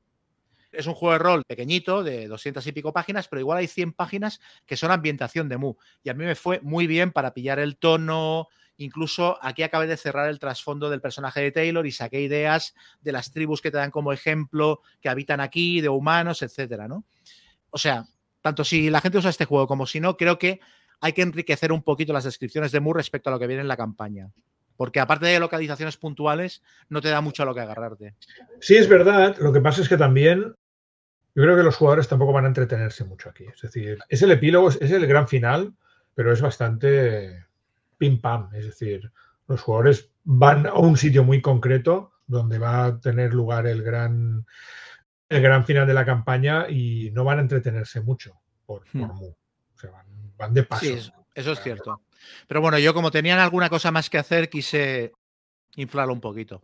Es un juego de rol pequeñito, de 200 y pico páginas, pero igual hay 100 páginas que son ambientación de Mu. Y a mí me fue muy bien para pillar el tono, Incluso aquí acabé de cerrar el trasfondo del personaje de Taylor y saqué ideas de las tribus que te dan como ejemplo, que habitan aquí, de humanos, etcétera, ¿no? O sea, tanto si la gente usa este juego como si no, creo que hay que enriquecer un poquito las descripciones de Moore respecto a lo que viene en la campaña. Porque aparte de localizaciones puntuales, no te da mucho a lo que agarrarte. Sí, es verdad. Lo que pasa es que también yo creo que los jugadores tampoco van a entretenerse mucho aquí. Es decir, es el epílogo, es el gran final, pero es bastante pim pam. Es decir, los jugadores van a un sitio muy concreto donde va a tener lugar el gran, el gran final de la campaña y no van a entretenerse mucho por, hmm. Mu. O sea, van, de paso. Sí, eso es cierto. Pero bueno, yo como tenían alguna cosa más que hacer, quise inflarlo un poquito.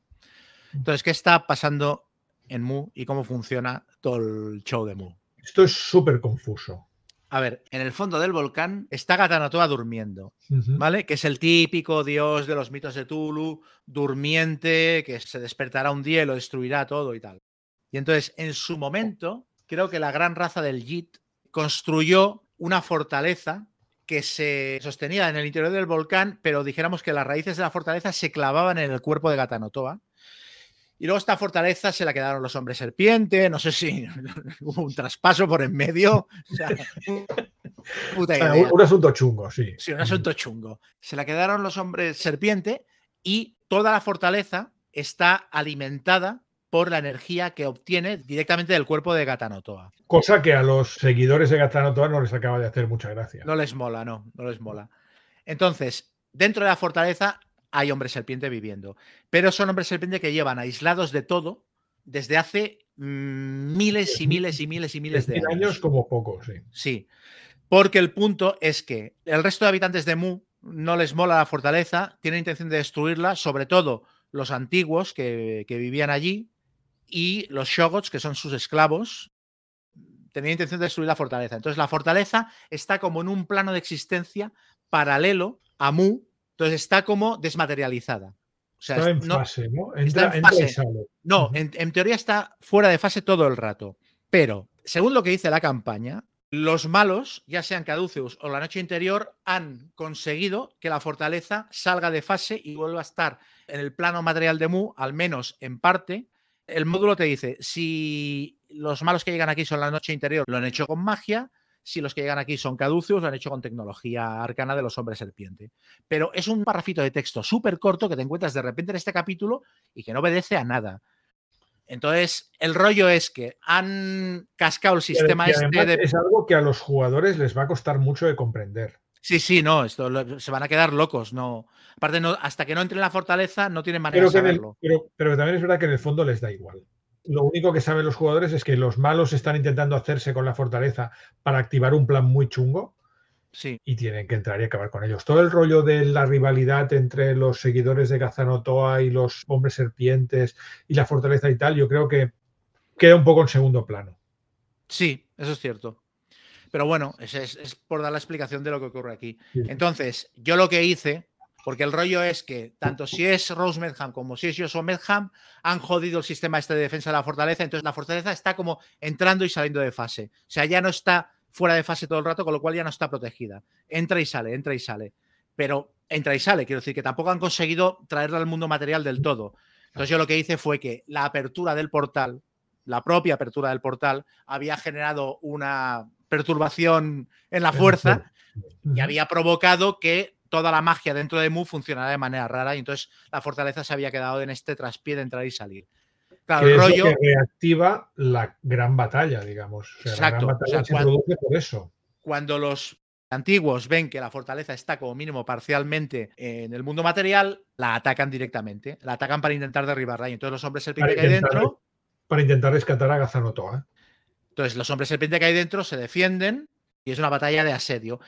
Entonces, ¿qué está pasando en Mu y cómo funciona todo el show de Mu? Esto es súper confuso. A ver, en el fondo del volcán está Gatanatoa durmiendo, ¿vale? Que es el típico dios de los mitos de Tulu, durmiente, que se despertará un día y lo destruirá todo y tal. Y entonces, en su momento, creo que la gran raza del Yit construyó una fortaleza que se sostenía en el interior del volcán, pero dijéramos que las raíces de la fortaleza se clavaban en el cuerpo de Gatanotoa y luego esta fortaleza se la quedaron los hombres serpiente, no sé si [LAUGHS] hubo un traspaso por en medio. [LAUGHS] un, asunto chungo, sí. Sí, un asunto chungo. Se la quedaron los hombres serpiente y toda la fortaleza está alimentada por la energía que obtiene directamente del cuerpo de Gatanotoa. Cosa que a los seguidores de Gatanotoa no les acaba de hacer mucha gracia. No les mola, no, no les mola. Entonces, dentro de la fortaleza hay hombres serpiente viviendo. Pero son hombres serpiente que llevan aislados de todo desde hace mm, miles y [LAUGHS] miles y miles y miles de años. años como poco, sí. Sí. Porque el punto es que el resto de habitantes de Mu no les mola la fortaleza, tienen intención de destruirla, sobre todo los antiguos que, que vivían allí y los Shogots, que son sus esclavos, tenían intención de destruir la fortaleza. Entonces la fortaleza está como en un plano de existencia paralelo a Mu, entonces está como desmaterializada. O sea, está en fase, ¿no? Entra, en fase. No, en, teoría está fuera de fase todo el rato. Pero, según lo que dice la campaña, los malos, ya sean Caduceus o la noche interior, han conseguido que la fortaleza salga de fase y vuelva a estar en el plano material de Mu, al menos en parte. El módulo te dice, si los malos que llegan aquí son la noche interior, lo han hecho con magia, si los que llegan aquí son caduceos, lo han hecho con tecnología arcana de los hombres serpiente. Pero es un parrafito de texto súper corto que te encuentras de repente en este capítulo y que no obedece a nada. Entonces, el rollo es que han cascado el sistema este de... Es algo que a los jugadores les va a costar mucho de comprender. Sí, sí, no, esto se van a quedar locos, no. Aparte, no, hasta que no entren en la fortaleza, no tienen manera de saberlo. pero, pero también es verdad que en el fondo les da igual. Lo único que saben los jugadores es que los malos están intentando hacerse con la fortaleza para activar un plan muy chungo. Sí. Y tienen que entrar y acabar con ellos. Todo el rollo de la rivalidad entre los seguidores de Gazanotoa y los hombres serpientes y la fortaleza y tal, yo creo que queda un poco en segundo plano. Sí, eso es cierto. Pero bueno, es, por dar la explicación de lo que ocurre aquí. Entonces, yo lo que hice porque el rollo es que tanto si es Rose Medham como si es Joshua Medham han jodido el sistema este de defensa de la fortaleza. Entonces la fortaleza está como entrando y saliendo de fase. O sea, ya no está fuera de fase todo el rato, con lo cual ya no está protegida. Entra y sale, entra y sale. Pero entra y sale, quiero decir que tampoco han conseguido traerla al mundo material del todo. Entonces yo lo que hice fue que la apertura del portal, la propia apertura del portal, había generado una perturbación en la [LAUGHS] fuerza y había provocado que toda la magia dentro de Mu funcionara de manera rara y entonces la fortaleza se había quedado en este traspié de entrar y salir. Claro, el rollo... que reactiva la gran batalla, digamos. Exacto. La gran batalla se cuando, produce por eso. Cuando los antiguos ven que la fortaleza está como mínimo parcialmente en el mundo material, la atacan directamente. La atacan para intentar derribarla. Y entonces los hombres serpiente que hay dentro. Para intentar rescatar a Gazanotoa. Entonces los hombres serpiente que hay dentro se defienden y es una batalla de asedio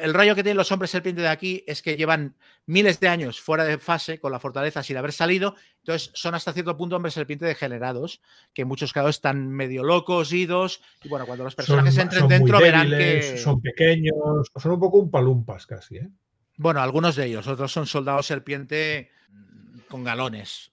el rollo que tienen los hombres serpiente de aquí es que llevan miles de años fuera de fase con la fortaleza sin haber salido, entonces son hasta cierto punto hombres serpiente degenerados, que en muchos casos están medio locos, idos, y bueno, cuando los personajes son, entren son dentro débiles, verán que... Son pequeños, son un poco un palumpas casi, ¿eh? Bueno, algunos de ellos, otros son soldados serpiente con galones.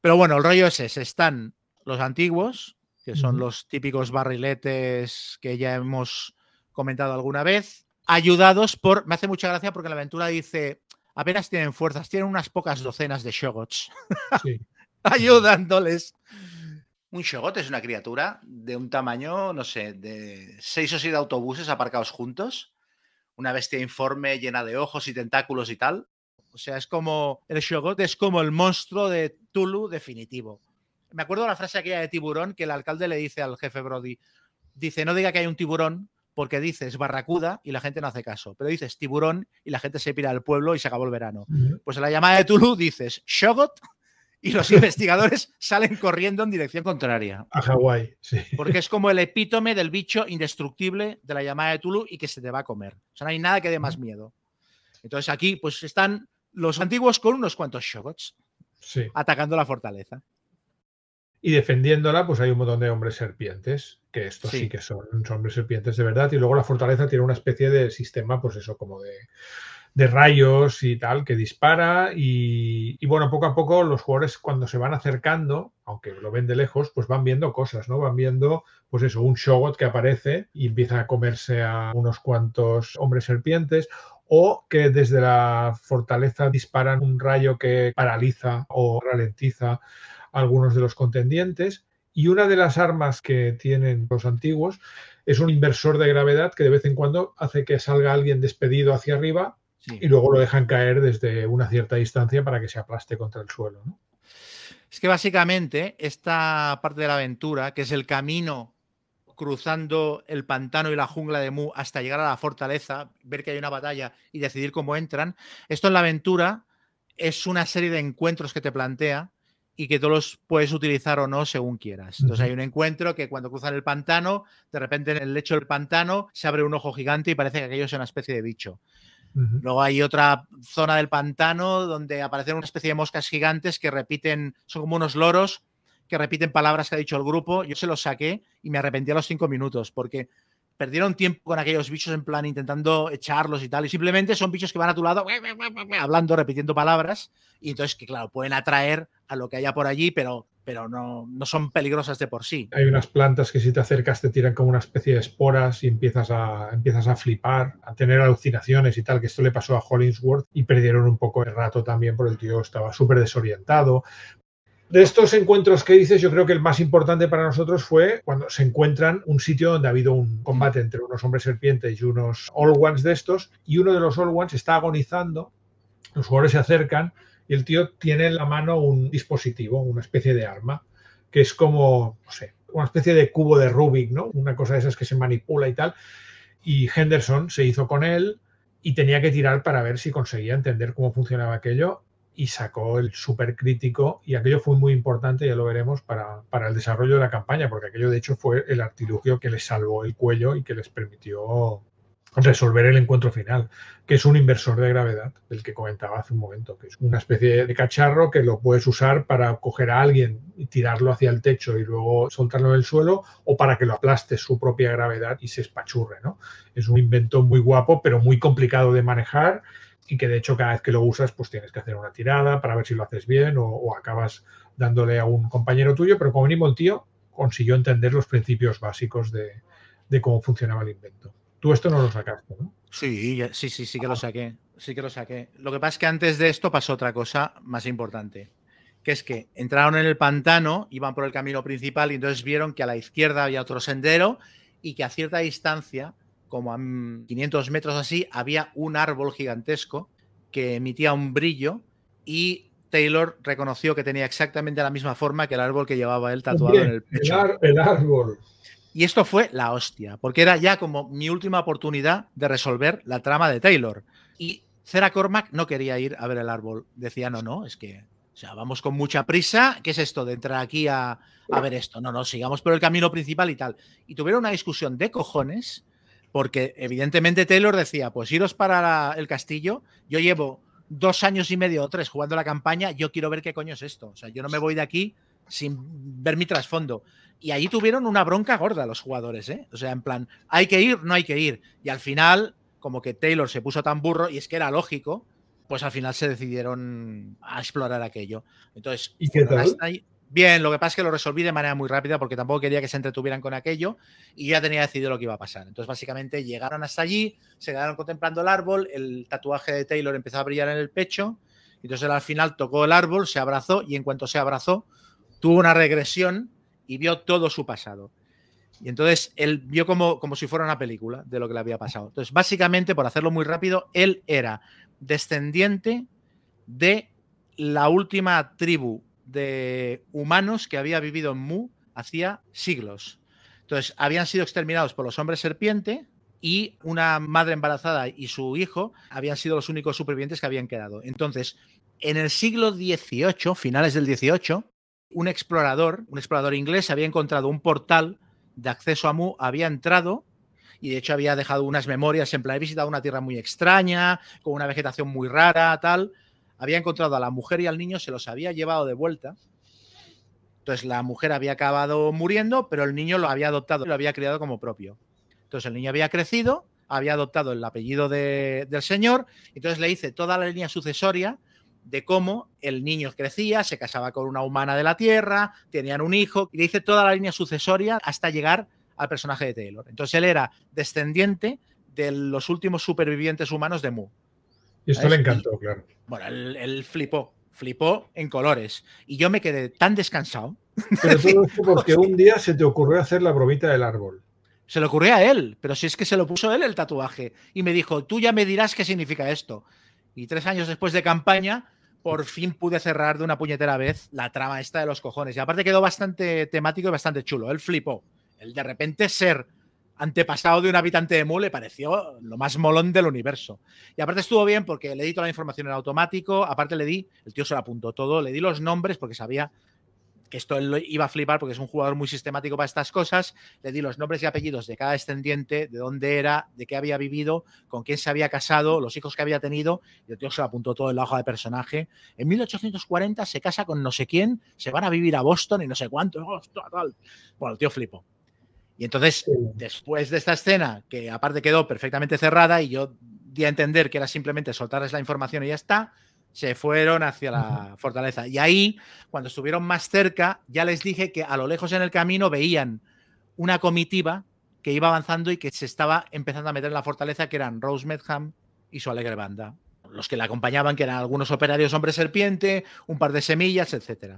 Pero bueno, el rollo es ese, están los antiguos, que son uh -huh. los típicos barriletes que ya hemos comentado alguna vez, ayudados por. Me hace mucha gracia porque la aventura dice: apenas tienen fuerzas, tienen unas pocas docenas de Shogots. Sí. [LAUGHS] ayudándoles. Un Shogot es una criatura de un tamaño, no sé, de seis o siete autobuses aparcados juntos. Una bestia informe llena de ojos y tentáculos y tal. O sea, es como. El Shogot es como el monstruo de Tulu definitivo. Me acuerdo de la frase aquella de tiburón que el alcalde le dice al jefe Brody. Dice, no diga que hay un tiburón, porque dices barracuda y la gente no hace caso, pero dices tiburón y la gente se pira al pueblo y se acabó el verano. Pues en la llamada de Tulu dices Shogot y los [LAUGHS] investigadores salen corriendo en dirección contraria. A Hawái, sí. Porque es como el epítome del bicho indestructible de la llamada de Tulu y que se te va a comer. O sea, no hay nada que dé más miedo. Entonces aquí pues están los antiguos con unos cuantos Shogots sí. atacando la fortaleza. Y defendiéndola, pues hay un montón de hombres serpientes, que estos sí, sí que son, son, hombres serpientes de verdad. Y luego la fortaleza tiene una especie de sistema, pues eso, como de, de rayos y tal, que dispara. Y, y, bueno, poco a poco los jugadores cuando se van acercando, aunque lo ven de lejos, pues van viendo cosas, ¿no? Van viendo, pues eso, un Shogot que aparece y empieza a comerse a unos cuantos hombres serpientes o que desde la fortaleza disparan un rayo que paraliza o ralentiza algunos de los contendientes. Y una de las armas que tienen los antiguos es un inversor de gravedad que de vez en cuando hace que salga alguien despedido hacia arriba sí. y luego lo dejan caer desde una cierta distancia para que se aplaste contra el suelo. ¿no? Es que básicamente esta parte de la aventura, que es el camino cruzando el pantano y la jungla de Mu hasta llegar a la fortaleza, ver que hay una batalla y decidir cómo entran, esto en la aventura es una serie de encuentros que te plantea y que tú los puedes utilizar o no según quieras. Entonces hay un encuentro que cuando cruzan el pantano, de repente en el lecho del pantano se abre un ojo gigante y parece que aquello es una especie de bicho. Uh -huh. Luego hay otra zona del pantano donde aparecen una especie de moscas gigantes que repiten, son como unos loros que repiten palabras que ha dicho el grupo. Yo se los saqué y me arrepentí a los cinco minutos porque perdieron tiempo con aquellos bichos en plan intentando echarlos y tal. Y simplemente son bichos que van a tu lado hablando, repitiendo palabras. Y entonces que, claro, pueden atraer a lo que haya por allí, pero, pero no, no son peligrosas de por sí. Hay unas plantas que si te acercas te tiran como una especie de esporas y empiezas a, empiezas a flipar, a tener alucinaciones y tal, que esto le pasó a Hollingsworth y perdieron un poco el rato también porque el tío estaba súper desorientado de estos encuentros que dices, yo creo que el más importante para nosotros fue cuando se encuentran un sitio donde ha habido un combate entre unos hombres serpientes y unos All Ones de estos, y uno de los All Ones está agonizando, los jugadores se acercan y el tío tiene en la mano un dispositivo, una especie de arma, que es como, no sé, una especie de cubo de Rubik, ¿no? Una cosa de esas que se manipula y tal. Y Henderson se hizo con él y tenía que tirar para ver si conseguía entender cómo funcionaba aquello y sacó el supercrítico y aquello fue muy importante, ya lo veremos, para, para, el desarrollo de la campaña, porque aquello de hecho fue el artilugio que les salvó el cuello y que les permitió resolver el encuentro final, que es un inversor de gravedad, del que comentaba hace un momento, que es una especie de cacharro que lo puedes usar para coger a alguien tirarlo hacia el techo y luego soltarlo en el suelo, o para que lo aplaste su propia gravedad y se espachurre, ¿no? Es un invento muy guapo, pero muy complicado de manejar y que de hecho cada vez que lo usas pues tienes que hacer una tirada para ver si lo haces bien o, o, acabas dándole a un compañero tuyo, pero como mínimo el tío consiguió entender los principios básicos de, de cómo funcionaba el invento. Tú esto no lo sacaste, ¿no? Sí, sí, sí, sí que lo saqué. Sí que lo saqué. Lo que pasa es que antes de esto pasó otra cosa más importante, que es que entraron en el pantano, iban por el camino principal y entonces vieron que a la izquierda había otro sendero y que a cierta distancia, como a 500 metros así, había un árbol gigantesco que emitía un brillo y Taylor reconoció que tenía exactamente la misma forma que el árbol que llevaba él tatuado en el pecho. El, árbol. Y esto fue la hostia, porque era ya como mi última oportunidad de resolver la trama de Taylor. Y Cera Cormac no quería ir a ver el árbol. Decía, no, no, es que, o sea, vamos con mucha prisa. ¿Qué es esto de entrar aquí a, a ver esto? No, no, sigamos por el camino principal y tal. Y tuvieron una discusión de cojones, porque evidentemente Taylor decía, pues iros para el castillo, yo llevo dos años y medio o tres jugando la campaña, yo quiero ver qué coño es esto. O sea, yo no me voy de aquí sin ver mi trasfondo. Y ahí tuvieron una bronca gorda los jugadores, ¿eh? O sea, en plan, hay que ir, no hay que ir. Y al final, como que Taylor se puso tan burro, y es que era lógico, pues al final se decidieron a explorar aquello. Entonces, ¿y qué tal? Bien, lo que pasa es que lo resolví de manera muy rápida porque tampoco quería que se entretuvieran con aquello y ya tenía decidido lo que iba a pasar. Entonces, básicamente llegaron hasta allí, se quedaron contemplando el árbol, el tatuaje de Taylor empezó a brillar en el pecho, entonces al final tocó el árbol, se abrazó y en cuanto se abrazó, tuvo una regresión y vio todo su pasado. Y entonces él vio como, como si fuera una película de lo que le había pasado. Entonces, básicamente, por hacerlo muy rápido, él era descendiente de la última tribu de humanos que había vivido en Mu hacía siglos. Entonces, habían sido exterminados por los hombres serpiente y una madre embarazada y su hijo habían sido los únicos supervivientes que habían quedado. Entonces, en el siglo XVIII, finales del XVIII, un explorador, un explorador inglés, había encontrado un portal de acceso a Mu, había entrado y de hecho había dejado unas memorias en plan, he visitado una tierra muy extraña, con una vegetación muy rara, tal, había encontrado a la mujer y al niño, se los había llevado de vuelta. Entonces la mujer había acabado muriendo, pero el niño lo había adoptado, lo había criado como propio. Entonces el niño había crecido, había adoptado el apellido de, del señor, entonces le hice toda la línea sucesoria de cómo el niño crecía, se casaba con una humana de la Tierra, tenían un hijo, y le hice toda la línea sucesoria hasta llegar al personaje de Taylor. Entonces él era descendiente de los últimos supervivientes humanos de Mu. Y esto le encantó, claro. Bueno, él, flipó, flipó en colores. Y yo me quedé tan descansado. Pero todo [LAUGHS] esto porque un día se te ocurrió hacer la bromita del árbol. Se le ocurrió a él, pero si es que se lo puso él el tatuaje. Y me dijo, tú ya me dirás qué significa esto. Y tres años después de campaña, por fin pude cerrar de una puñetera vez la trama esta de los cojones. Y aparte quedó bastante temático y bastante chulo. Él flipó. El de repente ser antepasado de un habitante de Mu le pareció lo más molón del universo. Y aparte estuvo bien porque le di toda la información en automático, aparte le di, el tío se lo apuntó todo, le di los nombres porque sabía que esto él iba a flipar porque es un jugador muy sistemático para estas cosas, le di los nombres y apellidos de cada descendiente, de dónde era, de qué había vivido, con quién se había casado, los hijos que había tenido, y el tío se lo apuntó todo en la hoja de personaje. En 1840 se casa con no sé quién, se van a vivir a Boston y no sé cuánto. Bueno, el tío flipó. Y entonces, después de esta escena, que aparte quedó perfectamente cerrada y yo di a entender que era simplemente soltarles la información y ya está, se fueron hacia la fortaleza. Y ahí, cuando estuvieron más cerca, ya les dije que a lo lejos en el camino veían una comitiva que iba avanzando y que se estaba empezando a meter en la fortaleza, que eran Rose Medham y su alegre banda. Los que la acompañaban, que eran algunos operarios hombre serpiente, un par de semillas, etc.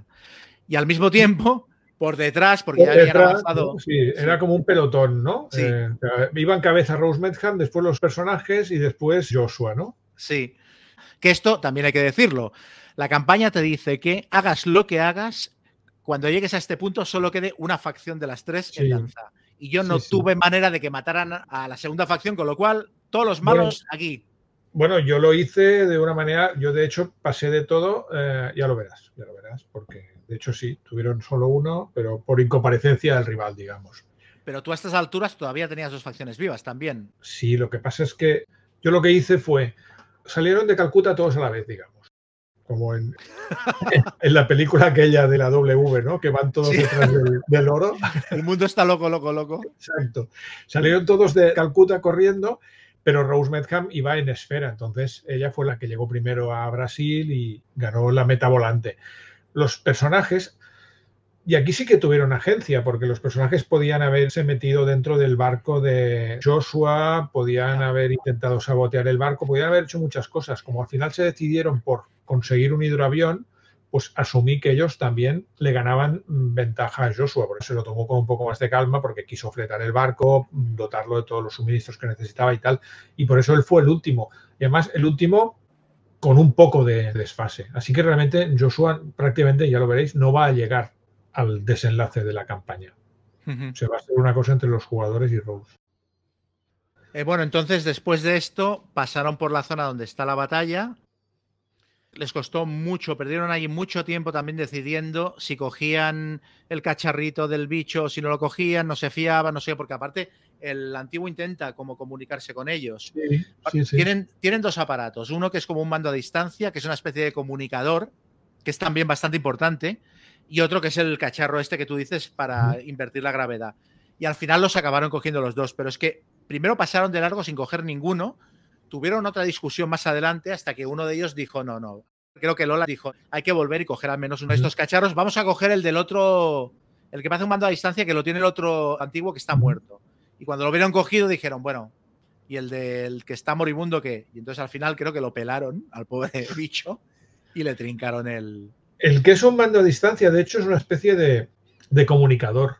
Y al mismo tiempo, por detrás, porque ya habían avanzado. Sí, era como un pelotón, ¿no? Sí. Eh, iban cabeza Rose Medham, después los personajes y después Joshua, ¿no? Sí. Que esto también hay que decirlo. La campaña te dice que hagas lo que hagas, cuando llegues a este punto solo quede una facción de las tres Sí. en danza. Y yo no tuve manera de que mataran a la segunda facción, con lo cual todos los malos aquí. Bueno, yo lo hice de una manera, yo de hecho pasé de todo, eh, ya lo verás, ya lo verás, porque de hecho sí, tuvieron solo uno, pero por incomparecencia del rival, digamos. Pero tú a estas alturas todavía tenías dos facciones vivas también. Sí, lo que pasa es que yo lo que hice fue, salieron de Calcuta todos a la vez, digamos. Como [LAUGHS] en, en la película aquella de la W, ¿no? Que van todos Sí. detrás del, del oro. El mundo está loco, loco, loco. Exacto. Salieron todos de Calcuta corriendo, pero Rose Medham iba en esfera. Entonces ella fue la que llegó primero a Brasil y ganó la meta volante. Los personajes, Y aquí sí que tuvieron agencia, porque los personajes podían haberse metido dentro del barco de Joshua, podían haber intentado sabotear el barco, podían haber hecho muchas cosas. Como al final se decidieron por conseguir un hidroavión, pues asumí que ellos también le ganaban ventaja a Joshua. Por eso lo tomó con un poco más de calma, porque quiso fletar el barco, dotarlo de todos los suministros que necesitaba y tal. Y por eso él fue el último. Y además, el último con un poco de desfase. Así que realmente Joshua prácticamente, ya lo veréis, no va a llegar al desenlace de la campaña. Se va a hacer una cosa entre los jugadores y Rose. Eh, bueno, entonces después de esto pasaron por la zona donde está la batalla. Les costó mucho, perdieron ahí mucho tiempo también decidiendo si cogían el cacharrito del bicho o si no lo cogían, no se fiaban, no sé, porque aparte el antiguo intenta como comunicarse con ellos. Sí, sí, sí. Tienen, tienen dos aparatos, uno que es como un mando a distancia, que es una especie de comunicador, que es también bastante importante, y otro que es el cacharro este que tú dices para invertir la gravedad. Y al final los acabaron cogiendo los dos, pero es que primero pasaron de largo sin coger ninguno, tuvieron otra discusión más adelante hasta que uno de ellos dijo, no, no, creo que Lola dijo, hay que volver y coger al menos uno de estos cacharros, vamos a coger el del otro, el que parece un mando a distancia que lo tiene el otro antiguo que está muerto. Y cuando lo vieron cogido dijeron, bueno, ¿y el del que está moribundo qué? Y entonces al final creo que lo pelaron al pobre [LAUGHS] bicho y le trincaron el, el que es un mando a distancia, de hecho, es una especie de, de comunicador.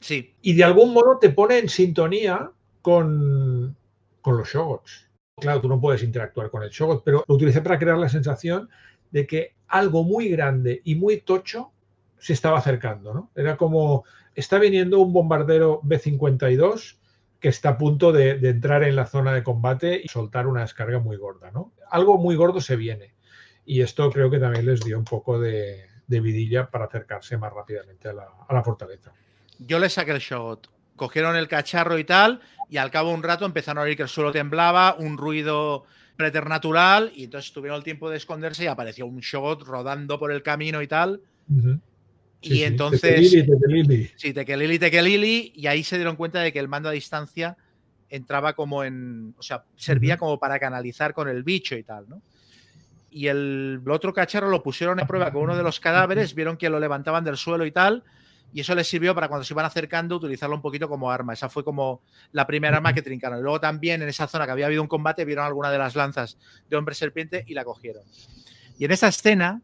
Sí. Y de algún modo te pone en sintonía con, con los shogots. Claro, tú no puedes interactuar con el shogot, pero lo utilicé para crear la sensación de que algo muy grande y muy tocho se estaba acercando, ¿no? Era como, está viniendo un bombardero B-52 que está a punto de, de, entrar en la zona de combate y soltar una descarga muy gorda, ¿no? Algo muy gordo se viene. Y esto creo que también les dio un poco de, de vidilla para acercarse más rápidamente a la, a la, fortaleza. Yo les saqué el shot. Cogieron el cacharro y tal, y al cabo de un rato empezaron a oír que el suelo temblaba, un ruido preternatural, y entonces tuvieron el tiempo de esconderse y apareció un shot rodando por el camino y tal. Uh -huh. Sí, y sí. entonces. Tekelili, tekelili. Sí, tekelili, tekelili, y ahí se dieron cuenta de que el mando a distancia entraba como en. O sea, servía como para canalizar con el bicho y tal, ¿no? y el otro cacharro lo pusieron a prueba con uno de los cadáveres, vieron que lo levantaban del suelo y tal, y eso les sirvió para cuando se iban acercando utilizarlo un poquito como arma. Esa fue como la primera arma que trincaron. Y luego también en esa zona que había habido un combate vieron alguna de las lanzas de hombre serpiente y la cogieron. Y en esa escena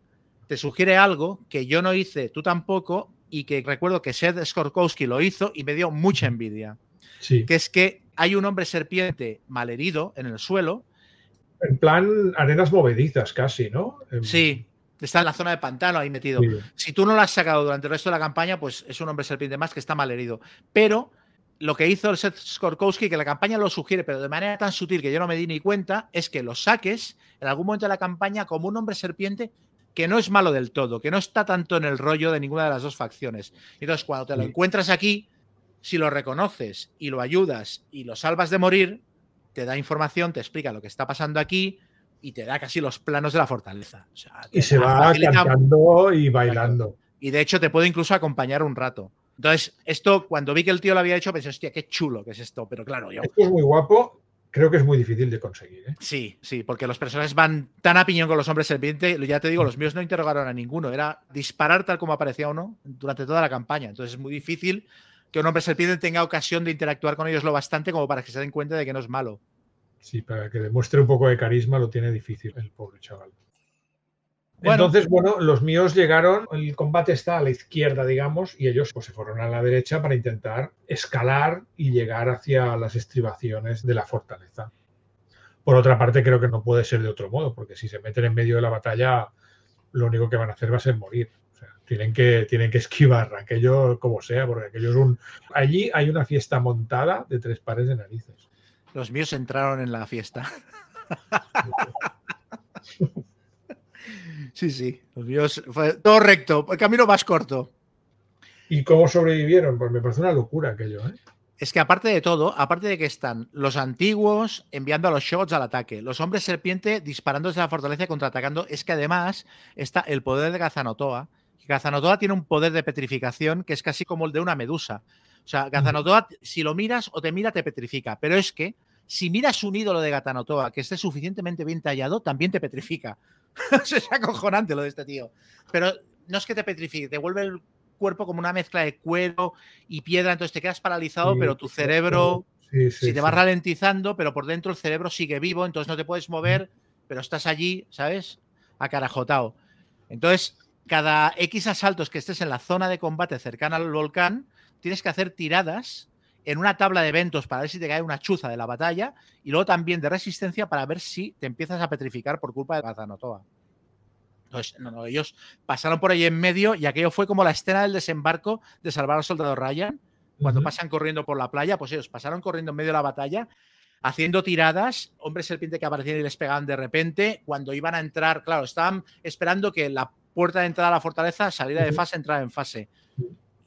te sugiere algo que yo no hice, tú tampoco, y que recuerdo que Seth Skorkowski lo hizo y me dio mucha envidia. Sí. Que es que hay un hombre serpiente malherido en el suelo en plan arenas movedizas casi, ¿no? Sí, está en la zona de pantano ahí metido. Sí. Si tú no lo has sacado durante el resto de la campaña, pues es un hombre serpiente más que está mal herido. Pero lo que hizo el Seth Skorkowski, que la campaña lo sugiere, pero de manera tan sutil que yo no me di ni cuenta, es que lo saques en algún momento de la campaña como un hombre serpiente que no es malo del todo, que no está tanto en el rollo de ninguna de las dos facciones. Entonces, cuando te lo encuentras aquí, si lo reconoces y lo ayudas y lo salvas de morir, te da información, te explica lo que está pasando aquí y te da casi los planos de la fortaleza. O sea, y se va cantando y bailando. Y de hecho te puede incluso acompañar un rato. Entonces, esto, cuando vi que el tío lo había hecho, pensé, hostia, qué chulo que es esto. Pero claro, yo. Esto es muy guapo. Creo que es muy difícil de conseguir. ¿eh? Sí, sí, porque los personajes van tan a piñón con los hombres serpiente. Ya te digo, los míos no interrogaron a ninguno. Era disparar tal como aparecía uno durante toda la campaña. Entonces es muy difícil que un hombre serpiente tenga ocasión de interactuar con ellos lo bastante como para que se den cuenta de que no es malo. Sí, para que demuestre un poco de carisma lo tiene difícil el pobre chaval. Bueno, Entonces, bueno, los míos llegaron, el combate está a la izquierda, digamos, y ellos pues, se fueron a la derecha para intentar escalar y llegar hacia las estribaciones de la fortaleza. Por otra parte, creo que no puede ser de otro modo, porque si se meten en medio de la batalla, lo único que van a hacer va a ser morir. O sea, tienen que, tienen que esquivar aquello como sea, porque aquello es un... Allí hay una fiesta montada de tres pares de narices. Los míos entraron en la fiesta. [LAUGHS] Sí, sí, los míos fue todo recto, el camino más corto. ¿Y cómo sobrevivieron? Pues me parece una locura aquello, ¿eh? Es que aparte de todo, aparte de que están los antiguos enviando a los shots al ataque, los hombres serpiente disparando desde la fortaleza y contraatacando, es que además está el poder de Gazanotoa. Gazanotoa tiene un poder de petrificación que es casi como el de una medusa. O sea, Gazanotoa, si lo miras o te mira, te petrifica. Pero es que si miras un ídolo de Gazanotoa que esté suficientemente bien tallado, también te petrifica. [LAUGHS] es acojonante lo de este tío. Pero no es que te petrifique, te vuelve el cuerpo como una mezcla de cuero y piedra, entonces te quedas paralizado, Sí, pero tu cerebro Sí, sí, si te vas ralentizando, pero por dentro el cerebro sigue vivo, entonces no te puedes mover, pero estás allí, ¿sabes? Acarajotado. Entonces, cada X asaltos que estés en la zona de combate cercana al volcán, tienes que hacer tiradas en una tabla de eventos para ver si te cae una chuza de la batalla y luego también de resistencia para ver si te empiezas a petrificar por culpa de Gazanotoa. Entonces, no, no, ellos pasaron por ahí en medio y aquello fue como la escena del desembarco de salvar al soldado Ryan, cuando pasan corriendo por la playa, pues ellos pasaron corriendo en medio de la batalla, haciendo tiradas, hombres serpiente que aparecían y les pegaban de repente, cuando iban a entrar, claro, estaban esperando que la puerta de entrada a la fortaleza saliera de fase, entrara en fase.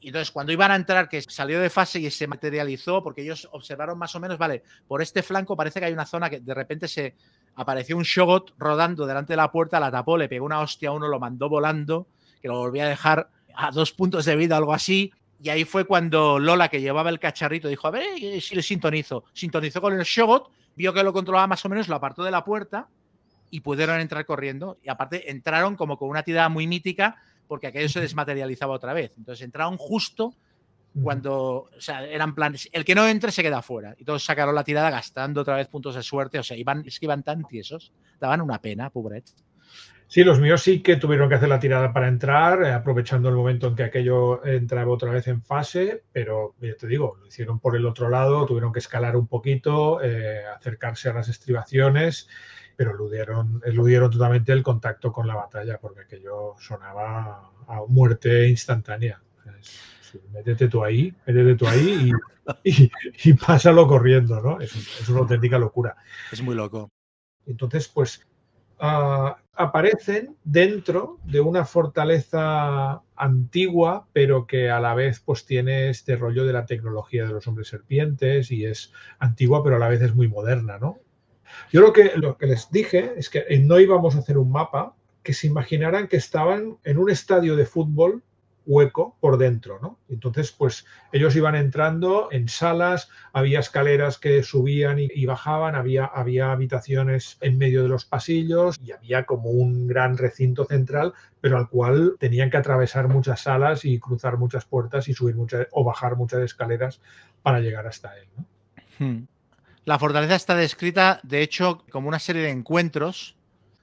Y entonces, cuando iban a entrar, que salió de fase y se materializó, porque ellos observaron más o menos, vale, por este flanco parece que hay una zona que de repente se apareció un Shogot rodando delante de la puerta, la tapó, le pegó una hostia a uno, lo mandó volando, que lo volvía a dejar a dos puntos de vida, algo así. Y ahí fue cuando Lola, que llevaba el cacharrito, dijo, a ver eh, si le sintonizo. Sintonizó con el Shogot, vio que lo controlaba más o menos, lo apartó de la puerta y pudieron entrar corriendo. Y aparte entraron como con una tirada muy mítica porque aquello se desmaterializaba otra vez. Entonces entraron justo cuando, o sea, eran planes, el que no entre se queda fuera. Y todos sacaron la tirada gastando otra vez puntos de suerte. O sea, iban, es que iban tan tiesos, daban una pena, pobret. Sí, los míos sí que tuvieron que hacer la tirada para entrar, eh, aprovechando el momento en que aquello entraba otra vez en fase, pero ya te digo, lo hicieron por el otro lado, tuvieron que escalar un poquito, eh, acercarse a las estribaciones, pero eludieron, eludieron totalmente el contacto con la batalla, porque aquello sonaba a muerte instantánea. Es- métete tú ahí, métete tú ahí y, y- y pásalo corriendo, ¿no? Es, es una auténtica locura. Es muy loco. Entonces, pues ah, aparecen dentro de una fortaleza antigua, pero que a la vez pues tiene este rollo de la tecnología de los hombres serpientes y es antigua, pero a la vez es muy moderna, ¿no? Yo lo que, lo que les dije es que no íbamos a hacer un mapa, que se imaginaran que estaban en un estadio de fútbol hueco por dentro, ¿no? Entonces, pues ellos iban entrando en salas, había escaleras que subían y, bajaban, había, había habitaciones en medio de los pasillos y había como un gran recinto central, pero al cual tenían que atravesar muchas salas y cruzar muchas puertas y subir muchas o bajar muchas escaleras para llegar hasta él. Hmm. La fortaleza está descrita, de hecho, como una serie de encuentros.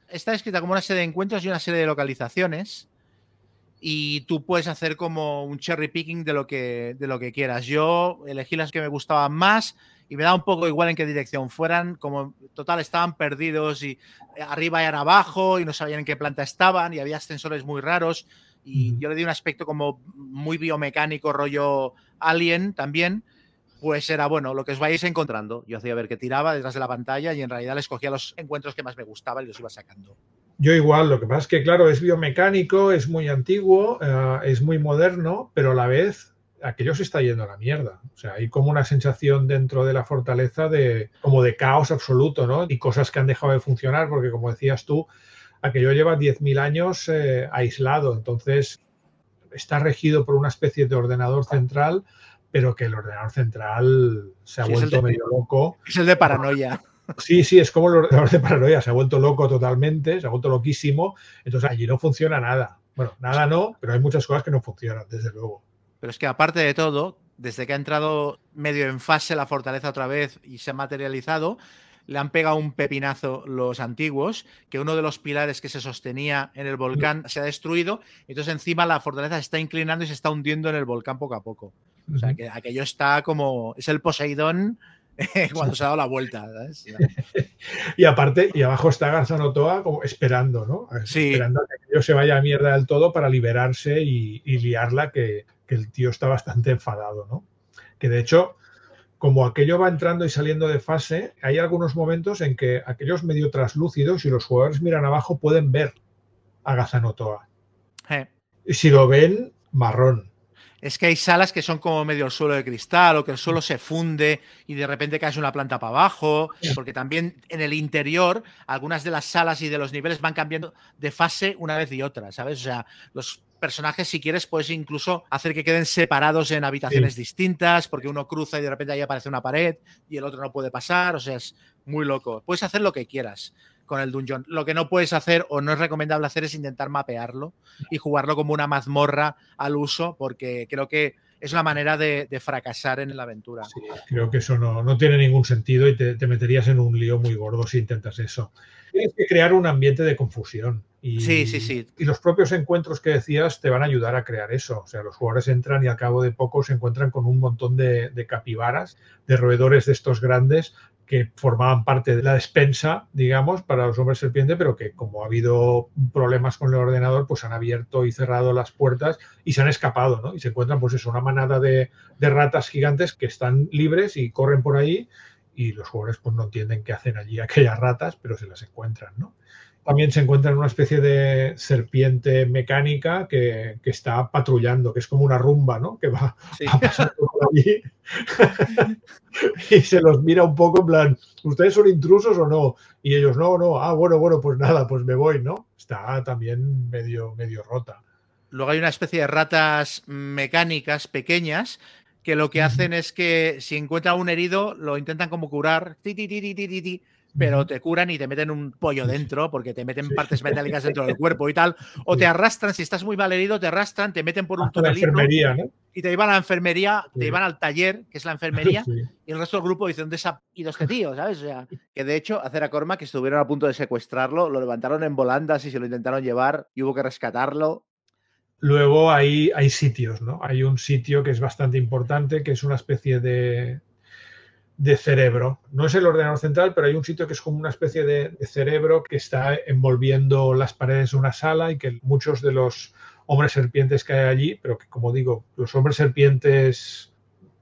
Está descrita como una serie de encuentros y una serie de localizaciones. Y tú puedes hacer como un cherry picking de lo que, de lo que quieras. Yo elegí las que me gustaban más y me da un poco igual en qué dirección fueran. Como total estaban perdidos y arriba y abajo y no sabían en qué planta estaban y había ascensores muy raros. Y yo le di un aspecto como muy biomecánico, rollo alien también pues era bueno, lo que os vais encontrando. Yo hacía ver que tiraba detrás de la pantalla y en realidad les cogía los encuentros que más me gustaban y los iba sacando. Yo igual, lo que pasa es que, claro, es biomecánico, es muy antiguo, eh, es muy moderno, pero a la vez aquello se está yendo a la mierda. O sea, hay como una sensación dentro de la fortaleza de como de caos absoluto, ¿no? Y cosas que han dejado de funcionar, porque como decías tú, aquello lleva 10.000 años eh, aislado, entonces está regido por una especie de ordenador central, pero que el ordenador central se ha Sí, vuelto de- medio loco. Es el de paranoia. Sí, sí, es como el ordenador de paranoia, se ha vuelto loco totalmente, se ha vuelto loquísimo, entonces allí no funciona nada. Bueno, nada no, pero hay muchas cosas que no funcionan, desde luego. Pero es que aparte de todo, desde que ha entrado medio en fase la fortaleza otra vez y se ha materializado, le han pegado un pepinazo los antiguos, que uno de los pilares que se sostenía en el volcán se ha destruido, entonces encima la fortaleza se está inclinando y se está hundiendo en el volcán poco a poco. O sea, que aquello está como. Es el Poseidón [LAUGHS] cuando se ha dado la vuelta. ¿sabes? [LAUGHS] Y aparte, y abajo está Garzanotoa como esperando, ¿no? Sí. Esperando a que aquello se vaya a mierda del todo para liberarse y, y liarla, que, que el tío está bastante enfadado, ¿no? Que de hecho, como aquello va entrando y saliendo de fase, hay algunos momentos en que aquellos medio traslúcidos y los jugadores miran abajo pueden ver a Gazanotoa. Eh. Y si lo ven, marrón. Es que hay salas que son como medio el suelo de cristal o que el suelo se funde y de repente caes una planta para abajo, porque también en el interior algunas de las salas y de los niveles van cambiando de fase una vez y otra, ¿sabes? O sea, los personajes, si quieres, puedes incluso hacer que queden separados en habitaciones sí. distintas, porque uno cruza y de repente ahí aparece una pared y el otro no puede pasar, o sea, es muy loco. Puedes hacer lo que quieras. Con el dungeon. Lo que no puedes hacer o no es recomendable hacer es intentar mapearlo y jugarlo como una mazmorra al uso, porque creo que es una manera de, fracasar en la aventura. Sí, creo que eso no, tiene ningún sentido y te, meterías en un lío muy gordo si intentas eso. Tienes que crear un ambiente de confusión. Y, sí, sí, sí. Y los propios encuentros que decías te van a ayudar a crear eso. O sea, los jugadores entran y al cabo de poco se encuentran con un montón de, de capibaras, de roedores de estos grandes que formaban parte de la despensa, digamos, para los hombres serpiente, pero que como ha habido problemas con el ordenador, pues han abierto y cerrado las puertas y se han escapado, ¿no? Y se encuentran, pues eso, una manada de, de ratas gigantes que están libres y corren por ahí y los jugadores pues no entienden qué hacen allí aquellas ratas, pero se las encuentran, ¿no? También se encuentra en una especie de serpiente mecánica que, está patrullando, que es como una rumba, ¿no? Que va, pasando por allí y se los mira un poco en plan, ¿ustedes son intrusos o no? Y ellos, no, no, ah, bueno, bueno, pues nada, pues me voy, ¿no? Está también medio, medio rota. Luego hay una especie de ratas mecánicas pequeñas que lo que hacen es que si encuentra un herido, lo intentan como curar, ti, ti, ti, pero te curan y te meten un pollo dentro porque te meten partes metálicas dentro del cuerpo y tal. [LAUGHS] O te arrastran, si estás muy mal herido, te arrastran, te meten por un túnelito y te llevan a la enfermería, te llevan al taller, que es la enfermería, [LAUGHS] y el resto del grupo dice, ¿dónde ha ido este tío? ¿Sabes? O sea, que de hecho, hacer a Corma que estuvieron a punto de secuestrarlo, lo levantaron en volandas y se lo intentaron llevar y hubo que rescatarlo. Luego hay, hay sitios, ¿no? Hay un sitio que es bastante importante, que es una especie de, de cerebro. No es el ordenador central, pero hay un sitio que es como una especie de, cerebro que está envolviendo las paredes de una sala y que muchos de los hombres serpientes que hay allí, pero que como digo, los hombres serpientes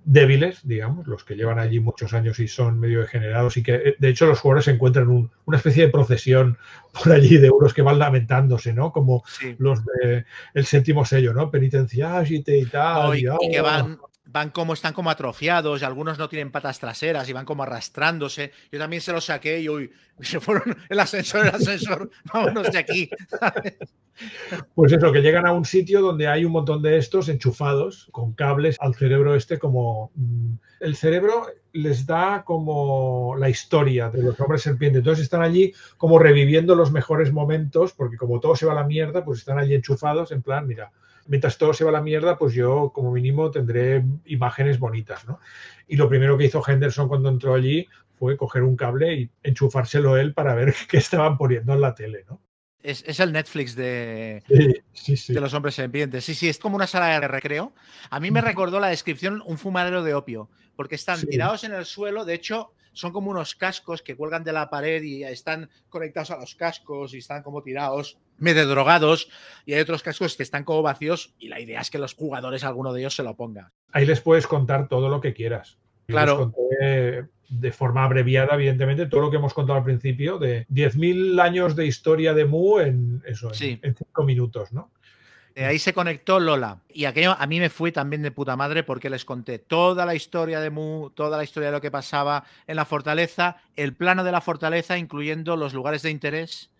débiles, digamos, los que llevan allí muchos años y son medio degenerados y que de hecho los jugadores se encuentran en una especie de procesión [LAUGHS] por allí de euros que van lamentándose, ¿no? Como los de el séptimo sello, ¿no? Penitencias y tal. y, y, que van van como están como atrofiados y algunos no tienen patas traseras y van como arrastrándose. Yo también se los saqué y uy, [LAUGHS] se fueron el ascensor, el ascensor, [LAUGHS] vámonos de aquí. Pues eso, que llegan a un sitio donde hay un montón de estos enchufados con cables al cerebro este como... Mm, el cerebro les da como la historia de los hombres serpientes. Entonces están allí como reviviendo los mejores momentos porque como todo se va a la mierda, pues están allí enchufados en plan, mira, mientras todo se va a la mierda, pues yo como mínimo tendré imágenes bonitas, ¿no? Y lo primero que hizo Henderson cuando entró allí fue coger un cable y enchufárselo él para ver [LAUGHS] qué estaban poniendo en la tele, ¿no? Es, el Netflix de, de los hombres serpientes. Sí, sí, es como una sala de recreo. A mí me recordó la descripción un fumadero de opio, porque están tirados en el suelo. De hecho, son como unos cascos que cuelgan de la pared y están conectados a los cascos y están como tirados medio drogados y hay otros cascos que están como vacíos y la idea es que los jugadores, alguno de ellos, se lo ponga. Ahí les puedes contar todo lo que quieras. claro. de forma abreviada, evidentemente, todo lo que hemos contado al principio, de 10.000 años de historia de Mu en eso, en, cinco minutos, ¿no? De ahí se conectó Lola. Y aquello a mí me fue también de puta madre porque les conté toda la historia de Mu, toda la historia de lo que pasaba en la fortaleza, el plano de la fortaleza, incluyendo los lugares de interés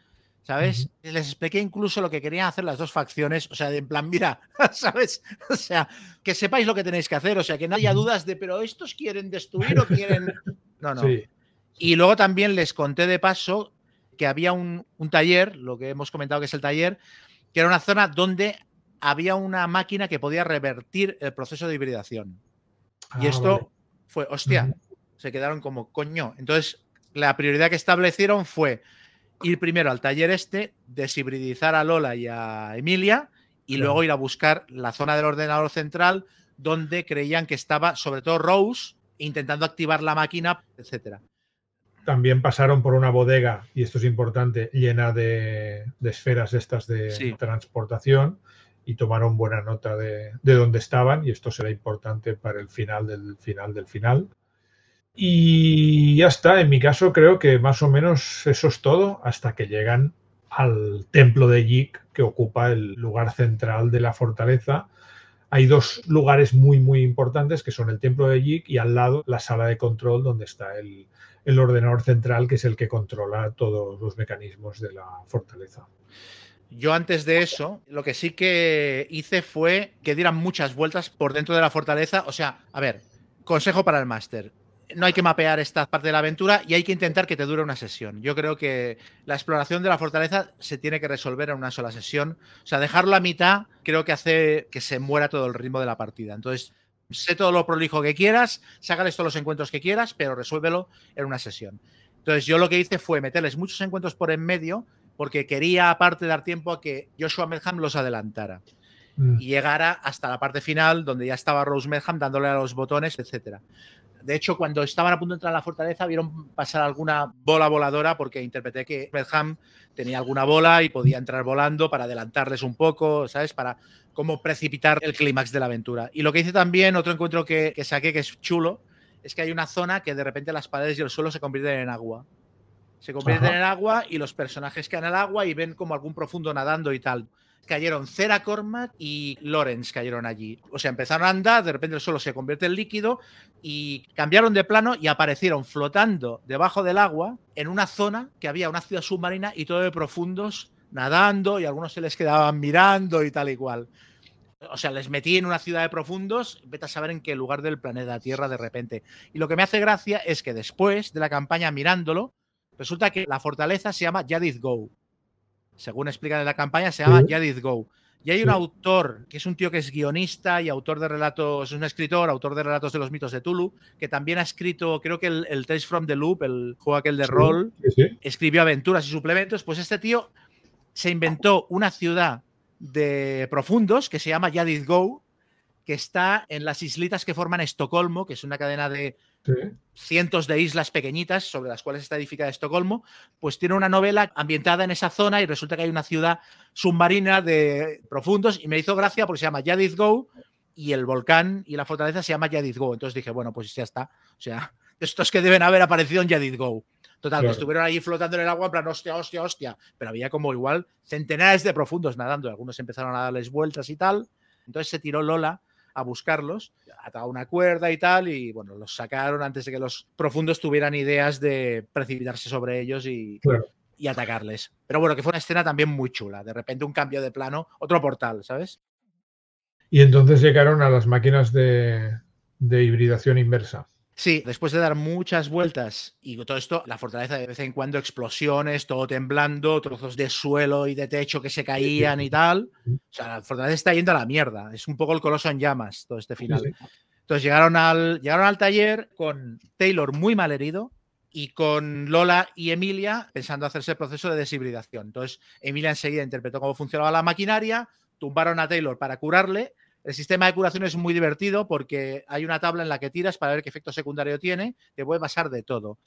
¿sabes? Les expliqué incluso lo que querían hacer las dos facciones, o sea, de en plan, mira, [LAUGHS] ¿sabes? O sea, que sepáis lo que tenéis que hacer, o sea, que no haya dudas de, pero estos quieren destruir o quieren... [LAUGHS] No, no. Y luego también les conté de paso que había un, taller, lo que hemos comentado que es el taller, que era una zona donde había una máquina que podía revertir el proceso de hibridación. y ah, esto fue, hostia, se quedaron como coño. Entonces, la prioridad que establecieron fue ir primero al taller este, deshibridizar a Lola y a Emilia y luego ir a buscar la zona del ordenador central donde creían que estaba sobre todo Rose intentando activar la máquina, etcétera. También pasaron por una bodega, y esto es importante, llena de, esferas estas de transportación y tomaron buena nota de, de dónde estaban y esto será importante para el final del final del final. Y ya está, en mi caso creo que más o menos eso es todo hasta que llegan al templo de Yik que ocupa el lugar central de la fortaleza. Hay dos lugares muy muy importantes que son el templo de Yik y al lado la sala de control donde está el, el ordenador central que es el que controla todos los mecanismos de la fortaleza. Yo antes de eso, lo que sí que hice fue que dieran muchas vueltas por dentro de la fortaleza. O sea, a ver, consejo para el máster no hay que mapear esta parte de la aventura y hay que intentar que te dure una sesión. Yo creo que la exploración de la fortaleza se tiene que resolver en una sola sesión. O sea, dejarlo a mitad creo que hace que se muera todo el ritmo de la partida. Entonces, sé todo lo prolijo que quieras, sácales todos los encuentros que quieras, pero resuélvelo en una sesión. Entonces, yo lo que hice fue meterles muchos encuentros por en medio porque quería, aparte, dar tiempo a que Joshua Medham los adelantara mm. y llegara hasta la parte final donde ya estaba Rose Medham dándole a los botones, etcétera. De hecho, cuando estaban a punto de entrar a la fortaleza, vieron pasar alguna bola voladora porque interpreté que Medham tenía alguna bola y podía entrar volando para adelantarles un poco, ¿sabes? Para como precipitar el clímax de la aventura. Y lo que hice también, otro encuentro que, saqué que es chulo, es que hay una zona que de repente las paredes y el suelo se convierten en agua. Se convierten en agua y los personajes caen al agua y ven como algún profundo nadando y tal cayeron Cera Cormac y Lorenz cayeron allí. O sea, empezaron a andar, de repente el suelo se convierte en líquido y cambiaron de plano y aparecieron flotando debajo del agua en una zona que había una ciudad submarina y todo de profundos nadando y algunos se les quedaban mirando y tal y cual. O sea, les metí en una ciudad de profundos, vete a saber en qué lugar del planeta Tierra de repente. Y lo que me hace gracia es que después de la campaña mirándolo, resulta que la fortaleza se llama Yadith Go según explican en la campaña, se llama Yadith Go. Y hay un autor, que es un tío que es guionista y autor de relatos, es un escritor, autor de relatos de los mitos de Tulu, que también ha escrito, creo que el, el Tales from the Loop, el juego aquel de rol, escribió aventuras y suplementos. Pues este tío se inventó una ciudad de profundos que se llama Yadith Go, que está en las islitas que forman Estocolmo, que es una cadena de cientos de islas pequeñitas sobre las cuales está edificada Estocolmo, pues tiene una novela ambientada en esa zona y resulta que hay una ciudad submarina de profundos y me hizo gracia porque se llama Yadith Go y el volcán y la fortaleza se llama Yadith Go. Entonces dije, bueno, pues ya está. O sea, [LAUGHS] estos que deben haber aparecido en Yadith Go. Total, que estuvieron ahí flotando en el agua en plan, hostia, hostia, hostia. Pero había como igual centenares de profundos nadando. Algunos empezaron a darles vueltas y tal. Entonces se tiró Lola a buscarlos, ataba una cuerda y tal, y bueno, los sacaron antes de que los profundos tuvieran ideas de precipitarse sobre ellos y, y atacarles. Pero bueno, que fue una escena también muy chula. De repente un cambio de plano, otro portal, ¿sabes? Y entonces llegaron a las máquinas de, de hibridación inversa. Sí, después de dar muchas vueltas y todo esto, la fortaleza de vez en cuando explosiones, todo temblando, trozos de suelo y de techo que se caían y tal. O sea, la fortaleza está yendo a la mierda. Es un poco el coloso en llamas todo este final. Entonces llegaron al, llegaron al taller con Taylor muy mal herido y con Lola y Emilia pensando hacerse el proceso de deshibridación. Entonces Emilia enseguida interpretó cómo funcionaba la maquinaria, tumbaron a Taylor para curarle el sistema de curación es muy divertido porque hay una tabla en la que tiras para ver qué efecto secundario tiene, te puede pasar de todo.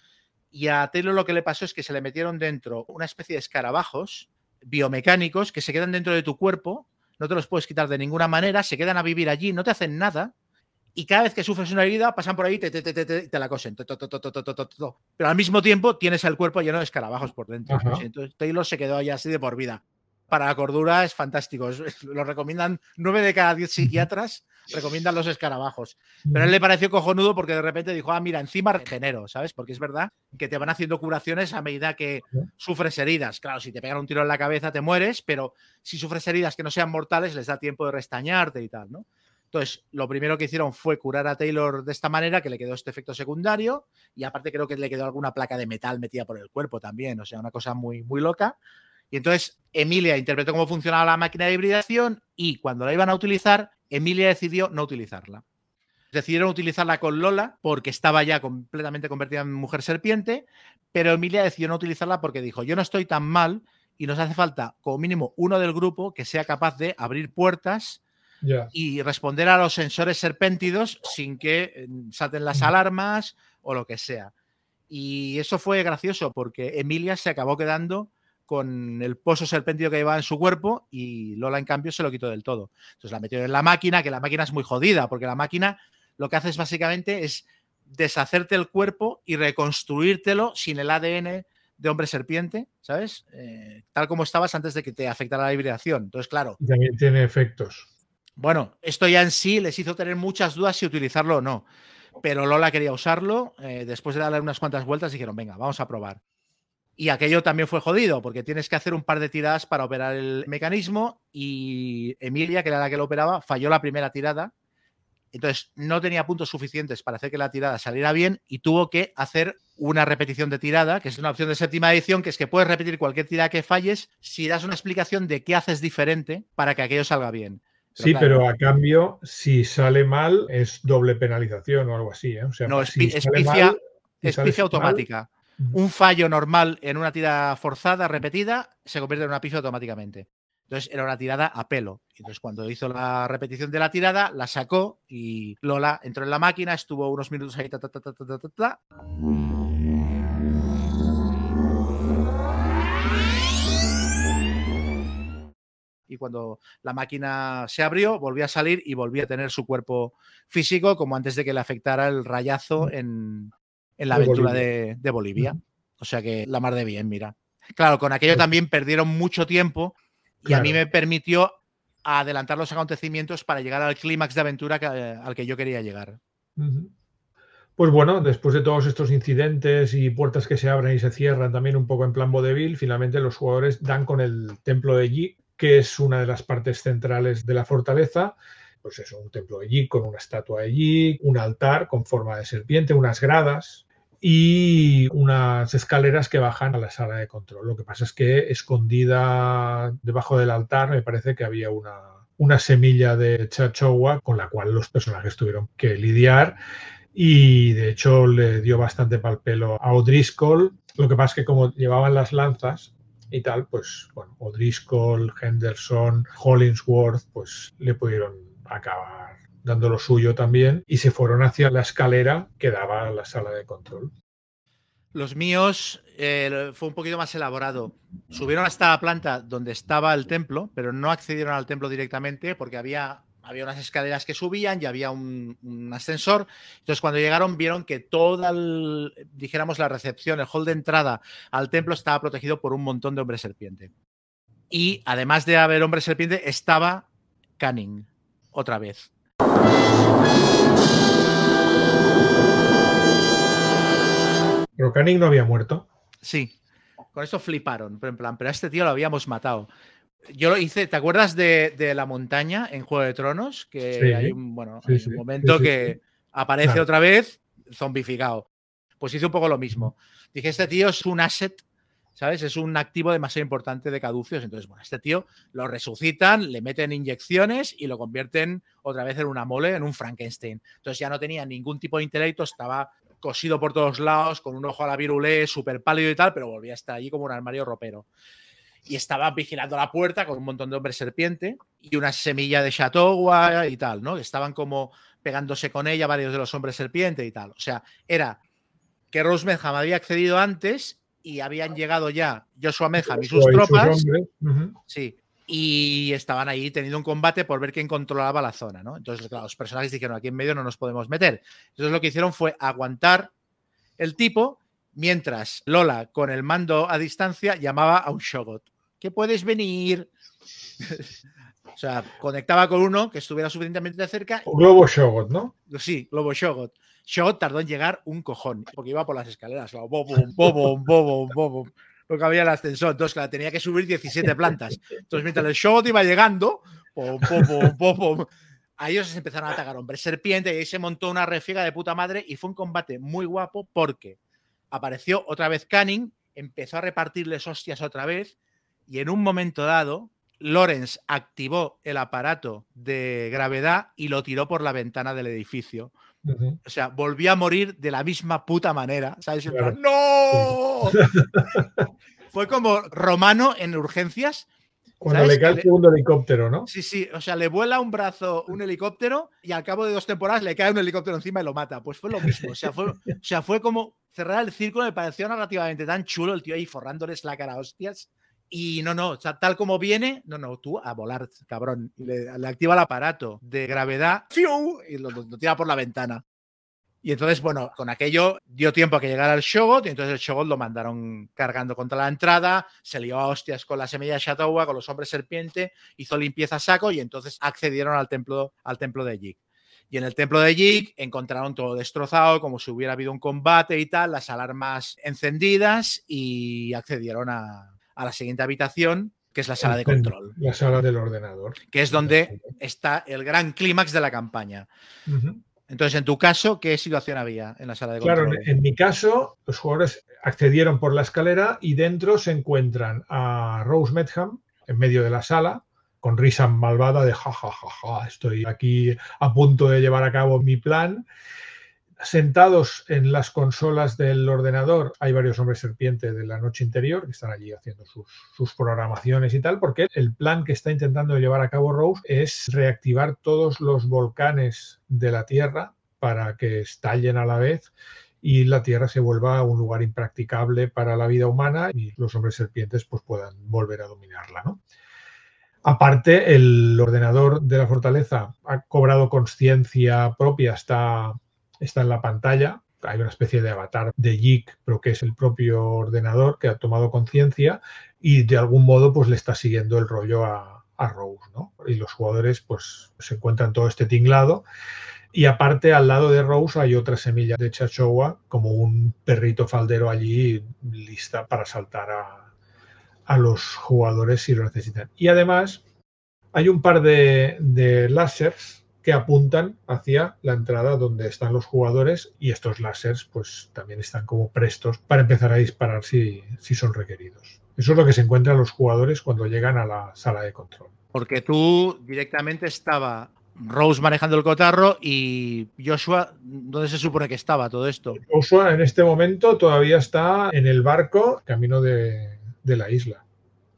Y a Taylor lo que le pasó es que se le metieron dentro una especie de escarabajos biomecánicos que se quedan dentro de tu cuerpo, no te los puedes quitar de ninguna manera, se quedan a vivir allí, no te hacen nada, y cada vez que sufres una herida pasan por ahí y te, te, la cosen. Pero al mismo tiempo tienes el cuerpo lleno de escarabajos por dentro. Entonces Taylor se quedó ahí así de por vida para la cordura es fantástico. Lo recomiendan nueve de cada diez psiquiatras, recomiendan los escarabajos. Pero a él le pareció cojonudo porque de repente dijo, ah, mira, encima regenero, ¿sabes? Porque es verdad que te van haciendo curaciones a medida que sufres heridas. Claro, si te pegan un tiro en la cabeza te mueres, pero si sufres heridas que no sean mortales les da tiempo de restañarte y tal, ¿no? Entonces, lo primero que hicieron fue curar a Taylor de esta manera, que le quedó este efecto secundario, y aparte creo que le quedó alguna placa de metal metida por el cuerpo también, o sea, una cosa muy, muy loca. Y entonces Emilia interpretó cómo funcionaba la máquina de hibridación y cuando la iban a utilizar, Emilia decidió no utilizarla. Decidieron utilizarla con Lola porque estaba ya completamente convertida en mujer serpiente, pero Emilia decidió no utilizarla porque dijo, yo no estoy tan mal y nos hace falta como mínimo uno del grupo que sea capaz de abrir puertas y responder a los sensores serpéntidos sin que eh, salten las alarmas o lo que sea. Y eso fue gracioso porque Emilia se acabó quedando con el pozo serpéntico que llevaba en su cuerpo y Lola en cambio se lo quitó del todo. Entonces la metió en la máquina, que la máquina es muy jodida, porque la máquina lo que hace es básicamente es deshacerte el cuerpo y reconstruírtelo sin el ADN de hombre serpiente, ¿sabes? Eh, tal como estabas antes de que te afectara la vibración. Entonces, claro. También tiene efectos. Bueno, esto ya en sí les hizo tener muchas dudas si utilizarlo o no. Pero Lola quería usarlo. Eh, después de darle unas cuantas vueltas, dijeron, venga, vamos a probar. Y aquello también fue jodido, porque tienes que hacer un par de tiradas para operar el mecanismo y Emilia, que era la que lo operaba, falló la primera tirada entonces no tenía puntos suficientes para hacer que la tirada saliera bien y tuvo que hacer una repetición de tirada, que es una opción de séptima edición, que es que puedes repetir cualquier tirada que falles si das una explicación de qué haces diferente para que aquello salga bien. sí, pero a cambio, si sale mal, es doble penalización o algo así. ¿eh? O sea, no, es, si pifia, automática. Un fallo normal en una tirada forzada, repetida, se convierte en una pifia automáticamente. Entonces era una tirada a pelo. Entonces cuando hizo la repetición de la tirada, la sacó y Lola entró en la máquina, estuvo unos minutos ahí, ta, ta, ta, y cuando la máquina se abrió, volvió a salir y volvió a tener su cuerpo físico como antes de que le afectara el rayazo en, la aventura De, de, Bolivia. O sea que la mar de bien, mira. Claro, con aquello también perdieron mucho tiempo y a mí me permitió adelantar los acontecimientos para llegar al clímax de aventura al que yo quería llegar. Pues bueno, después de todos estos incidentes y puertas que se abren y se cierran también un poco en plan vodevil, finalmente los jugadores dan con el templo de Yi, que es una de las partes centrales de la fortaleza. Pues es un templo Yi con una estatua Yi, un altar con forma de serpiente, unas gradas, y unas escaleras que bajan a la sala de control. Lo que pasa es que escondida debajo del altar me parece que había una, una semilla de Chachowa con la cual los personajes tuvieron que lidiar y de hecho le dio bastante pal pelo a O'Driscoll. Lo que pasa es que como llevaban las lanzas y tal, pues bueno, O'Driscoll, Henderson, Hollingsworth, pues le pudieron acabar dando lo suyo también, y se fueron hacia la escalera que daba a la sala de control. Los míos eh, fue un poquito más elaborado. Subieron hasta la planta donde estaba el templo, pero no accedieron al templo directamente porque había, había unas escaleras que subían y había un, ascensor. Entonces, cuando llegaron, vieron que toda, dijéramos, la recepción, el hall de entrada al templo estaba protegido por un montón de hombres serpiente. Y además de haber hombres serpiente, estaba Canning otra vez. Pero Canning no había muerto. Sí, con eso fliparon, pero en plan, pero a este tío lo habíamos matado. Yo lo hice, ¿te acuerdas de, la montaña en Juego de Tronos? Que hay un, bueno, momento que aparece otra vez zombificado. Pues hice un poco lo mismo. Dije, este tío es un asset ¿sabes? Es un activo demasiado importante de caducios. Entonces, bueno, este tío lo resucitan, le meten inyecciones y lo convierten otra vez en una mole, en un Frankenstein. Entonces ya no tenía ningún tipo de intelecto, estaba cosido por todos lados, con un ojo a la virulé, súper pálido y tal, pero volvía a estar allí como un armario ropero. Y estaba vigilando la puerta con un montón de hombres serpiente y una semilla de Chateau y tal, ¿no? Estaban como pegándose con ella varios de los hombres serpiente y tal. O sea, era que Rosemary jamás había accedido antes y habían llegado ya Joshua Meham y sus tropas. Sí. Y estaban ahí teniendo un combate por ver quién controlaba la zona, ¿no? Entonces, claro, los personajes dijeron, aquí en medio no nos podemos meter. Entonces lo que hicieron fue aguantar el tipo mientras Lola, con el mando a distancia, llamaba a un Shogot. ¿Qué puedes venir? [LAUGHS] o sea, conectaba con uno que estuviera suficientemente cerca. Globo Shogot, ¿no? Sí, Globo Shogot. Shogot tardó en llegar un cojón, porque iba por las escaleras, bobum, bobum, [LAUGHS] bobum, bobum, porque había el ascensor, entonces la tenía que subir 17 plantas. Entonces, mientras el Shogot iba llegando, pom, pom, pom, a ellos se empezaron a atacar hombres serpiente y ahí se montó una refiega de puta madre y fue un combate muy guapo porque apareció otra vez Canning, empezó a repartirles hostias otra vez y en un momento dado Lawrence activó el aparato de gravedad y lo tiró por la ventana del edificio. O sea, volvió a morir de la misma puta manera. ¿Sabes? ¡No! [LAUGHS] Fue como Romano en urgencias. Cuando le cae el segundo helicóptero, ¿no? Sí, sí. O sea, le vuela un brazo un helicóptero y al cabo de dos temporadas le cae un helicóptero encima y lo mata. Pues fue lo mismo. O sea, fue, o sea, fue como cerrar el círculo. Me pareció narrativamente tan chulo el tío ahí forrándoles la cara a hostias. Y no, no, o sea, tal como viene, no, no, tú a volar, cabrón. Le, activa el aparato de gravedad y lo, tira por la ventana. Y entonces, bueno, con aquello dio tiempo a que llegara el Shogot y entonces el Shogot lo mandaron cargando contra la entrada, se lió a hostias con la semilla de Shatowa, con los hombres serpiente, hizo limpieza a saco y entonces accedieron al templo, al templo de Yik. Y en el templo de Yik encontraron todo destrozado, como si hubiera habido un combate y tal, las alarmas encendidas y accedieron a, a la siguiente habitación, que es la sala de control. La sala del ordenador. Que es donde está el gran clímax de la campaña. Entonces, en tu caso, ¿qué situación había en la sala de control? Claro, en mi caso, los jugadores accedieron por la escalera y dentro se encuentran a Rose Medham en medio de la sala, con risa malvada de ja, ja, ja, ja, estoy aquí a punto de llevar a cabo mi plan. Sentados en las consolas del ordenador hay varios hombres serpiente de la noche interior que están allí haciendo sus, programaciones y tal, porque el plan que está intentando llevar a cabo Rose es reactivar todos los volcanes de la Tierra para que estallen a la vez y la Tierra se vuelva un lugar impracticable para la vida humana y los hombres serpientes pues puedan volver a dominarla, ¿no? Aparte, el ordenador de la fortaleza ha cobrado conciencia propia, está, está en la pantalla. Hay una especie de avatar de Yik, pero que es el propio ordenador que ha tomado conciencia y de algún modo pues le está siguiendo el rollo a, Rose, ¿no? Y los jugadores pues se encuentran todo este tinglado. Y aparte, al lado de Rose hay otra semilla de Chachowa, como un perrito faldero allí lista para saltar a, los jugadores si lo necesitan. Y además hay un par de, de láseres que apuntan hacia la entrada donde están los jugadores y estos láseres pues también están como prestos para empezar a disparar si, si son requeridos. Eso es lo que se encuentran los jugadores cuando llegan a la sala de control. Porque tú directamente estaba Rose manejando el cotarro y Joshua, ¿dónde se supone que estaba todo esto? Joshua en este momento todavía está en el barco camino de, de la isla.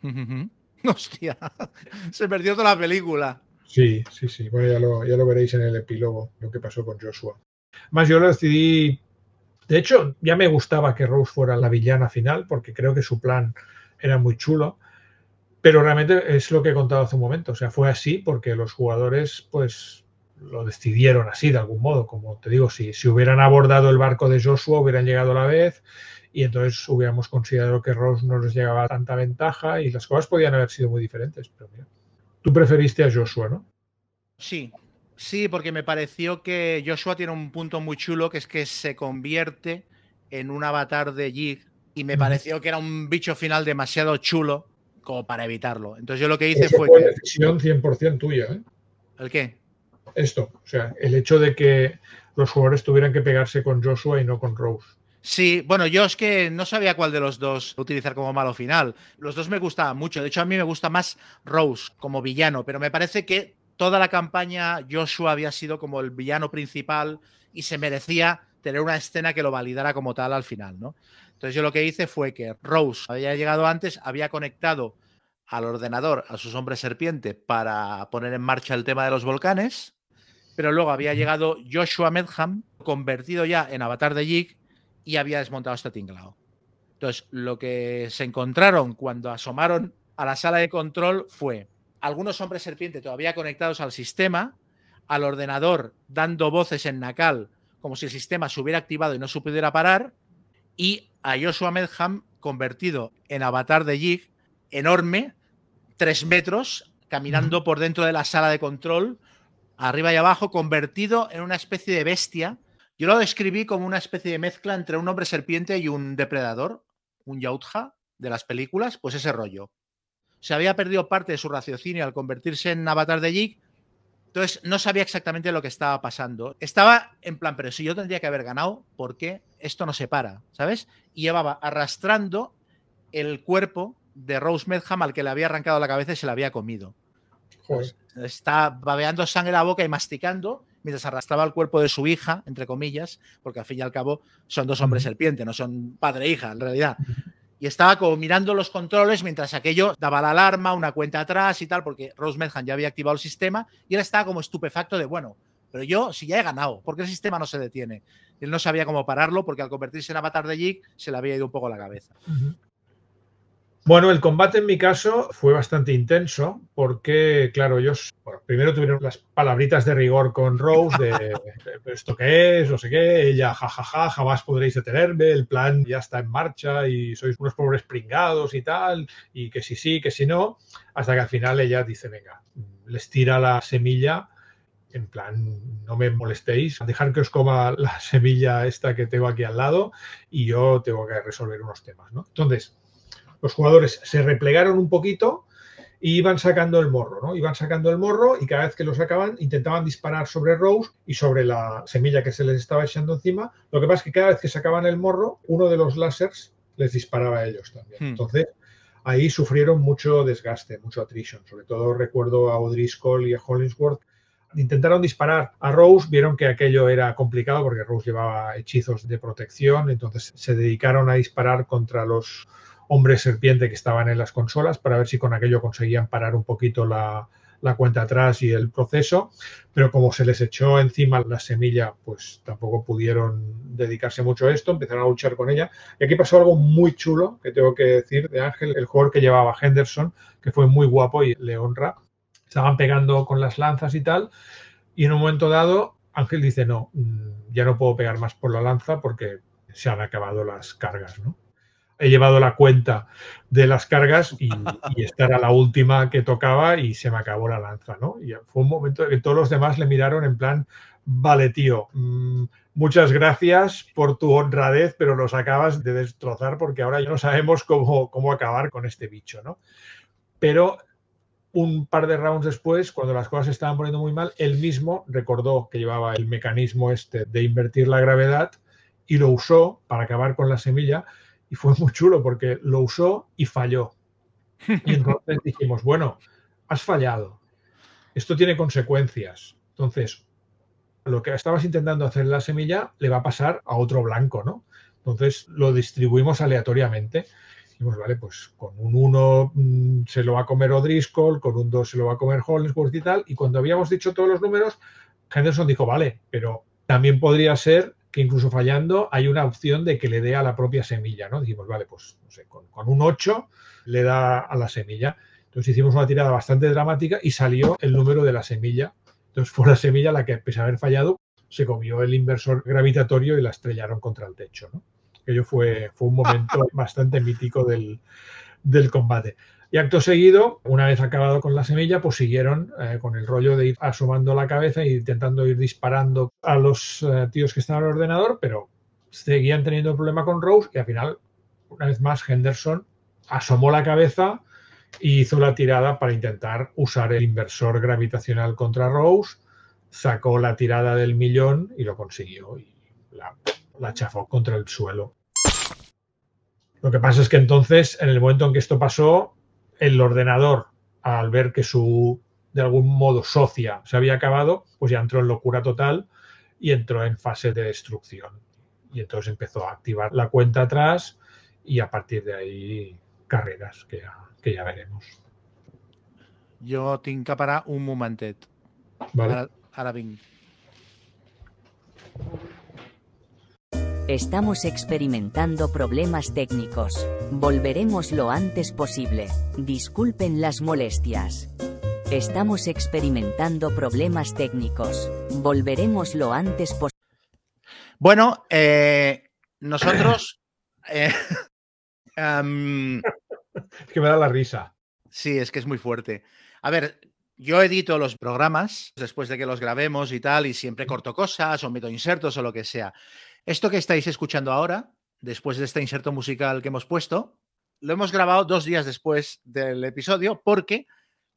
[LAUGHS] Hostia, [LAUGHS] se perdió toda la película. Sí, sí, sí. Bueno, ya lo, ya lo veréis en el epílogo, lo que pasó con Joshua. Más yo lo decidí. De hecho, ya me gustaba que Rose fuera la villana final, porque creo que su plan era muy chulo. Pero realmente es lo que he contado hace un momento. O sea, fue así porque los jugadores, pues, lo decidieron así, de algún modo. Como te digo, si, si hubieran abordado el barco de Joshua, hubieran llegado a la vez y entonces hubiéramos considerado que Rose no les llegaba tanta ventaja y las cosas podían haber sido muy diferentes. Pero mira, tú preferiste a Joshua, ¿no? Sí, sí, porque me pareció que Joshua tiene un punto muy chulo que es que se convierte en un avatar de Jig y me pareció que era un bicho final demasiado chulo como para evitarlo. Entonces yo lo que hice Eso fue... fue que... decisión 100% tuya, ¿eh? ¿El qué? Esto, o sea, el hecho de que los jugadores tuvieran que pegarse con Joshua y no con Rose. Sí, bueno, yo es que no sabía cuál de los dos utilizar como malo final. Los dos me gustaban mucho. De hecho, a mí me gusta más Rose como villano, pero me parece que toda la campaña Joshua había sido como el villano principal y se merecía tener una escena que lo validara como tal al final, ¿no? Entonces yo lo que hice fue que Rose había llegado antes, había conectado al ordenador a sus hombres serpiente para poner en marcha el tema de los volcanes, pero luego había llegado Joshua Medham, convertido ya en avatar de Jig, y había desmontado este tinglado. Entonces, lo que se encontraron cuando asomaron a la sala de control fue algunos hombres serpiente todavía conectados al sistema, al ordenador dando voces en Nacal como si el sistema se hubiera activado y no se pudiera parar, y a Joshua Medham convertido en avatar de Jig enorme, tres metros, caminando por dentro de la sala de control, arriba y abajo, convertido en una especie de bestia yo lo describí como una especie de mezcla entre un hombre serpiente y un depredador, un yautja de las películas, pues ese rollo. Se había perdido parte de su raciocinio al convertirse en avatar de Jig, entonces no sabía exactamente lo que estaba pasando. Estaba en plan, pero si yo tendría que haber ganado, ¿por qué esto no se para? ¿Sabes? Y llevaba arrastrando el cuerpo de Rose Medham al que le había arrancado la cabeza y se la había comido. Pues, está babeando sangre en la boca y masticando mientras arrastraba el cuerpo de su hija, entre comillas, porque al fin y al cabo son dos hombres serpiente, no son padre e hija en realidad. Y estaba como mirando los controles mientras aquello daba la alarma, una cuenta atrás y tal, porque Rose Medham ya había activado el sistema y él estaba como estupefacto de, bueno, pero yo si ya he ganado, ¿por qué el sistema no se detiene? Él no sabía cómo pararlo porque al convertirse en avatar de Jig se le había ido un poco la cabeza. Uh -huh. Bueno, el combate en mi caso fue bastante intenso porque, claro, ellos bueno, primero tuvieron las palabritas de rigor con Rose de esto qué es, no sé qué, ella jajaja, ja, ja, jamás podréis detenerme, el plan ya está en marcha y sois unos pobres pringados y tal, y que sí sí, que si no, hasta que al final ella dice, venga, les tira la semilla en plan, no me molestéis, dejar que os coma la [LAUGHS] semilla esta que tengo aquí al lado y yo tengo que resolver unos temas, ¿no? Entonces, los jugadores se replegaron un poquito y iban sacando el morro, ¿no? Iban sacando el morro y cada vez que lo sacaban intentaban disparar sobre Rose y sobre la semilla que se les estaba echando encima. Lo que pasa es que cada vez que sacaban el morro, uno de los lásers les disparaba a ellos también. Hmm. Entonces, ahí sufrieron mucho desgaste, mucho attrition. Sobre todo recuerdo a O'Driscoll y a Hollingsworth. Intentaron disparar a Rose, vieron que aquello era complicado porque Rose llevaba hechizos de protección, entonces se dedicaron a disparar contra los hombres serpiente que estaban en las consolas para ver si con aquello conseguían parar un poquito la, la cuenta atrás y el proceso, pero como se les echó encima la semilla, pues tampoco pudieron dedicarse mucho a esto, empezaron a luchar con ella. Y aquí pasó algo muy chulo que tengo que decir de Ángel, el jugador que llevaba Henderson, que fue muy guapo y le honra. Estaban pegando con las lanzas y tal, y en un momento dado Ángel dice, no, mm, ya no puedo pegar más por la lanza porque se han acabado las cargas, ¿no? He llevado la cuenta de las cargas y, esta era la última que tocaba y se me acabó la lanza, ¿no? Y fue un momento en que todos los demás le miraron en plan, vale, tío, mmm, muchas gracias por tu honradez, pero los acabas de destrozar porque ahora ya no sabemos cómo, cómo acabar con este bicho, ¿no? Pero un par de rounds después, cuando las cosas se estaban poniendo muy mal, él mismo recordó que llevaba el mecanismo este de invertir la gravedad y lo usó para acabar con la semilla y fue muy chulo porque lo usó y falló. Y [LAUGHS] entonces dijimos, bueno, has fallado. Esto tiene consecuencias. Entonces, lo que estabas intentando hacer en la semilla le va a pasar a otro blanco, ¿no? Entonces lo distribuimos aleatoriamente. Dijimos, vale, pues con un 1 mmm, se lo va a comer O'Driscoll, con un 2 se lo va a comer Hollingsworth y tal. Y cuando habíamos dicho todos los números, Henderson dijo, vale, pero también podría ser que incluso fallando hay una opción de que le dé a la propia semilla, ¿no? Dijimos, vale, pues no sé, con, un 8 le da a la semilla. Entonces hicimos una tirada bastante dramática y salió el número de la semilla. Entonces fue la semilla la que, pese a haber fallado, se comió el inversor gravitatorio y la estrellaron contra el techo, ¿no? Fue, fue un momento bastante mítico del, del combate. Y acto seguido, una vez acabado con la semilla, pues siguieron eh, con el rollo de ir asomando la cabeza e intentando ir disparando a los eh, tíos que estaban en el ordenador, pero seguían teniendo el problema con Rose y al final, una vez más, Henderson asomó la cabeza y hizo la tirada para intentar usar el inversor gravitacional contra Rose, sacó la tirada del millón y lo consiguió y la chafó contra el suelo. Lo que pasa es que entonces, en el momento en que esto pasó, el ordenador, al ver que su, de algún modo, socia se había acabado, pues ya entró en locura total y entró en fase de destrucción. Y entonces empezó a activar la cuenta atrás y a partir de ahí carreras que ya, que ya veremos. Jo tinc que parar un momentet. Vale. Ara, ara vinc. Estamos experimentando problemas técnicos. Volveremos lo antes posible. Disculpen las molestias. Estamos experimentando problemas técnicos. Volveremos lo antes posible. Bueno, eh, nosotros... [COUGHS] Eh, [LAUGHS] um, es que me da la risa. Sí, es que es muy fuerte. A ver, yo edito los programas después de que los grabemos y tal, y siempre corto cosas o meto insertos o lo que sea. Esto que estáis escuchando ahora, después de este inserto musical que hemos puesto, lo hemos grabado dos días después del episodio porque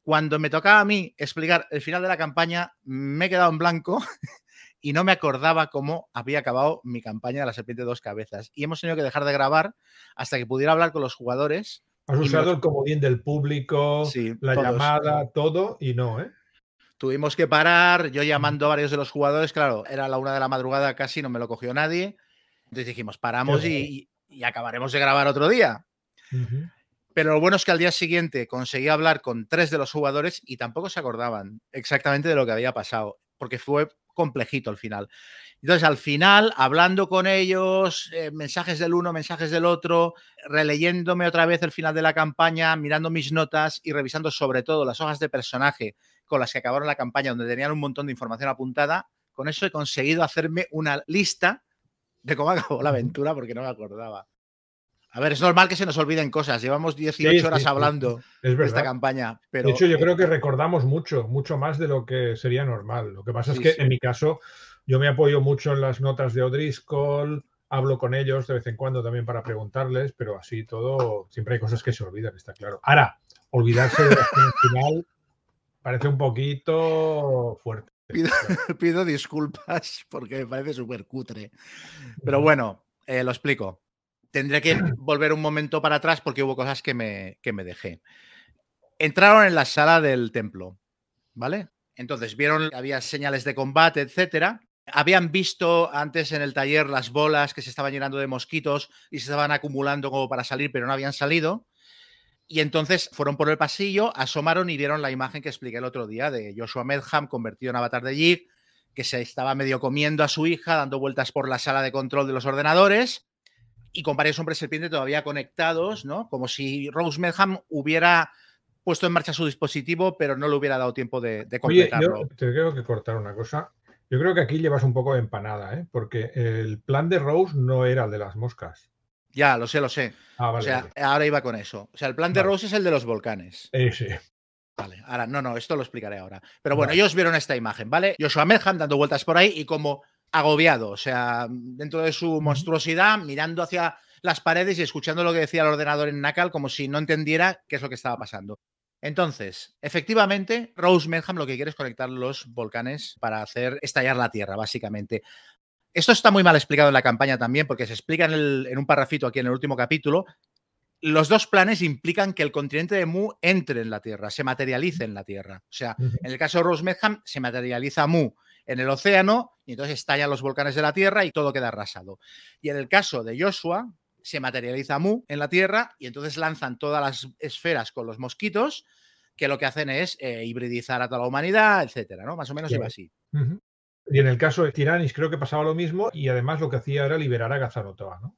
cuando me tocaba a mí explicar el final de la campaña, me he quedado en blanco [LAUGHS] y no me acordaba cómo había acabado mi campaña de la serpiente de dos cabezas. Y hemos tenido que dejar de grabar hasta que pudiera hablar con los jugadores. Has usado me... el comodín del público, sí, la todos. llamada, todo, y no, ¿eh? Tuvimos que parar, yo llamando a varios de los jugadores, claro, era la una de la madrugada casi, no me lo cogió nadie. Entonces dijimos, paramos y, y, acabaremos de grabar otro día. Uh -huh. Pero lo bueno es que al día siguiente conseguí hablar con tres de los jugadores y tampoco se acordaban exactamente de lo que había pasado, porque fue complejito al final. Entonces, al final, hablando con ellos, eh, mensajes del uno, mensajes del otro, releyéndome otra vez el final de la campaña, mirando mis notas y revisando sobre todo las hojas de personaje con las que acabaron la campaña, donde tenían un montón de información apuntada, con eso he conseguido hacerme una lista de cómo [LAUGHS] acabó la aventura porque no me acordaba. A ver, es normal que se nos olviden cosas. Llevamos 18 sí, horas hablando de esta campaña. Pero... De hecho, yo creo que recordamos mucho, mucho más de lo que sería normal. Lo que pasa es que en mi caso, yo me apoyo mucho en las notas de O'Driscoll, hablo con ellos de vez en cuando también para preguntarles, pero así todo, siempre hay cosas que se olvidan, está claro. Ahora, olvidarse de la escena [LAUGHS] final parece un poquito fuerte. Pido, [LAUGHS] disculpas porque me parece súper cutre. Pero bueno, eh, lo explico. Tendré que volver un momento para atrás porque hubo cosas que me, que me dejé. Entraron en la sala del templo, ¿vale? Entonces vieron que había señales de combate, etcétera. Habían visto antes en el taller las bolas que se estaban llenando de mosquitos y se estaban acumulando como para salir, pero no habían salido. Y entonces fueron por el pasillo, asomaron y vieron la imagen que expliqué el otro día de Joshua Medham convertido en avatar de Jig, que se estaba medio comiendo a su hija, dando vueltas por la sala de control de los ordenadores y con varios hombres serpientes todavía conectados, ¿no? Como si Rose Medham hubiera puesto en marcha su dispositivo, pero no le hubiera dado tiempo de, completarlo. Oye, yo te tengo que cortar una cosa. Yo creo que aquí llevas un poco de empanada, ¿eh? porque el plan de Rose no era el de las moscas. Ya, lo sé, lo sé. Ah, o sea, ahora iba con eso. O sea, el plan de Rose es el de los volcanes. Eh, sí. Vale, ahora, no, no, esto lo explicaré ahora. Pero bueno, ellos vieron esta imagen, ¿vale? Joshua Medham dando vueltas por ahí y como agobiado, o sea, dentro de su monstruosidad, mirando hacia las paredes y escuchando lo que decía el ordenador en Nakal como si no entendiera qué es lo que estaba pasando. Entonces, efectivamente, Rose Medham lo que quiere es conectar los volcanes para hacer estallar la Tierra, básicamente. Esto está muy mal explicado en la campaña también, porque se explica en, un parrafito aquí en el último capítulo. Los dos planes implican que el continente de Mu entre en la Tierra, se materialice en la Tierra. O sea, en el caso de Rose Medham, se materializa Mu en el océano y entonces estallan los volcanes de la Tierra y todo queda arrasado. Y en el caso de Joshua, se materializa Mu en la Tierra y entonces lanzan todas las esferas con los mosquitos que lo que hacen es eh, hibridizar a toda la humanidad, etcétera, ¿no? Más o menos iba así. Y en el caso de Tiranis creo que pasaba lo mismo y además lo que hacía era liberar a Gazarotoa, ¿no?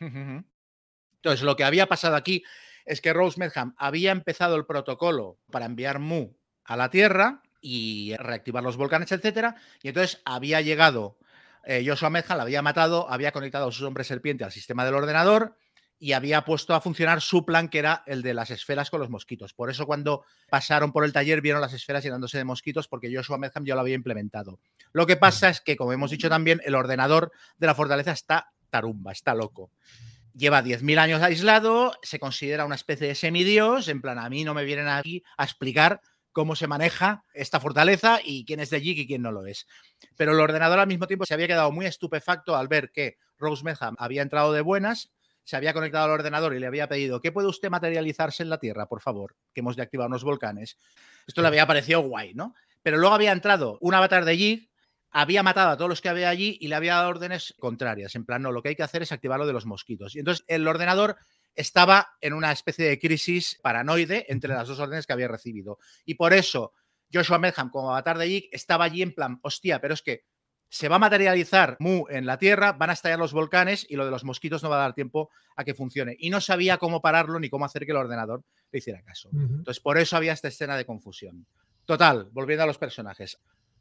Entonces, lo que había pasado aquí es que Rose Medham había empezado el protocolo para enviar Mu a la Tierra y reactivar los volcanes, etcétera, y entonces había llegado eh, Joshua Medham, la había matado, había conectado a sus hombres serpiente al sistema del ordenador y había puesto a funcionar su plan, que era el de las esferas con los mosquitos. Por eso cuando pasaron por el taller vieron las esferas llenándose de mosquitos, porque Joshua Medham ya lo había implementado. Lo que pasa es que, como hemos dicho también, el ordenador de la fortaleza está tarumba, está loco. Lleva 10.000 años aislado, se considera una especie de semidios, en plan, a mí no me vienen aquí a explicar cómo se maneja esta fortaleza y quién es de Jig y quién no lo es. Pero el ordenador al mismo tiempo se había quedado muy estupefacto al ver que Rose Medham había entrado de buenas, se había conectado al ordenador y le había pedido, ¿qué puede usted materializarse en la Tierra, por favor? Que hemos de activar unos volcanes. Esto le había parecido guay, ¿no? Pero luego había entrado un avatar de Jig, había matado a todos los que había allí y le había dado órdenes contrarias. En plan, no, lo que hay que hacer es activar lo de los mosquitos. Y entonces el ordenador estaba en una especie de crisis paranoide entre las dos órdenes que había recibido. Y por eso Joshua Medham, como avatar de Jig, estaba allí en plan, hostia, pero es que se va a materializar Mu en la Tierra, van a estallar los volcanes y lo de los mosquitos no va a dar tiempo a que funcione. Y no sabía cómo pararlo ni cómo hacer que el ordenador le hiciera caso. Entonces, por eso había esta escena de confusión. Total, volviendo a los personajes.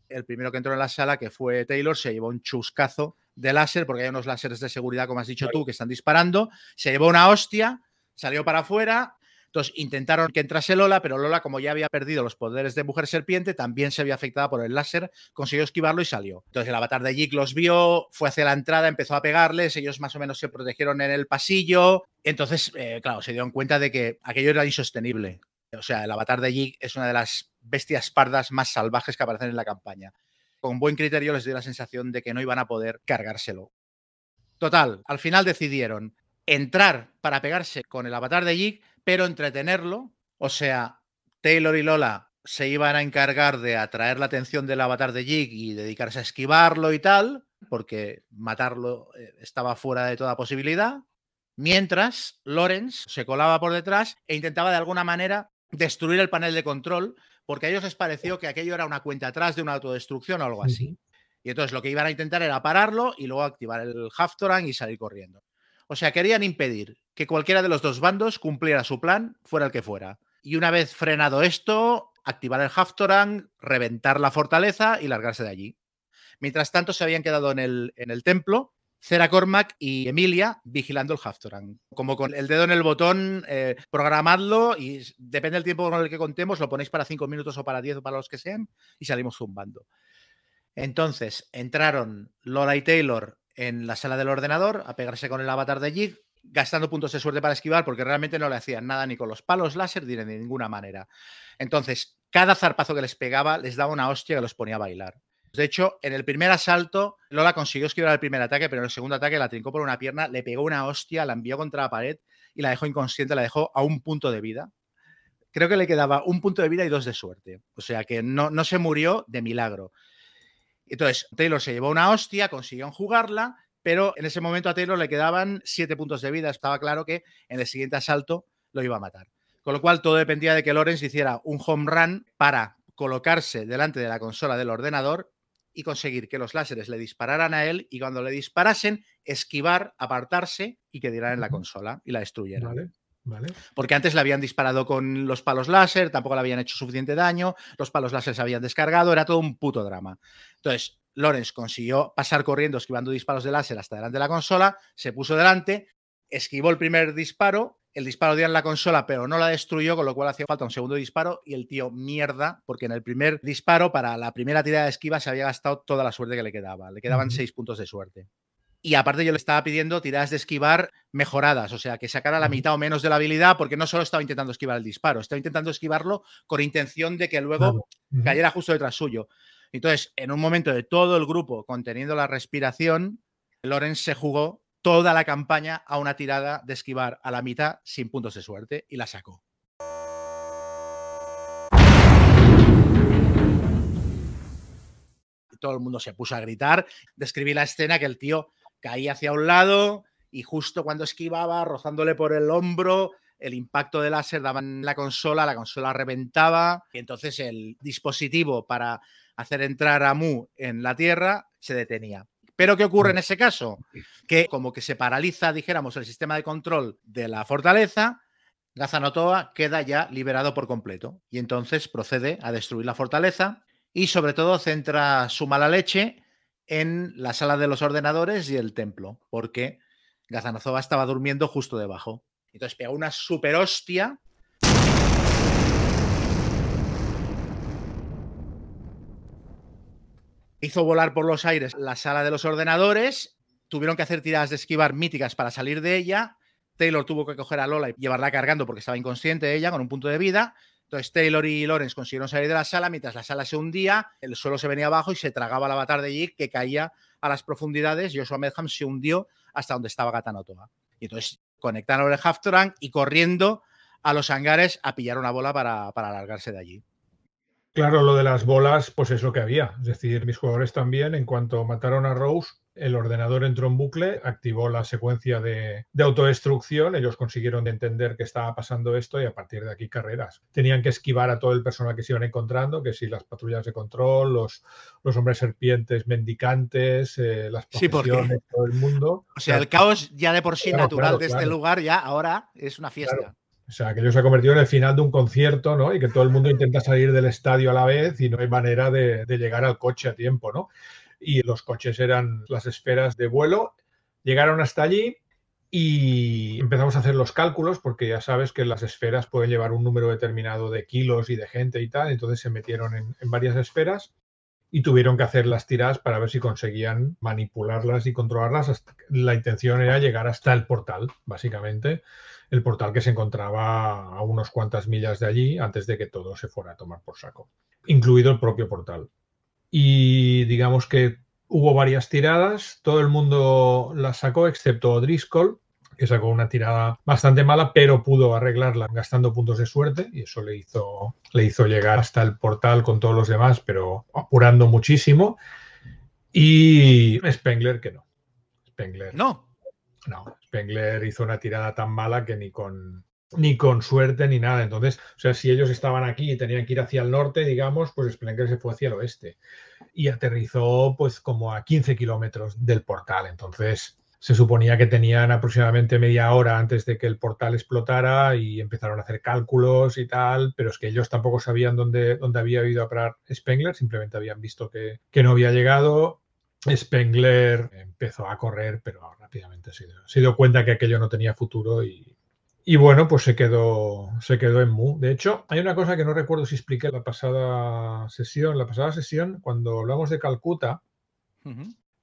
El primero que entró en la sala, que fue Taylor, se llevó un chuscazo de láser, porque hay unos láseres de seguridad, como has dicho tú, que están disparando. Se llevó una hostia, salió para afuera, entonces intentaron que entrase Lola, pero Lola, como ya había perdido los poderes de mujer serpiente, también se había afectada por el láser, consiguió esquivarlo y salió. Entonces el avatar de Jig los vio, fue hacia la entrada, empezó a pegarles, ellos más o menos se protegieron en el pasillo. Entonces, eh, claro, se dieron cuenta de que aquello era insostenible. O sea, el avatar de Jig es una de las bestias pardas más salvajes que aparecen en la campaña. Con buen criterio les dio la sensación de que no iban a poder cargárselo. Total, al final decidieron entrar para pegarse con el avatar de Jig, pero entretenerlo. O sea, Taylor y Lola se iban a encargar de atraer la atención del avatar de Jig y dedicarse a esquivarlo y tal, porque matarlo eh, estaba fuera de toda posibilidad. Mientras Lawrence se colaba por detrás e intentaba de alguna manera destruir el panel de control, porque a ellos les pareció que aquello era una cuenta atrás de una autodestrucción o algo así. Y entonces lo que iban a intentar era pararlo y luego activar el Haftorang y salir corriendo. O sea, querían impedir que cualquiera de los dos bandos cumpliera su plan, fuera el que fuera. Y una vez frenado esto, activar el Haftorang, reventar la fortaleza y largarse de allí. Mientras tanto, se habían quedado en el, en el templo Cera Cormac y Emilia vigilando el Haftorang. Como con el dedo en el botón, eh, programadlo y depende del tiempo con el que contemos, lo ponéis para cinco minutos o para 10 o para los que sean y salimos zumbando. Entonces, entraron Lola y Taylor en la sala del ordenador a pegarse con el avatar de Jig gastando puntos de suerte para esquivar porque realmente no le hacían nada ni con los palos láser ni de ninguna manera. Entonces, cada zarpazo que les pegaba les daba una hostia que los ponía a bailar. De hecho, en el primer asalto, Lola consiguió esquivar el primer ataque, pero en el segundo ataque la trincó por una pierna, le pegó una hostia, la envió contra la pared y la dejó inconsciente, la dejó a un punto de vida. Creo que le quedaba un punto de vida y dos de suerte. O sea que no, no se murió de milagro. Entonces, Taylor se llevó una hostia, consiguió jugarla, pero en ese momento a Taylor le quedaban siete puntos de vida. Estaba claro que en el siguiente asalto lo iba a matar. Con lo cual, todo dependía de que Lawrence hiciera un home run para colocarse delante de la consola del ordenador y conseguir que los láseres le dispararan a él y cuando le disparasen, esquivar, apartarse y que dieran en la consola y la destruyeran. Porque antes le habían disparado con los palos láser, tampoco le habían hecho suficiente daño, los palos láser se habían descargado, era todo un puto drama. Entonces, Lawrence consiguió pasar corriendo, esquivando disparos de láser hasta delante de la consola, se puso delante, esquivó el primer disparo, el disparo dio en la consola, pero no la destruyó, con lo cual hacía falta un segundo disparo y el tío mierda, porque en el primer disparo, para la primera tirada de esquiva, se había gastado toda la suerte que le quedaba. Le quedaban seis puntos de suerte. Y aparte yo le estaba pidiendo tiradas de esquivar mejoradas, o sea, que sacara la mitad o menos de la habilidad, porque no solo estaba intentando esquivar el disparo, estaba intentando esquivarlo con intención de que luego cayera justo detrás suyo. Entonces, en un momento de todo el grupo conteniendo la respiración, Lorenz se jugó toda la campaña a una tirada de esquivar a la mitad sin puntos de suerte y la sacó. Todo el mundo se puso a gritar. Describí la escena que el tío caía hacia un lado y justo cuando esquivaba, rozándole por el hombro, el impacto de láser daba en la consola, la consola reventaba y entonces el dispositivo para hacer entrar a Mu en la Tierra se detenía. Pero ¿qué ocurre en ese caso? Que como que se paraliza, dijéramos, el sistema de control de la fortaleza, Gazanotoa queda ya liberado por completo y entonces procede a destruir la fortaleza y sobre todo centra su mala leche en la sala de los ordenadores y el templo, porque Gazanozoa estaba durmiendo justo debajo. Entonces pega una super hostia hizo volar por los aires la sala de los ordenadores, tuvieron que hacer tiradas de esquivar míticas para salir de ella, Taylor tuvo que coger a Lola y llevarla cargando porque estaba inconsciente ella con un punto de vida, entonces Taylor y Lawrence consiguieron salir de la sala mientras la sala se hundía, el suelo se venía abajo y se tragaba el avatar de Jig que caía a las profundidades, Joshua Medham se hundió hasta donde estaba Gatanotoa. Y entonces conectaron el half y corriendo a los hangares a pillar una bola para, para alargarse de allí. Claro, lo de las bolas, pues es lo que había. Es decir, mis jugadores también, en cuanto mataron a Rose, el ordenador entró en bucle, activó la secuencia de, autodestrucción, ellos consiguieron entender que estaba pasando esto y a partir de aquí carreras. Tenían que esquivar a todo el personal que se iban encontrando, que si las patrullas de control, los, los hombres serpientes mendicantes, eh, las posesiones, todo el mundo. O sea, el caos ya de por sí natural de este lugar ya ahora es una fiesta. O sea, aquello se ha convertido en el final de un concierto, ¿no? Y que todo el mundo intenta salir del estadio a la vez y no hay manera de, llegar al coche a tiempo, ¿no? Y los coches eran las esferas de vuelo. Llegaron hasta allí y empezamos a hacer los cálculos porque ya sabes que las esferas pueden llevar un número determinado de kilos y de gente y tal. Entonces se metieron en, en varias esferas y tuvieron que hacer las tiradas para ver si conseguían manipularlas y controlarlas. La intención era llegar hasta el portal, básicamente el portal que se encontraba a unos cuantas millas de allí antes de que todo se fuera a tomar por saco, incluido el propio portal. Y digamos que hubo varias tiradas, todo el mundo las sacó excepto Driscoll, que sacó una tirada bastante mala, pero pudo arreglarla gastando puntos de suerte y eso le hizo, le hizo llegar hasta el portal con todos los demás, pero apurando muchísimo. Y Spengler que no. Spengler. No. No, Spengler hizo una tirada tan mala que ni con, ni con suerte ni nada. Entonces, o sea, si ellos estaban aquí y tenían que ir hacia el norte, digamos, pues Spengler se fue hacia el oeste y aterrizó pues como a 15 kilómetros del portal. Entonces, se suponía que tenían aproximadamente media hora antes de que el portal explotara y empezaron a hacer cálculos y tal, pero es que ellos tampoco sabían dónde, dónde había ido a parar Spengler, simplemente habían visto que, que no había llegado Spengler empezó a correr, pero rápidamente se dio, cuenta que aquello no tenía futuro y, bueno, pues se quedó, se quedó en Mu. De hecho, hay una cosa que no recuerdo si expliqué en la pasada sesión. La pasada sesión, cuando hablamos de Calcuta,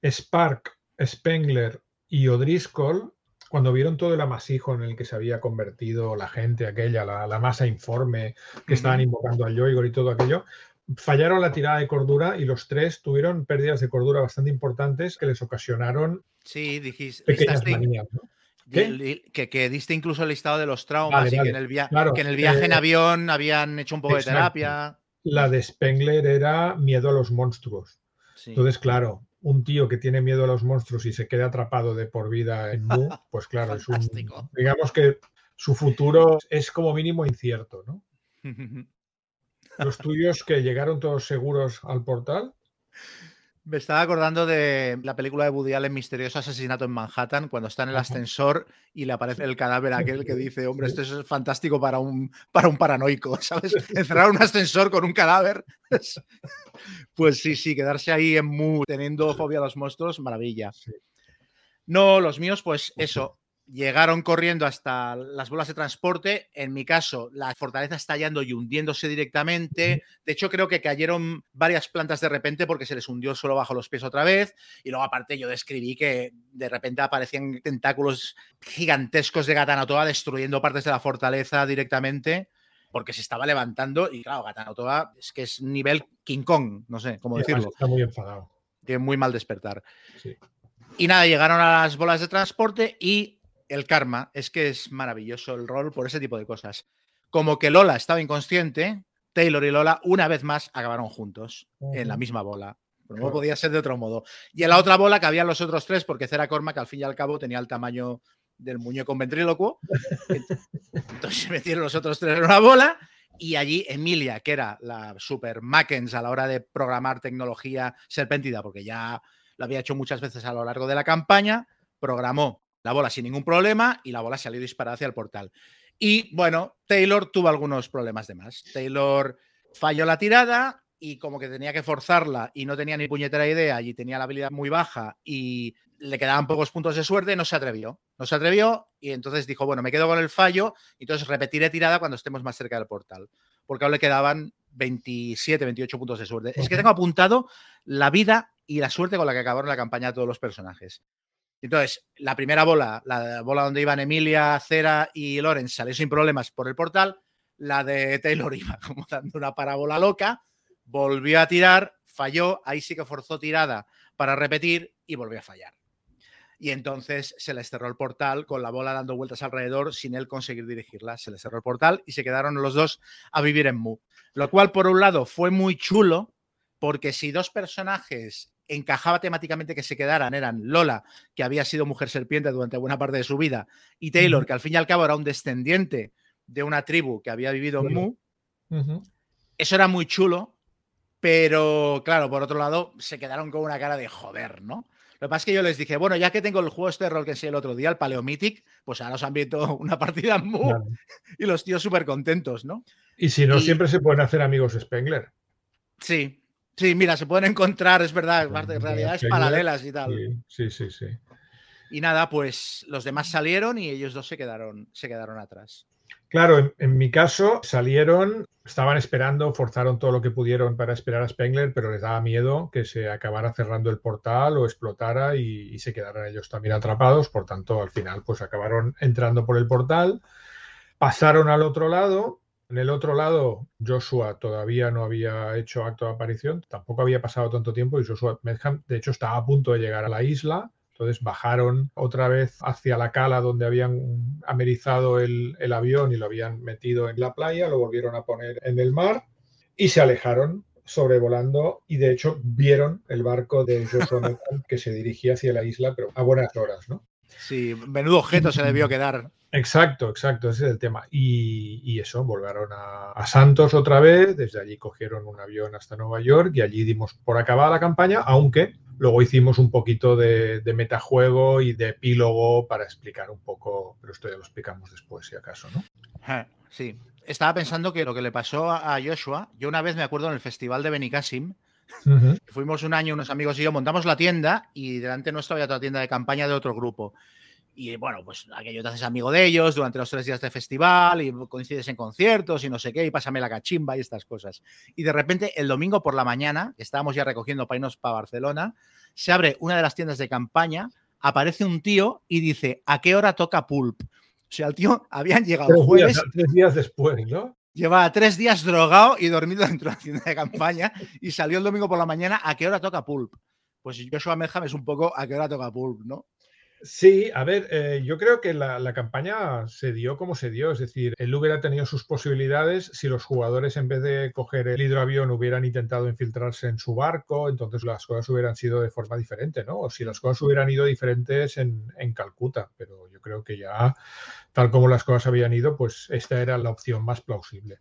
Spark, Spengler y O'Driscoll cuando vieron todo el amasijo en el que se había convertido la gente, aquella, la, masa informe, que estaban invocando al Yoigor y todo aquello, fallaron la tirada de cordura y los tres tuvieron pérdidas de cordura bastante importantes que les ocasionaron sí, dijiste, pequeñas manías, ¿no? Que, diste incluso el listado de los traumas y que en el, que en el viaje en eh, avión habían hecho un poco de terapia. La de Spengler era miedo a los monstruos. Entonces, claro, un tío que tiene miedo a los monstruos y se queda atrapado de por vida en Mu, [LAUGHS] pues claro, es un. Digamos que su futuro es como mínimo incierto, ¿no? [LAUGHS] Los tuyos que llegaron todos seguros al portal. Me estaba acordando de la película de Woody Allen, Misterioso Asesinato en Manhattan, cuando está en el ascensor y le aparece el cadáver aquel que dice, hombre, esto es fantástico para un, para un paranoico, [LAUGHS] ¿sabes? Encerrar un ascensor con un cadáver. [LAUGHS] Pues sí, sí, quedarse ahí en mu teniendo fobia a los monstruos, maravilla. No, los míos, pues eso, llegaron corriendo hasta las bolas de transporte. En mi caso, la fortaleza estallando y hundiéndose directamente. De hecho, creo que cayeron varias plantas de repente porque se les hundió solo bajo los pies otra vez. Y luego, aparte, yo describí que de repente aparecían tentáculos gigantescos de Gatanatoa destruyendo partes de la fortaleza directamente porque se estaba levantando. Y claro, Gatanatoa es que es nivel King Kong, no sé cómo decirlo. Está muy enfadado. Tiene muy mal despertar. Y nada, llegaron a las bolas de transporte y el karma es que es maravilloso el rol por ese tipo de cosas. Como que Lola estaba inconsciente, Taylor y Lola una vez más acabaron juntos en la misma bola. no podía ser de otro modo. Y en la otra bola cabían los otros tres porque Cera Corma, que al fin y al cabo tenía el tamaño del muñeco ventrílocuo. [LAUGHS] Entonces metieron los otros tres en una bola y allí Emilia, que era la super Mackens a la hora de programar tecnología serpentida, porque ya lo había hecho muchas veces a lo largo de la campaña, programó la bola sin ningún problema y la bola salió disparada hacia el portal. Y bueno, Taylor tuvo algunos problemas de más. Taylor falló la tirada y como que tenía que forzarla y no tenía ni puñetera idea y tenía la habilidad muy baja y le quedaban pocos puntos de suerte, no se atrevió. No se atrevió y entonces dijo, bueno, me quedo con el fallo y entonces repetiré tirada cuando estemos más cerca del portal. Porque aún le quedaban 27, 28 puntos de suerte. Es que tengo apuntado la vida y la suerte con la que acabaron la campaña todos los personajes. Entonces, la primera bola, la bola donde iban Emilia, Cera y Lorenz, salió sin problemas por el portal. La de Taylor [LAUGHS] iba como dando una parábola loca, volvió a tirar, falló, ahí sí que forzó tirada para repetir y volvió a fallar. Y entonces se les cerró el portal con la bola dando vueltas alrededor sin él conseguir dirigirla. Se les cerró el portal y se quedaron los dos a vivir en Mu. Lo cual, por un lado, fue muy chulo, porque si dos personajes encajaba temáticamente que se quedaran eran Lola, que había sido mujer serpiente durante buena parte de su vida, y Taylor, que al fin y al cabo era un descendiente de una tribu que había vivido en Mu. Eso era muy chulo, pero claro, por otro lado, se quedaron con una cara de joder, ¿no? Lo que pasa es que yo les dije, bueno, ya que tengo el juego este de rol que enseñé el otro día, el Paleomythic, pues ahora os han visto [LAUGHS] una partida en Mu y los tíos súper contentos, ¿no? Y si no, siempre se pueden hacer amigos Spengler. Sí, Sí, mira, se pueden encontrar, es verdad, realidades paralelas y tal. Sí, sí, sí, Y nada, pues los demás salieron y ellos dos se quedaron, se quedaron atrás. Claro, en, mi caso salieron, estaban esperando, forzaron todo lo que pudieron para esperar a Spengler, pero les daba miedo que se acabara cerrando el portal o explotara y, y se quedaran ellos también atrapados. Por tanto, al final, pues acabaron entrando por el portal, pasaron al otro lado en el otro lado, Joshua todavía no había hecho acto de aparición, tampoco había pasado tanto tiempo y Joshua Medham, de hecho, estaba a punto de llegar a la isla. Entonces bajaron otra vez hacia la cala donde habían amerizado el, avión y lo habían metido en la playa, lo volvieron a poner en el mar y se alejaron sobrevolando y de hecho vieron el barco de Joshua Medham que se dirigía hacia la isla, pero a buenas horas, ¿no? Sí, menudo objeto se debió quedar. Exacto, exacto, ese es el tema. Y, eso, volvieron a, Santos otra vez, desde allí cogieron un avión hasta Nueva York y allí dimos por acabada la campaña, aunque luego hicimos un poquito de, metajuego y de epílogo para explicar un poco, pero esto ya lo explicamos después si acaso, ¿no? Sí, estaba pensando que lo que le pasó a Joshua, yo una vez me acuerdo en el festival de Benicassim, Fuimos un año, unos amigos y yo, montamos la tienda y delante nuestro había otra tienda de campaña de otro grupo. Y bueno, pues aquello te haces amigo de ellos durante los tres días de festival y coincides en conciertos y no sé qué, y pásame la cachimba y estas cosas. Y de repente, el domingo por la mañana, estábamos ya recogiendo painos para Barcelona, se abre una de las tiendas de campaña aparece un tío y dice, ¿a qué hora toca Pulp? O sea, el tío habían llegado Tres jueves, días, tres días después, ¿no? llevaba tres días drogado y dormido dentro de la tienda de campaña y salió el domingo por la mañana, ¿a qué hora toca Pulp? Pues Joshua Medham es un poco a qué hora toca Pulp, ¿no? Sí, a ver, eh, yo creo que la, campaña se dio como se dio, es decir, él hubiera tenido sus posibilidades si los jugadores en vez de coger el hidroavión hubieran intentado infiltrarse en su barco, entonces las cosas hubieran sido de forma diferente, ¿no? O si las cosas hubieran ido diferentes en, en Calcuta, pero yo creo que ya, tal como las cosas habían ido, pues esta era la opción más plausible.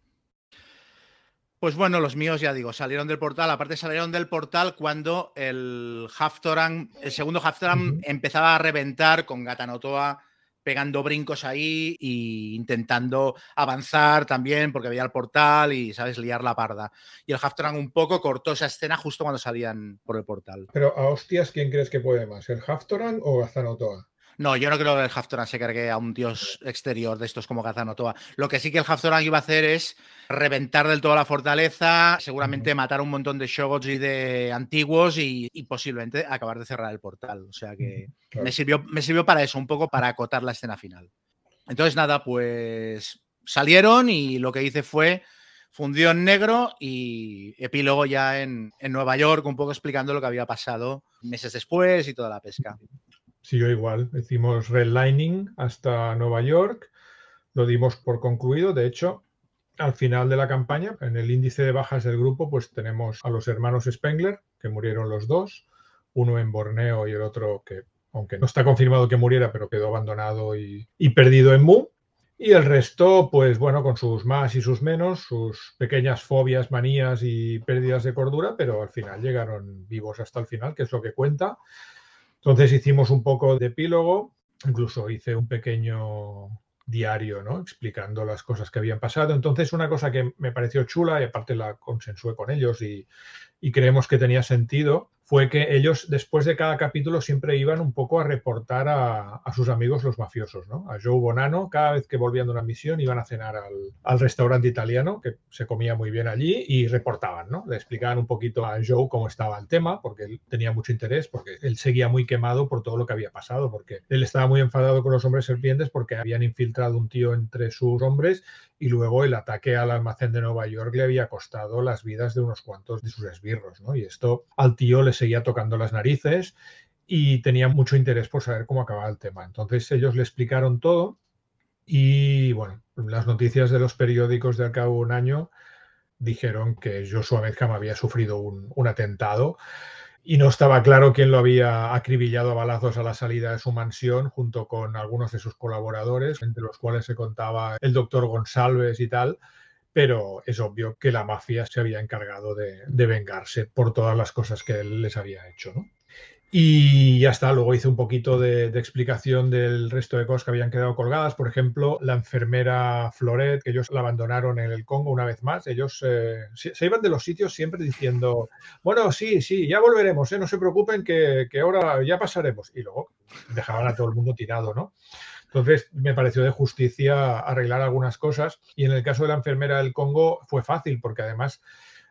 Pues bueno, los míos ya digo, salieron del portal. Aparte salieron del portal cuando el Haftoran, el segundo Haftoran empezaba a reventar con Gatanotoa pegando brincos ahí e intentando avanzar también porque veía el portal y, ¿sabes?, liar la parda. Y el Haftoran un poco cortó esa escena justo cuando salían por el portal. Pero a hostias, ¿quién crees que puede más, el Haftoran o Gazanotoa? No, yo no creo que el Haftoran se cargue a un dios exterior de estos como Gazanotoa. Lo que sí que el Haftoran iba a hacer es reventar del todo la fortaleza, seguramente matar un montón de Shogots y de antiguos y, y posiblemente acabar de cerrar el portal. O sea que Claro. me, sirvió, me sirvió para eso, un poco para acotar la escena final. Entonces, nada, pues salieron y lo que hice fue fundió en negro y epílogo ya en, en Nueva York, un poco explicando lo que había pasado meses después y toda la pesca. Yo igual. Hicimos redlining hasta Nueva York, lo dimos por concluido. De hecho, al final de la campaña, en el índice de bajas del grupo, pues tenemos a los hermanos Spengler, que murieron los dos, uno en Borneo y el otro que, aunque no está confirmado que muriera, pero quedó abandonado y, y perdido en Mu. Y el resto, pues bueno, con sus más y sus menos, sus pequeñas fobias, manías y pérdidas de cordura, pero al final llegaron vivos hasta el final, que es lo que cuenta. Entonces hicimos un poco de epílogo, incluso hice un pequeño diario, ¿no? Explicando las cosas que habían pasado. Entonces, una cosa que me pareció chula, y aparte la consensué con ellos y, y creemos que tenía sentido, fue que ellos después de cada capítulo siempre iban un poco a reportar a, a sus amigos los mafiosos, ¿no? A Joe Bonano, cada vez que volvían de una misión iban a cenar al, al restaurante italiano, que se comía muy bien allí, y reportaban, ¿no? Le explicaban un poquito a Joe cómo estaba el tema, porque él tenía mucho interés, porque él seguía muy quemado por todo lo que había pasado, porque él estaba muy enfadado con los hombres serpientes porque habían infiltrado un tío entre sus hombres y luego el ataque al almacén de Nueva York le había costado las vidas de unos cuantos de sus esbirros, ¿no? Y esto al tío le seguía tocando las narices y tenía mucho interés por saber cómo acababa el tema. Entonces ellos le explicaron todo y, bueno, las noticias de los periódicos de al cabo de un año dijeron que Joshua Medham había sufrido un, un atentado y no estaba claro quién lo había acribillado a balazos a la salida de su mansión junto con algunos de sus colaboradores, entre los cuales se contaba el doctor González y tal, pero es obvio que la mafia se había encargado de, de vengarse por todas las cosas que él les había hecho, ¿no? Y ya está, luego hice un poquito de, explicación del resto de cosas que habían quedado colgadas. Por ejemplo, la enfermera Floret, que ellos la abandonaron en el Congo una vez más. Ellos eh, se, se, iban de los sitios siempre diciendo, bueno, sí, sí, ya volveremos, ¿eh? no se preocupen que, que ahora ya pasaremos. Y luego dejaban a todo el mundo tirado, ¿no? Entonces, me pareció de justicia arreglar algunas cosas. Y en el caso de la enfermera del Congo fue fácil, porque además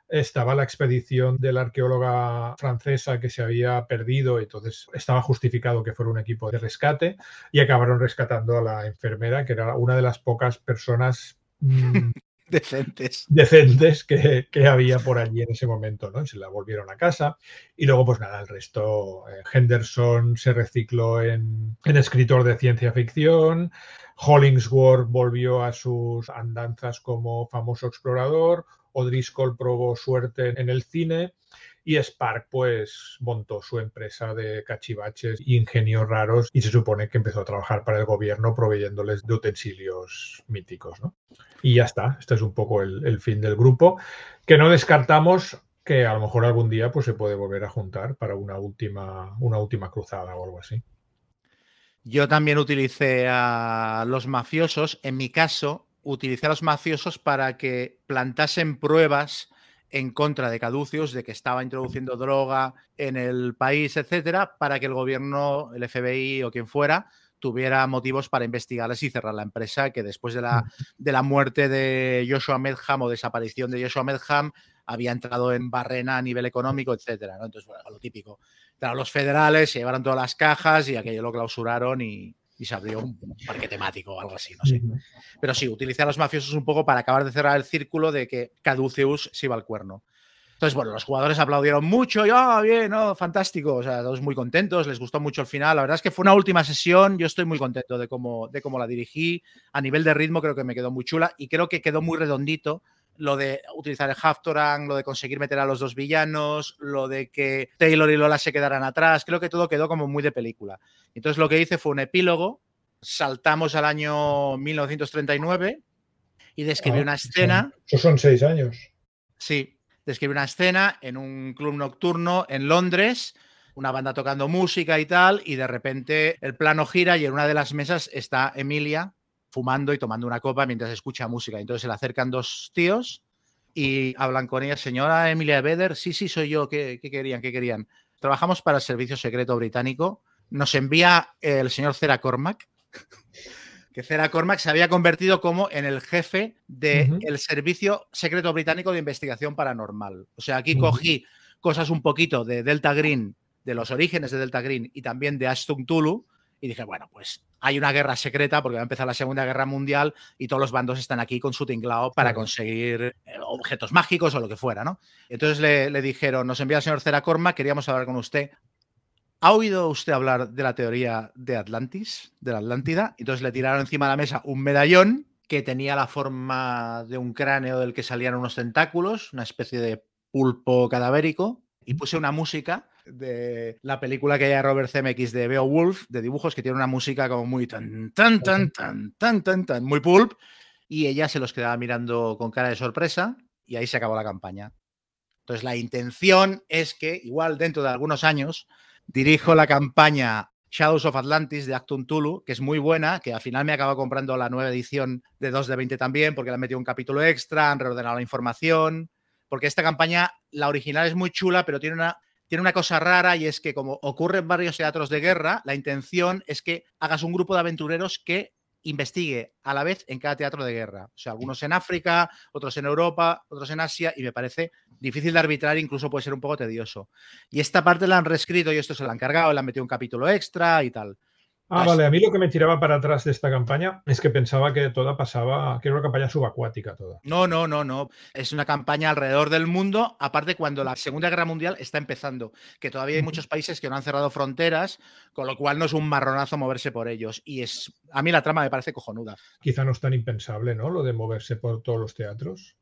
estaba la expedición de la arqueóloga francesa que se había perdido, entonces estaba justificado que fuera un equipo de rescate y acabaron rescatando a la enfermera, que era una de las pocas personas mmm, [LAUGHS] decentes, decentes que, que, había por allí en ese momento, ¿no? Y se la volvieron a casa. Y luego, pues nada, el resto, eh, Henderson se recicló en, en escritor de ciencia ficción, Hollingsworth volvió a sus andanzas como famoso explorador, O'Driscoll probó suerte en el cine y Spark pues montó su empresa de cachivaches e ingenios raros y se supone que empezó a trabajar para el gobierno proveyéndoles de utensilios míticos. ¿no? Y ya está, este es un poco el, el, fin del grupo, que no descartamos que a lo mejor algún día pues, se puede volver a juntar para una última, una última cruzada o algo así. Yo también utilicé a los mafiosos, en mi caso, utilicé a los mafiosos para que plantasen pruebas en contra de Caducius, de que estaba introduciendo droga en el país, etcétera, para que el gobierno, el FBI o quien fuera, tuviera motivos para investigarles y cerrar la empresa, que después de la, de la muerte de Joshua Medham o desaparición de Joshua Medham, había entrado en barrena a nivel económico, etcétera. ¿no? Entonces, bueno, lo típico. Entraron los federales, se llevaron todas las cajas y aquello lo clausuraron y, y se abrió un parque temático o algo así, no sé. Pero sí, utilizar a los mafiosos un poco para acabar de cerrar el círculo de que Caduceus se iba al cuerno. Entonces, bueno, los jugadores aplaudieron mucho y, ah, bien, oh, fantástico. O sea, todos muy contentos, les gustó mucho el final. La verdad es que fue una última sesión. Yo estoy muy contento de cómo, de cómo la dirigí. A nivel de ritmo, creo que me quedó muy chula y creo que quedó muy redondito lo de utilizar el Haftorang, lo de conseguir meter a los dos villanos, lo de que Taylor y Lola se quedaran atrás, creo que todo quedó como muy de película. Entonces lo que hice fue un epílogo, saltamos al año 1939 y describí Ah, una escena. Esos son seis años. Sí, describe una escena en un club nocturno en Londres, una banda tocando música y tal, y de repente el plano gira y en una de las mesas está Emilia fumando y tomando una copa mientras escucha música. Entonces se le acercan dos tíos y hablan con ella, señora Emilia Beder, sí, sí, soy yo, ¿qué, qué querían? ¿Qué querían? Trabajamos para el Servicio Secreto Británico. Nos envía el señor Cera Cormac, [LAUGHS] que Cera Cormac se había convertido como en el jefe del Ujú. Servicio Secreto Británico de Investigación Paranormal. O sea, aquí cogí cosas un poquito de Delta Green, de los orígenes de Delta Green y también de Ashton Tulu, y dije, bueno, pues hay una guerra secreta porque va a empezar la Segunda Guerra Mundial y todos los bandos están aquí con su tinglao para conseguir eh, objetos mágicos o lo que fuera, ¿no? Entonces le, le dijeron, nos envía el señor Cera Cormac, queríamos hablar con usted. ¿Ha oído usted hablar de la teoría de Atlantis, de la Atlántida? Entonces le tiraron encima de la mesa un medallón que tenía la forma de un cráneo del que salían unos tentáculos, una especie de pulpo cadavérico, y puse una música de la película que hay de Robert Zemeckis de Beowulf, de dibujos, que tiene una música como muy tan, tan, tan, tan, tan, tan, tan, muy pulp, y ella se los quedaba mirando con cara de sorpresa, y ahí se acabó la campaña. Entonces la intención es que, igual dentro de algunos años, dirijo la campaña Shadows of Atlantis de Acton Tulu, que es muy buena, que al final me acaba comprando la nueva edición de 2 de 20 también, porque le han metido un capítulo extra, han reordenado la información, porque esta campaña, la original es muy chula, pero tiene una, tiene una cosa rara y es que como ocurre en varios teatros de guerra, la intención es que hagas un grupo de aventureros que investigue a la vez en cada teatro de guerra. O sea, algunos en África, otros en Europa, otros en Asia, y me parece difícil de arbitrar, incluso puede ser un poco tedioso. Y esta parte la han reescrito y esto se la han cargado, le han metido un capítulo extra y tal. Ah, vale. A mí lo que me tiraba para atrás de esta campaña es que pensaba que toda pasaba, que era una campaña subacuática toda. No, no, no, no. Es una campaña alrededor del mundo, aparte cuando la Segunda Guerra Mundial está empezando, que todavía hay muchos países que no han cerrado fronteras, con lo cual no es un marronazo moverse por ellos. Y es, a mí la trama me parece cojonuda. Quizá no es tan impensable, ¿no? Lo de moverse por todos los teatros.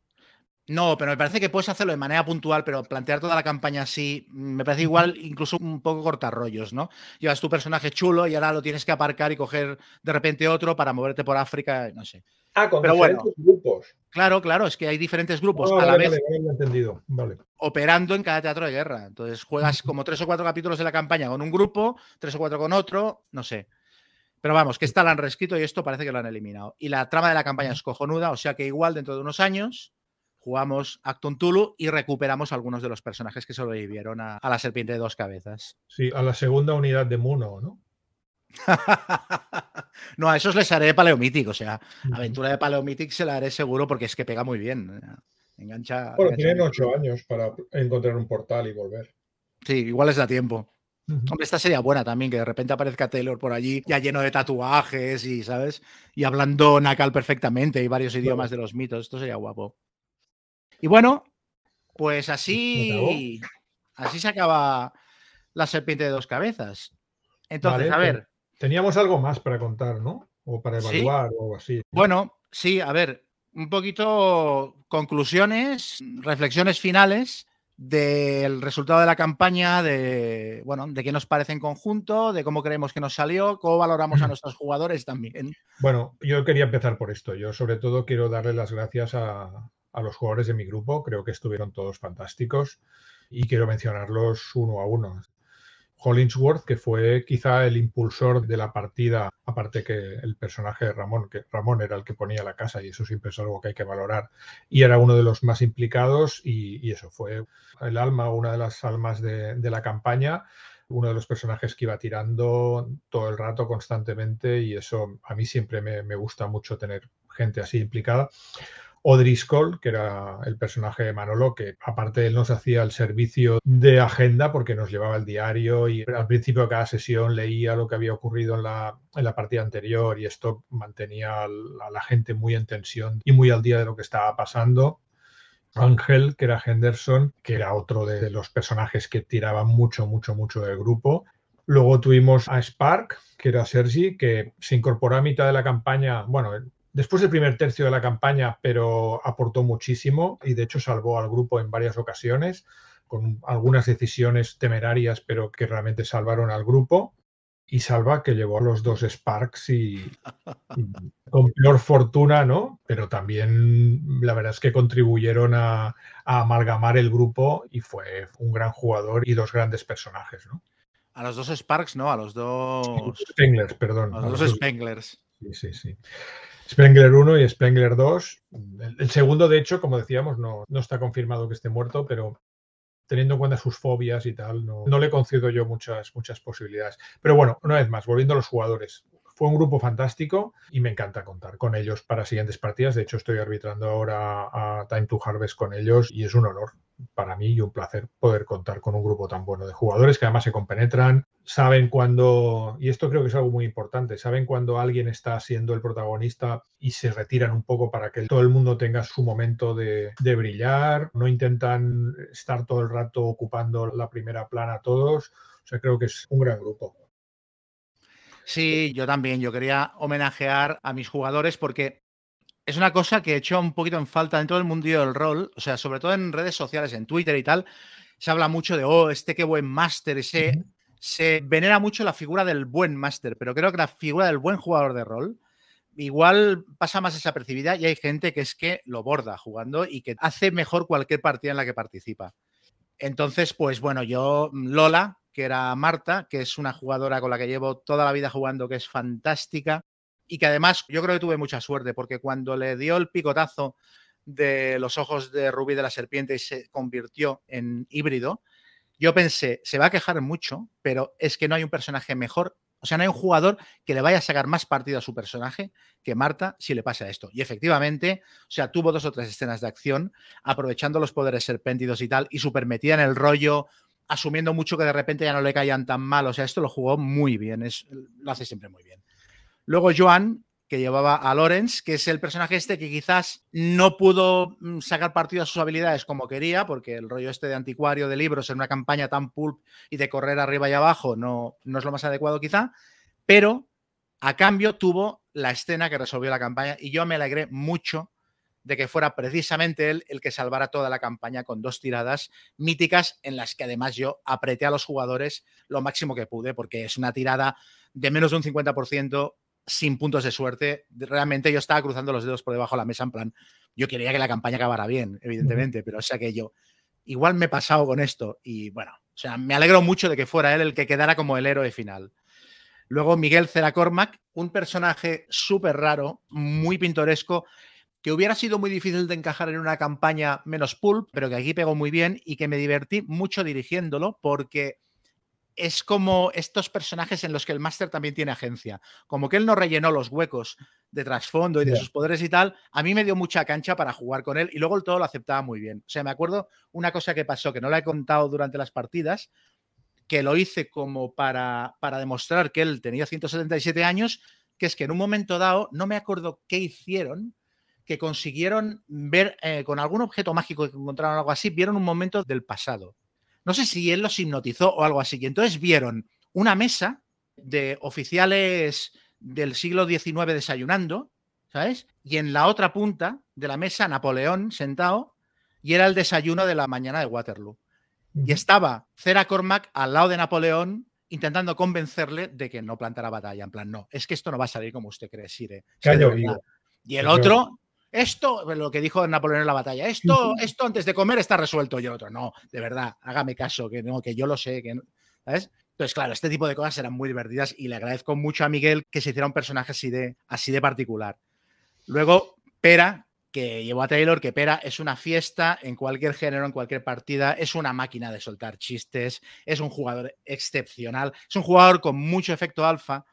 No, pero me parece que puedes hacerlo de manera puntual, pero plantear toda la campaña así, mm, me parece igual incluso un poco cortarrollos, ¿no? Llevas tu personaje chulo y ahora lo tienes que aparcar y coger de repente otro para moverte por África, no sé. Ah, con Pero bueno. diferentes grupos. Claro, claro, es que hay diferentes grupos Ah, a la vale, vez vale, entendido. Vale. operando en cada teatro de guerra. Entonces juegas como tres o cuatro capítulos de la campaña con un grupo, tres o cuatro con otro, no sé. Pero vamos, que esta la han reescrito y esto parece que lo han eliminado. Y la trama de la campaña es cojonuda, o sea que igual dentro de unos años jugamos Acton Tulu y recuperamos algunos de los personajes que sobrevivieron a, a la serpiente de dos cabezas. Sí, a la segunda unidad de Muno, ¿no? [LAUGHS] no, a esos les haré Paleomític, o sea, aventura de Paleomític se la haré seguro porque es que pega muy bien. Engancha. Bueno, engancha tienen ocho bien. años para encontrar un portal y volver. Sí, igual les da tiempo. Hombre, esta sería buena también, que de repente aparezca Taylor por allí, ya lleno de tatuajes y, ¿sabes? Y hablando Nakal perfectamente y varios idiomas de los mitos. Esto sería guapo. Y bueno, pues así, así se acaba la serpiente de dos cabezas. Entonces, Vale, a ver, Teníamos algo más para contar, ¿no? O para ¿Sí? evaluar o algo así. bueno, sí, a ver, un poquito conclusiones, reflexiones finales del resultado de la campaña, de bueno, de qué nos parece en conjunto, de cómo creemos que nos salió, cómo valoramos a [CLEARS THROAT] nuestros jugadores también. Bueno, yo quería empezar por esto. Yo sobre todo quiero darle las gracias a, a los jugadores de mi grupo. Creo que estuvieron todos fantásticos y quiero mencionarlos uno a uno. Hollingsworth, que fue quizá el impulsor de la partida, aparte que el personaje de Ramón, que Ramón era el que ponía la casa y eso siempre es algo que hay que valorar, y era uno de los más implicados y, eso fue el alma, una de las almas de, la campaña, uno de los personajes que iba tirando todo el rato constantemente y eso a mí siempre me gusta mucho tener gente así implicada. O'Driscoll, que era el personaje de Manolo, que aparte él nos hacía el servicio de agenda porque nos llevaba el diario y al principio de cada sesión leía lo que había ocurrido en la, en la partida anterior y esto mantenía a la gente muy en tensión y muy al día de lo que estaba pasando. Ángel, que era Henderson, que era otro de los personajes que tiraban mucho, mucho, mucho del grupo. Luego tuvimos a Spark, que era Sergi, que se incorporó a mitad de la campaña, bueno, después del primer tercio de la campaña, pero aportó muchísimo y de hecho salvó al grupo en varias ocasiones, con algunas decisiones temerarias, pero que realmente salvaron al grupo. Y Salva, que llevó a los dos Sparks y, con peor fortuna, ¿no? Pero también la verdad es que contribuyeron a, a amalgamar el grupo y fue un gran jugador y dos grandes personajes, ¿no? A los dos Sparks, no, a los dos. Spenglers, perdón. A los dos Spenglers. Sí, sí, sí. Spengler 1 y Spengler 2. El, segundo, de hecho, como decíamos, no, no, está confirmado que esté muerto, pero teniendo en cuenta sus fobias y tal, no, no, le concedo yo muchas, muchas posibilidades. Pero bueno, una vez más, volviendo a los jugadores. Fue un grupo fantástico y me encanta contar con ellos para siguientes partidas. De hecho, estoy arbitrando ahora a Time to Harvest con ellos y es un honor para mí y un placer poder contar con un grupo tan bueno de jugadores que además se compenetran, saben cuando, y esto creo que es algo muy importante, saben cuando alguien está siendo el protagonista y se retiran un poco para que todo el mundo tenga su momento de, brillar, no intentan estar todo el rato ocupando la primera plana todos, o sea, creo que es un gran grupo. Sí, yo también. Yo quería homenajear a mis jugadores porque es una cosa que he hecho un poquito en falta dentro del mundillo del rol, o sea, sobre todo en redes sociales, en Twitter y tal, se habla mucho de, oh, este qué buen máster, se, se venera mucho la figura del buen máster, pero creo que la figura del buen jugador de rol igual pasa más desapercibida y hay gente que es que lo borda jugando y que hace mejor cualquier partida en la que participa. Entonces, pues bueno, yo, Lola, que era Marta, que es una jugadora con la que llevo toda la vida jugando, que es fantástica, y que además yo creo que tuve mucha suerte porque cuando le dio el picotazo de los ojos de Rubí de la serpiente y se convirtió en híbrido, yo pensé, se va a quejar mucho, pero es que no hay un personaje mejor, o sea, no hay un jugador que le vaya a sacar más partido a su personaje que Marta si le pasa esto. Y efectivamente, o sea, tuvo dos o tres escenas de acción aprovechando los poderes serpéntidos y tal, y super metida en el rollo, asumiendo mucho que de repente ya no le caían tan mal. O sea, esto lo jugó muy bien, es, lo hace siempre muy bien. Luego Joan, que llevaba a Lorenz, que es el personaje este que quizás no pudo mm, sacar partido a sus habilidades como quería, porque el rollo este de anticuario de libros en una campaña tan pulp y de correr arriba y abajo no, no es lo más adecuado quizá, pero a cambio tuvo la escena que resolvió la campaña y yo me alegré mucho de que fuera precisamente él el que salvara toda la campaña con dos tiradas míticas en las que además yo apreté a los jugadores lo máximo que pude, porque es una tirada de menos de un 50% sin puntos de suerte. Realmente yo estaba cruzando los dedos por debajo de la mesa en plan, yo quería que la campaña acabara bien, evidentemente, pero o sea que yo igual me he pasado con esto y bueno, o sea, me alegro mucho de que fuera él el que quedara como el héroe final. Luego Miguel Ceracormac, un personaje súper raro, muy pintoresco, que hubiera sido muy difícil de encajar en una campaña menos pulp, pero que aquí pegó muy bien y que me divertí mucho dirigiéndolo porque es como estos personajes en los que el máster también tiene agencia. Como que él no rellenó los huecos de trasfondo y de sus poderes y tal, a mí me dio mucha cancha para jugar con él y luego el todo lo aceptaba muy bien. O sea, me acuerdo una cosa que pasó, que no la he contado durante las partidas, que lo hice como para, para demostrar que él tenía 177 años, que es que en un momento dado, no me acuerdo qué hicieron, que consiguieron ver eh, con algún objeto mágico que encontraron algo así, vieron un momento del pasado no sé si él los hipnotizó o algo así. Y entonces vieron una mesa de oficiales del siglo XIX desayunando, ¿sabes? Y en la otra punta de la mesa Napoleón sentado y era el desayuno de la mañana de Waterloo. Y estaba Cera Cormac al lado de Napoleón intentando convencerle de que no plantara batalla. En plan, no, es que esto no va a salir como usted cree, Sire. y el otro esto, lo que dijo Napoleón en la batalla, esto, esto antes de comer está resuelto. Y el otro, no, de verdad, hágame caso, que no, que yo lo sé, que ¿sabes? Entonces, claro, este tipo de cosas eran muy divertidas y le agradezco mucho a Miguel que se hiciera un personaje así de, así de particular. Luego, Pera, que llevó a Taylor, que Pera es una fiesta en cualquier género, en cualquier partida, es una máquina de soltar chistes, es un jugador excepcional, es un jugador con mucho efecto alfa,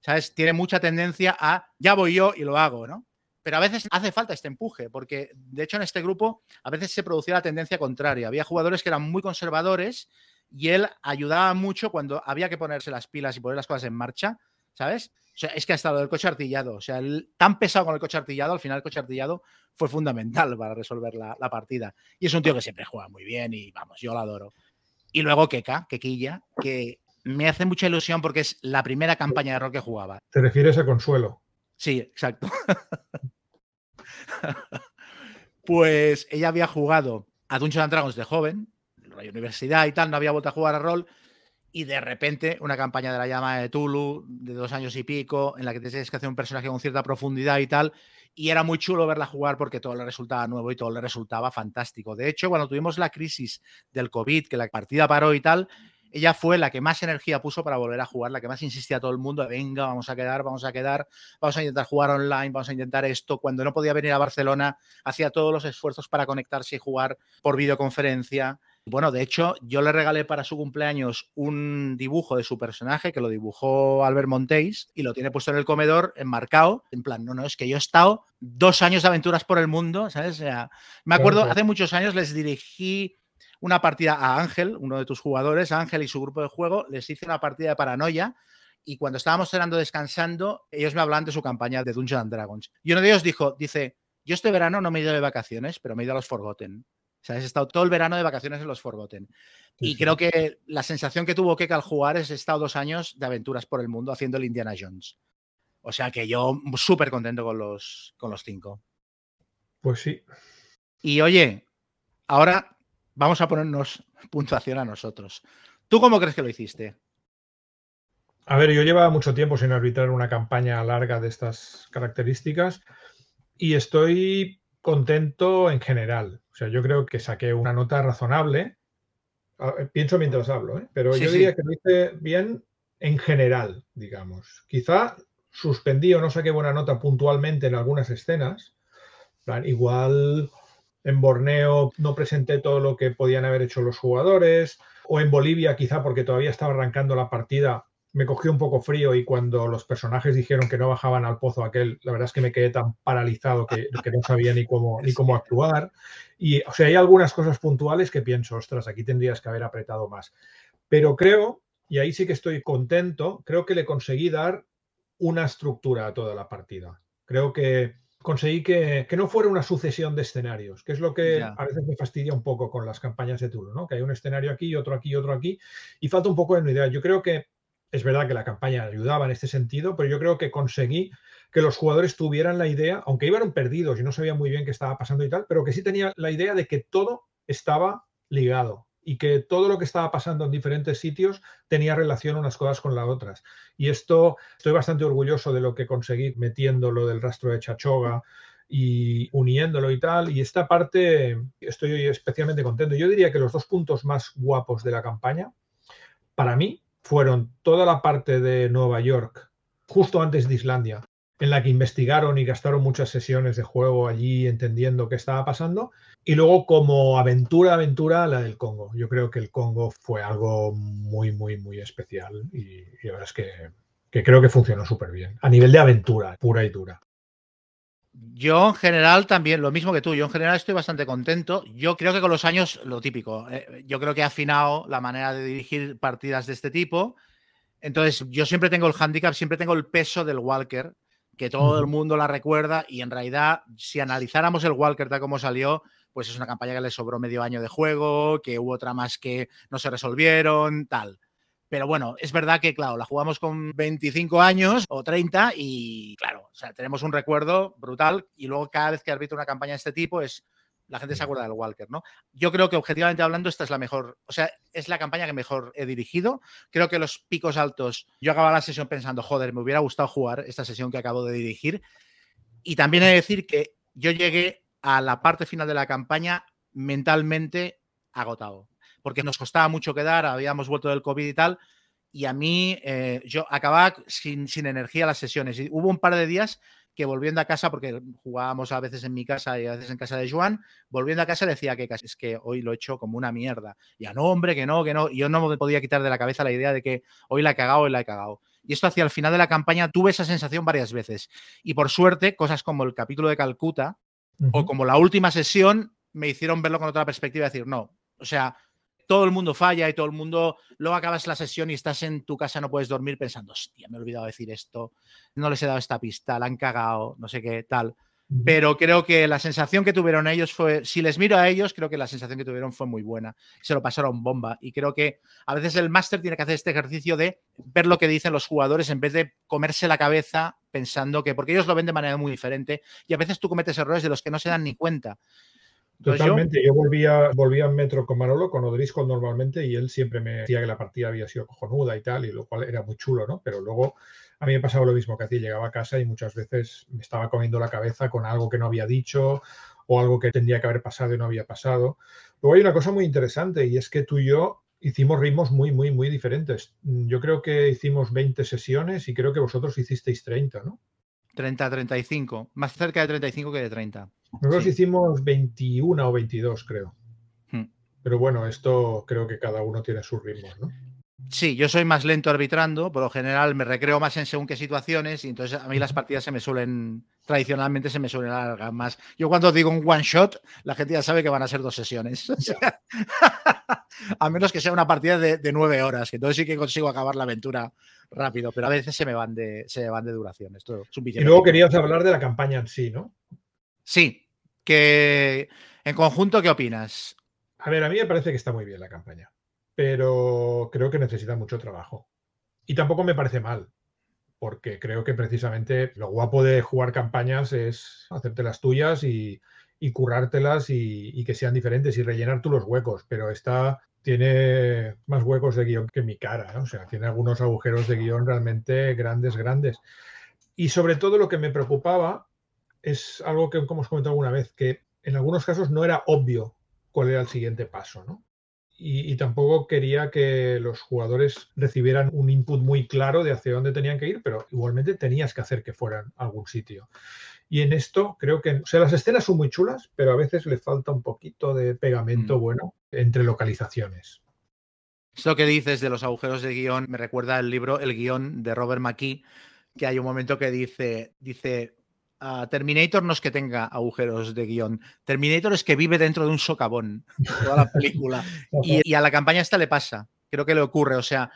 ¿sabes? Tiene mucha tendencia a, ya voy yo y lo hago, ¿no? Pero a veces hace falta este empuje, porque de hecho en este grupo a veces se producía la tendencia contraria. Había jugadores que eran muy conservadores y él ayudaba mucho cuando había que ponerse las pilas y poner las cosas en marcha, ¿sabes? O sea, es que ha estado el coche artillado, o sea, tan pesado con el coche artillado, al final el coche artillado fue fundamental para resolver la, partida. Y es un tío que siempre juega muy bien y vamos, yo lo adoro. Y luego Keka, Kequilla, que me hace mucha ilusión porque es la primera campaña de rol que jugaba. ¿Te refieres a Consuelo? Sí, exacto. [LAUGHS] [LAUGHS] pues ella había jugado a Dungeons and Dragons de joven, en la universidad y tal, no había vuelto a jugar a rol y de repente una campaña de la llama de Tulu de dos años y pico, en la que tienes que hacer un personaje con cierta profundidad y tal, y era muy chulo verla jugar porque todo le resultaba nuevo y todo le resultaba fantástico. De hecho, cuando tuvimos la crisis del COVID, que la partida paró y tal, ella fue la que más energía puso para volver a jugar, la que más insistía a todo el mundo, venga, vamos a quedar, vamos a quedar, vamos a intentar jugar online, vamos a intentar esto. Cuando no podía venir a Barcelona, hacía todos los esfuerzos para conectarse y jugar por videoconferencia. Bueno, de hecho, yo le regalé para su cumpleaños un dibujo de su personaje que lo dibujó Albert Montéis y lo tiene puesto en el comedor enmarcado. En plan, no, no, es que yo he estado dos años de aventuras por el mundo, ¿sabes? me acuerdo, hace muchos años les dirigí una partida a Ángel, uno de tus jugadores, Ángel y su grupo de juego, les hice una partida de paranoia y cuando estábamos cenando descansando, ellos me hablaban de su campaña de Dungeons and Dragons. Y uno de ellos dijo, dice, yo este verano no me he ido de vacaciones, pero me he ido a los Forgotten. O sea, he estado todo el verano de vacaciones en los Forgotten. y creo que la sensación que tuvo que al jugar es he estado dos años de aventuras por el mundo haciendo el Indiana Jones. O sea que yo súper contento con los, con los cinco. Pues sí. Y oye, ahora vamos a ponernos [LAUGHS] puntuación a nosotros. ¿Tú cómo crees que lo hiciste? A ver, yo llevaba mucho tiempo sin arbitrar una campaña larga de estas características y estoy contento en general. O sea, yo creo que saqué una nota razonable. Pienso mientras hablo, ¿eh? pero yo diría que lo hice bien en general, digamos. Quizá suspendí o no saqué buena nota puntualmente en algunas escenas. igual en Borneo no presenté todo lo que podían haber hecho los jugadores, o en Bolivia quizá porque todavía estaba arrancando la partida me cogió un poco frío y cuando los personajes dijeron que no bajaban al pozo aquel, la verdad es que me quedé tan paralizado que, no sabía ni cómo, ni cómo actuar. Y, o sea, hay algunas cosas puntuales que pienso, ostras, aquí tendrías que haber apretado más. Pero creo, y ahí sí que estoy contento, creo que le conseguí dar una estructura a toda la partida. Creo que conseguí que, no fuera una sucesión de escenarios, que es lo que a veces me fastidia un poco con las campañas de Tulu, ¿no? Que hay un escenario aquí, otro aquí, otro aquí, y falta un poco de unidad. Yo creo que es verdad que la campaña ayudaba en este sentido, pero yo creo que conseguí que los jugadores tuvieran la idea, aunque iban perdidos y no sabían muy bien qué estaba pasando y tal, pero que sí tenían la idea de que todo estaba ligado y que todo lo que estaba pasando en diferentes sitios tenía relación unas cosas con las otras. Y esto estoy bastante orgulloso de lo que conseguí metiendo lo del rastro de Chachoga y uniéndolo y tal. Y esta parte estoy especialmente contento. Yo diría que los dos puntos más guapos de la campaña, para mí, fueron toda la parte de Nueva York, justo antes de Islandia, en la que investigaron y gastaron muchas sesiones de juego allí entendiendo qué estaba pasando. Y luego como aventura, aventura, la del Congo. Yo creo que el Congo fue algo muy, muy, muy especial y, la verdad es que, que creo que funcionó súper bien. A nivel de aventura, pura y dura. Yo en general también, lo mismo que tú, yo en general estoy bastante contento. Yo creo que con los años, lo típico, eh, yo creo que he afinado la manera de dirigir partidas de este tipo. Entonces, yo siempre tengo el handicap, siempre tengo el peso del Walker, que todo el mundo la recuerda y en realidad, si analizáramos el Walker tal como salió, pues es una campaña que le sobró medio año de juego, que hubo tramas que no se resolvieron, tal. Pero bueno, es verdad que, claro, la jugamos con 25 años o 30 y, claro, o sea, tenemos un recuerdo brutal y luego cada vez que arbitra una campaña de este tipo es la gente se acuerda del Walker, ¿no? Yo creo que objetivamente hablando esta es la mejor, o sea, es la campaña que mejor he dirigido. Creo que los picos altos, yo acababa la sesión pensando, joder, me hubiera gustado jugar esta sesión que acabo de dirigir. Y también he de decir que yo llegué a la parte final de la campaña mentalmente agotado porque nos costaba mucho quedar, habíamos vuelto del COVID y tal, y a mí eh, yo acababa sin, sin energía las sesiones. Y hubo un par de días que volviendo a casa, porque jugábamos a veces en mi casa y a veces en casa de Joan, volviendo a casa decía que es que hoy lo he hecho como una mierda. Ya no, hombre, que no, que no. Y yo no me podía quitar de la cabeza la idea de que hoy la he cagado, hoy la he cagado. Y esto hacia el final de la campaña tuve esa sensación varias veces. Y por suerte, cosas como el capítulo de Calcuta o como la última sesión me hicieron verlo con otra perspectiva y decir, no, o sea, todo el mundo falla y todo el mundo, luego acabas la sesión y estás en tu casa, no puedes dormir pensando, hostia, me he olvidado decir esto, no les he dado esta pista, la han cagado, no sé qué, tal. Pero creo que la sensación que tuvieron ellos fue, si les miro a ellos, creo que la sensación que tuvieron fue muy buena. Se lo pasaron bomba. Y creo que a veces el máster tiene que hacer este ejercicio de ver lo que dicen los jugadores en vez de comerse la cabeza pensando que, porque ellos lo ven de manera muy diferente y a veces tú cometes errores de los que no se dan ni cuenta. Totalmente. Yo, volvía, volvía en metro con Manolo, con Odrisco normalmente, y él siempre me decía que la partida había sido cojonuda y tal, y lo cual era muy chulo, ¿no? Pero luego a mí me pasaba lo mismo que a ti, llegaba a casa y muchas veces me estaba comiendo la cabeza con algo que no había dicho o algo que tendría que haber pasado y no había pasado. Luego hay una cosa muy interesante y es que tú y yo hicimos ritmos muy, muy, muy diferentes. Yo creo que hicimos 20 sesiones y creo que vosotros hicisteis 30, ¿no? 30, 35, más cerca de 35 que de 30. Nosotros hicimos 21 o 22, creo. Hmm. Pero bueno, esto creo que cada uno tiene sus ritmos, ¿no? Sí, yo soy más lento arbitrando, por lo general me recreo más en según qué situaciones y entonces a mí las partidas se me suelen, tradicionalmente se me suelen alargar más. Yo cuando digo un one shot, la gente ya sabe que van a ser dos sesiones. [LAUGHS] [LAUGHS] a menos que sea una partida de, nueve horas, que entonces sí que consigo acabar la aventura rápido, pero a veces se me van de, se van de duración. Esto es un y luego querías hablar de la campaña en sí, ¿no? Sí, que en conjunto, ¿qué opinas? A ver, a mí me parece que está muy bien la campaña pero creo que necesita mucho trabajo. Y tampoco me parece mal, porque creo que precisamente lo guapo de jugar campañas es hacerte las tuyas y, currártelas y, que sean diferentes y rellenar tú los huecos, pero esta tiene más huecos de guion que mi cara, o sea, tiene algunos agujeros de guion realmente grandes, grandes. Y sobre todo lo que me preocupaba es algo que, como comentado alguna vez, que en algunos casos no era obvio cuál era el siguiente paso, ¿no? Y, tampoco quería que los jugadores recibieran un input muy claro de hacia dónde tenían que ir, pero igualmente tenías que hacer que fueran a algún sitio. Y en esto creo que, o sea, las escenas son muy chulas, pero a veces le falta un poquito de pegamento mm. bueno entre localizaciones. Esto que dices de los agujeros de guion me recuerda el libro El guion de Robert McKee, que hay un momento que dice, dice Terminator no es que tenga agujeros de guion. Terminator es que vive dentro de un socavón toda la película. [LAUGHS] y, a la campaña esta le pasa. Creo que le ocurre. O sea,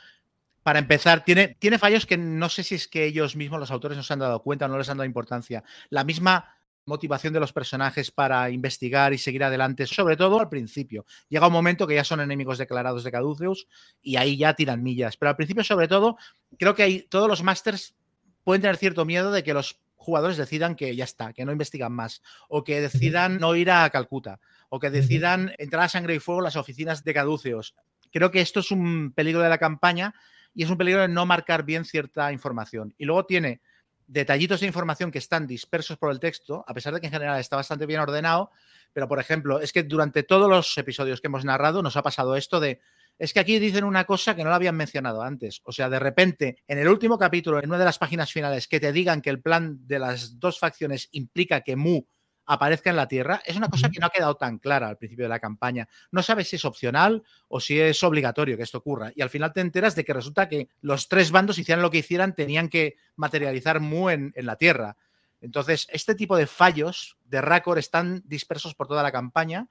para empezar, tiene, tiene fallos que no sé si es que ellos mismos, los autores, no se han dado cuenta o no les han dado importancia. La misma motivación de los personajes para investigar y seguir adelante, sobre todo al principio. Llega un momento que ya son enemigos declarados de Caduceus y ahí ya tiran millas. Pero al principio, sobre todo, creo que hay, todos los masters pueden tener cierto miedo de que los jugadores decidan que ya está, que no investigan más, o que decidan no ir a Calcuta, o que decidan entrar a sangre y fuego en las oficinas de caduceos. Creo que esto es un peligro de la campaña y es un peligro de no marcar bien cierta información. Y luego tiene detallitos de información que están dispersos por el texto, a pesar de que en general está bastante bien ordenado, pero por ejemplo, es que durante todos los episodios que hemos narrado nos ha pasado esto de es que aquí dicen una cosa que no la habían mencionado antes. O sea, de repente, en el último capítulo, en una de las páginas finales, que te digan que el plan de las dos facciones implica que Mu aparezca en la Tierra, es una cosa que no ha quedado tan clara al principio de la campaña. No sabes si es opcional o si es obligatorio que esto ocurra. Y al final te enteras de que resulta que los tres bandos, hicieran lo que hicieran, tenían que materializar Mu en, en la Tierra. Entonces, este tipo de fallos de Racor están dispersos por toda la campaña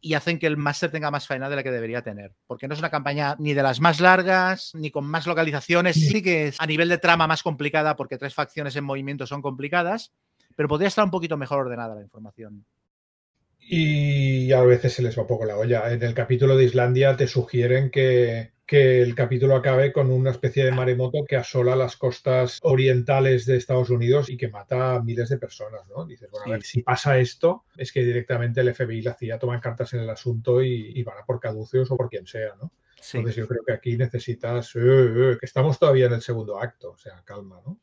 y hacen que el máster tenga más faena de la que debería tener. Porque no es una campaña ni de las más largas, ni con más localizaciones. Sí que es a nivel de trama más complicada porque tres facciones en movimiento son complicadas, pero podría estar un poquito mejor ordenada la información. Y a veces se les va un poco la olla. En el capítulo de Islandia te sugieren que que el capítulo acabe con una especie de maremoto que asola las costas orientales de Estados Unidos y que mata a miles de personas, ¿no? Dices, bueno, a ver, si pasa esto, es que directamente el FBI y la CIA toman cartas en el asunto y, van a por caduceos o por quien sea, ¿no? Entonces yo creo que aquí necesitas, eh, eh, que estamos todavía en el segundo acto, o sea, calma, ¿no?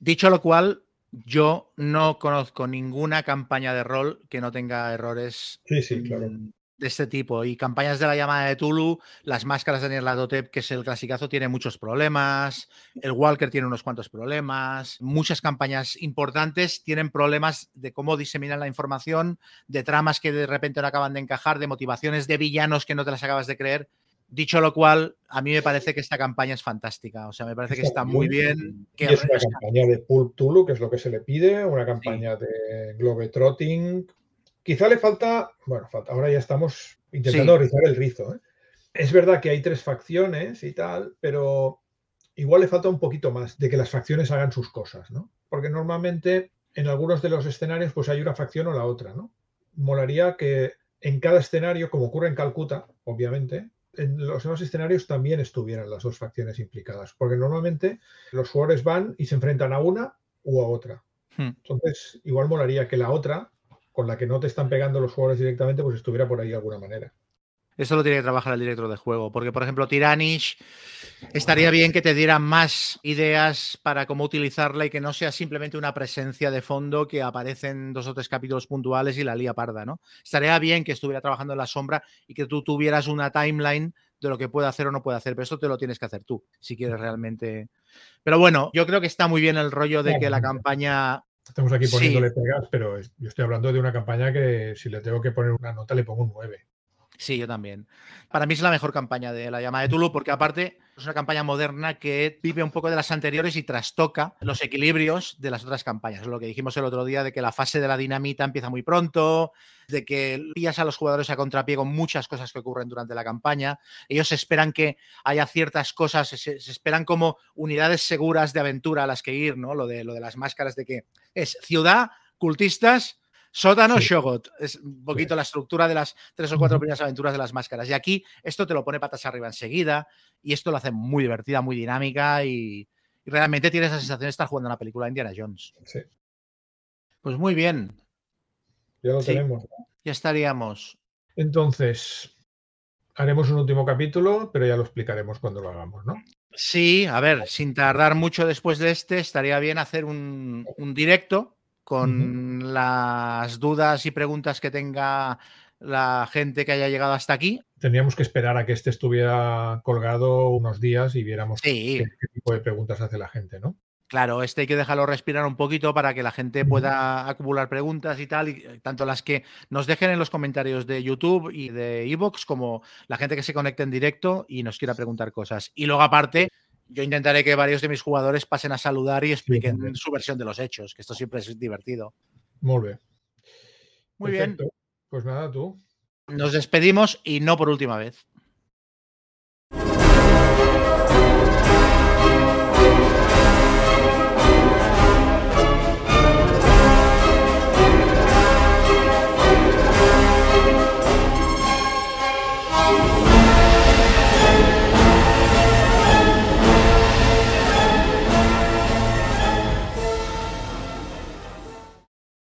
Dicho lo cual, yo no conozco ninguna campaña de rol que no tenga errores sí, sí, claro de este tipo. Y campañas de la llamada de Tulu, las máscaras de Nierlatotep, que es el clasicazo, tiene muchos problemas. El Walker tiene unos cuantos problemas. Muchas campañas importantes tienen problemas de cómo diseminan la información, de tramas que de repente no acaban de encajar, de motivaciones de villanos que no te las acabas de creer. Dicho lo cual, a mí me parece que esta campaña es fantástica. O sea, me parece que está muy bien. y es una campaña de Pulp Tulu, que es lo que se le pide, una campaña de Globetrotting. Quizá le falta, bueno, falta, ahora ya estamos intentando rizar el rizo. ¿eh? Es verdad que hay tres facciones y tal, pero igual le falta un poquito más de que las facciones hagan sus cosas, ¿no? Porque normalmente en algunos de los escenarios pues hay una facción o la otra, ¿no? Molaría que en cada escenario, como ocurre en Calcuta, obviamente, en los demás escenarios también estuvieran las dos facciones implicadas, porque normalmente los jugadores van y se enfrentan a una u a otra. Hmm. Entonces, igual molaría que la otra, con la que no te están pegando los jugadores directamente, pues estuviera por ahí de alguna manera. Eso lo tiene que trabajar el director de juego, porque por ejemplo Tiranish estaría bien que te dieran más ideas para cómo utilizarla y que no sea simplemente una presencia de fondo que aparece en dos o tres capítulos puntuales y la lía parda, ¿no? Estaría bien que estuviera trabajando en la sombra y que tú tuvieras una timeline de lo que puede hacer o no puede hacer, pero eso te lo tienes que hacer tú, si quieres realmente. Pero bueno, yo creo que está muy bien el rollo de que la campaña Estamos aquí poniéndole pegas, pero yo estoy hablando de una campaña que si le tengo que poner una nota le pongo un 9. Sí, yo también. Para mí es la mejor campaña de la llamada de Tulu porque aparte es una campaña moderna que vive un poco de las anteriores y trastoca los equilibrios de las otras campañas. Lo que dijimos el otro día de que la fase de la dinamita empieza muy pronto, de que pillas a los jugadores a contrapié con muchas cosas que ocurren durante la campaña. Ellos esperan que haya ciertas cosas, se, esperan como unidades seguras de aventura a las que ir, ¿no? Lo de, lo de las máscaras de que es ciudad, cultistas, Sótano Shogot. Es un poquito la estructura de las tres o cuatro primeras aventuras de las máscaras. Y aquí esto te lo pone patas arriba enseguida. Y esto lo hace muy divertida, muy dinámica. Y, realmente tienes la sensación de estar jugando una película de Indiana Jones. Sí. Pues muy bien. Ya lo tenemos. Ya estaríamos. Entonces, haremos un último capítulo, pero ya lo explicaremos cuando lo hagamos, ¿no? Sí, a ver, sin tardar mucho después de este, estaría bien hacer un, un directo con las dudas y preguntas que tenga la gente que haya llegado hasta aquí. Tendríamos que esperar a que este estuviera colgado unos días y viéramos qué, tipo de preguntas hace la gente, ¿no? Claro, este hay que dejarlo respirar un poquito para que la gente pueda acumular preguntas y tal, y eh, tanto las que nos dejen en los comentarios de YouTube y de Evox, como la gente que se conecte en directo y nos quiera preguntar cosas. Y luego, aparte, yo intentaré que varios de mis jugadores pasen a saludar y expliquen su versión de los hechos, que esto siempre es divertido. Muy bien. Muy bien. Pues nada, tú. Nos despedimos y no por última vez.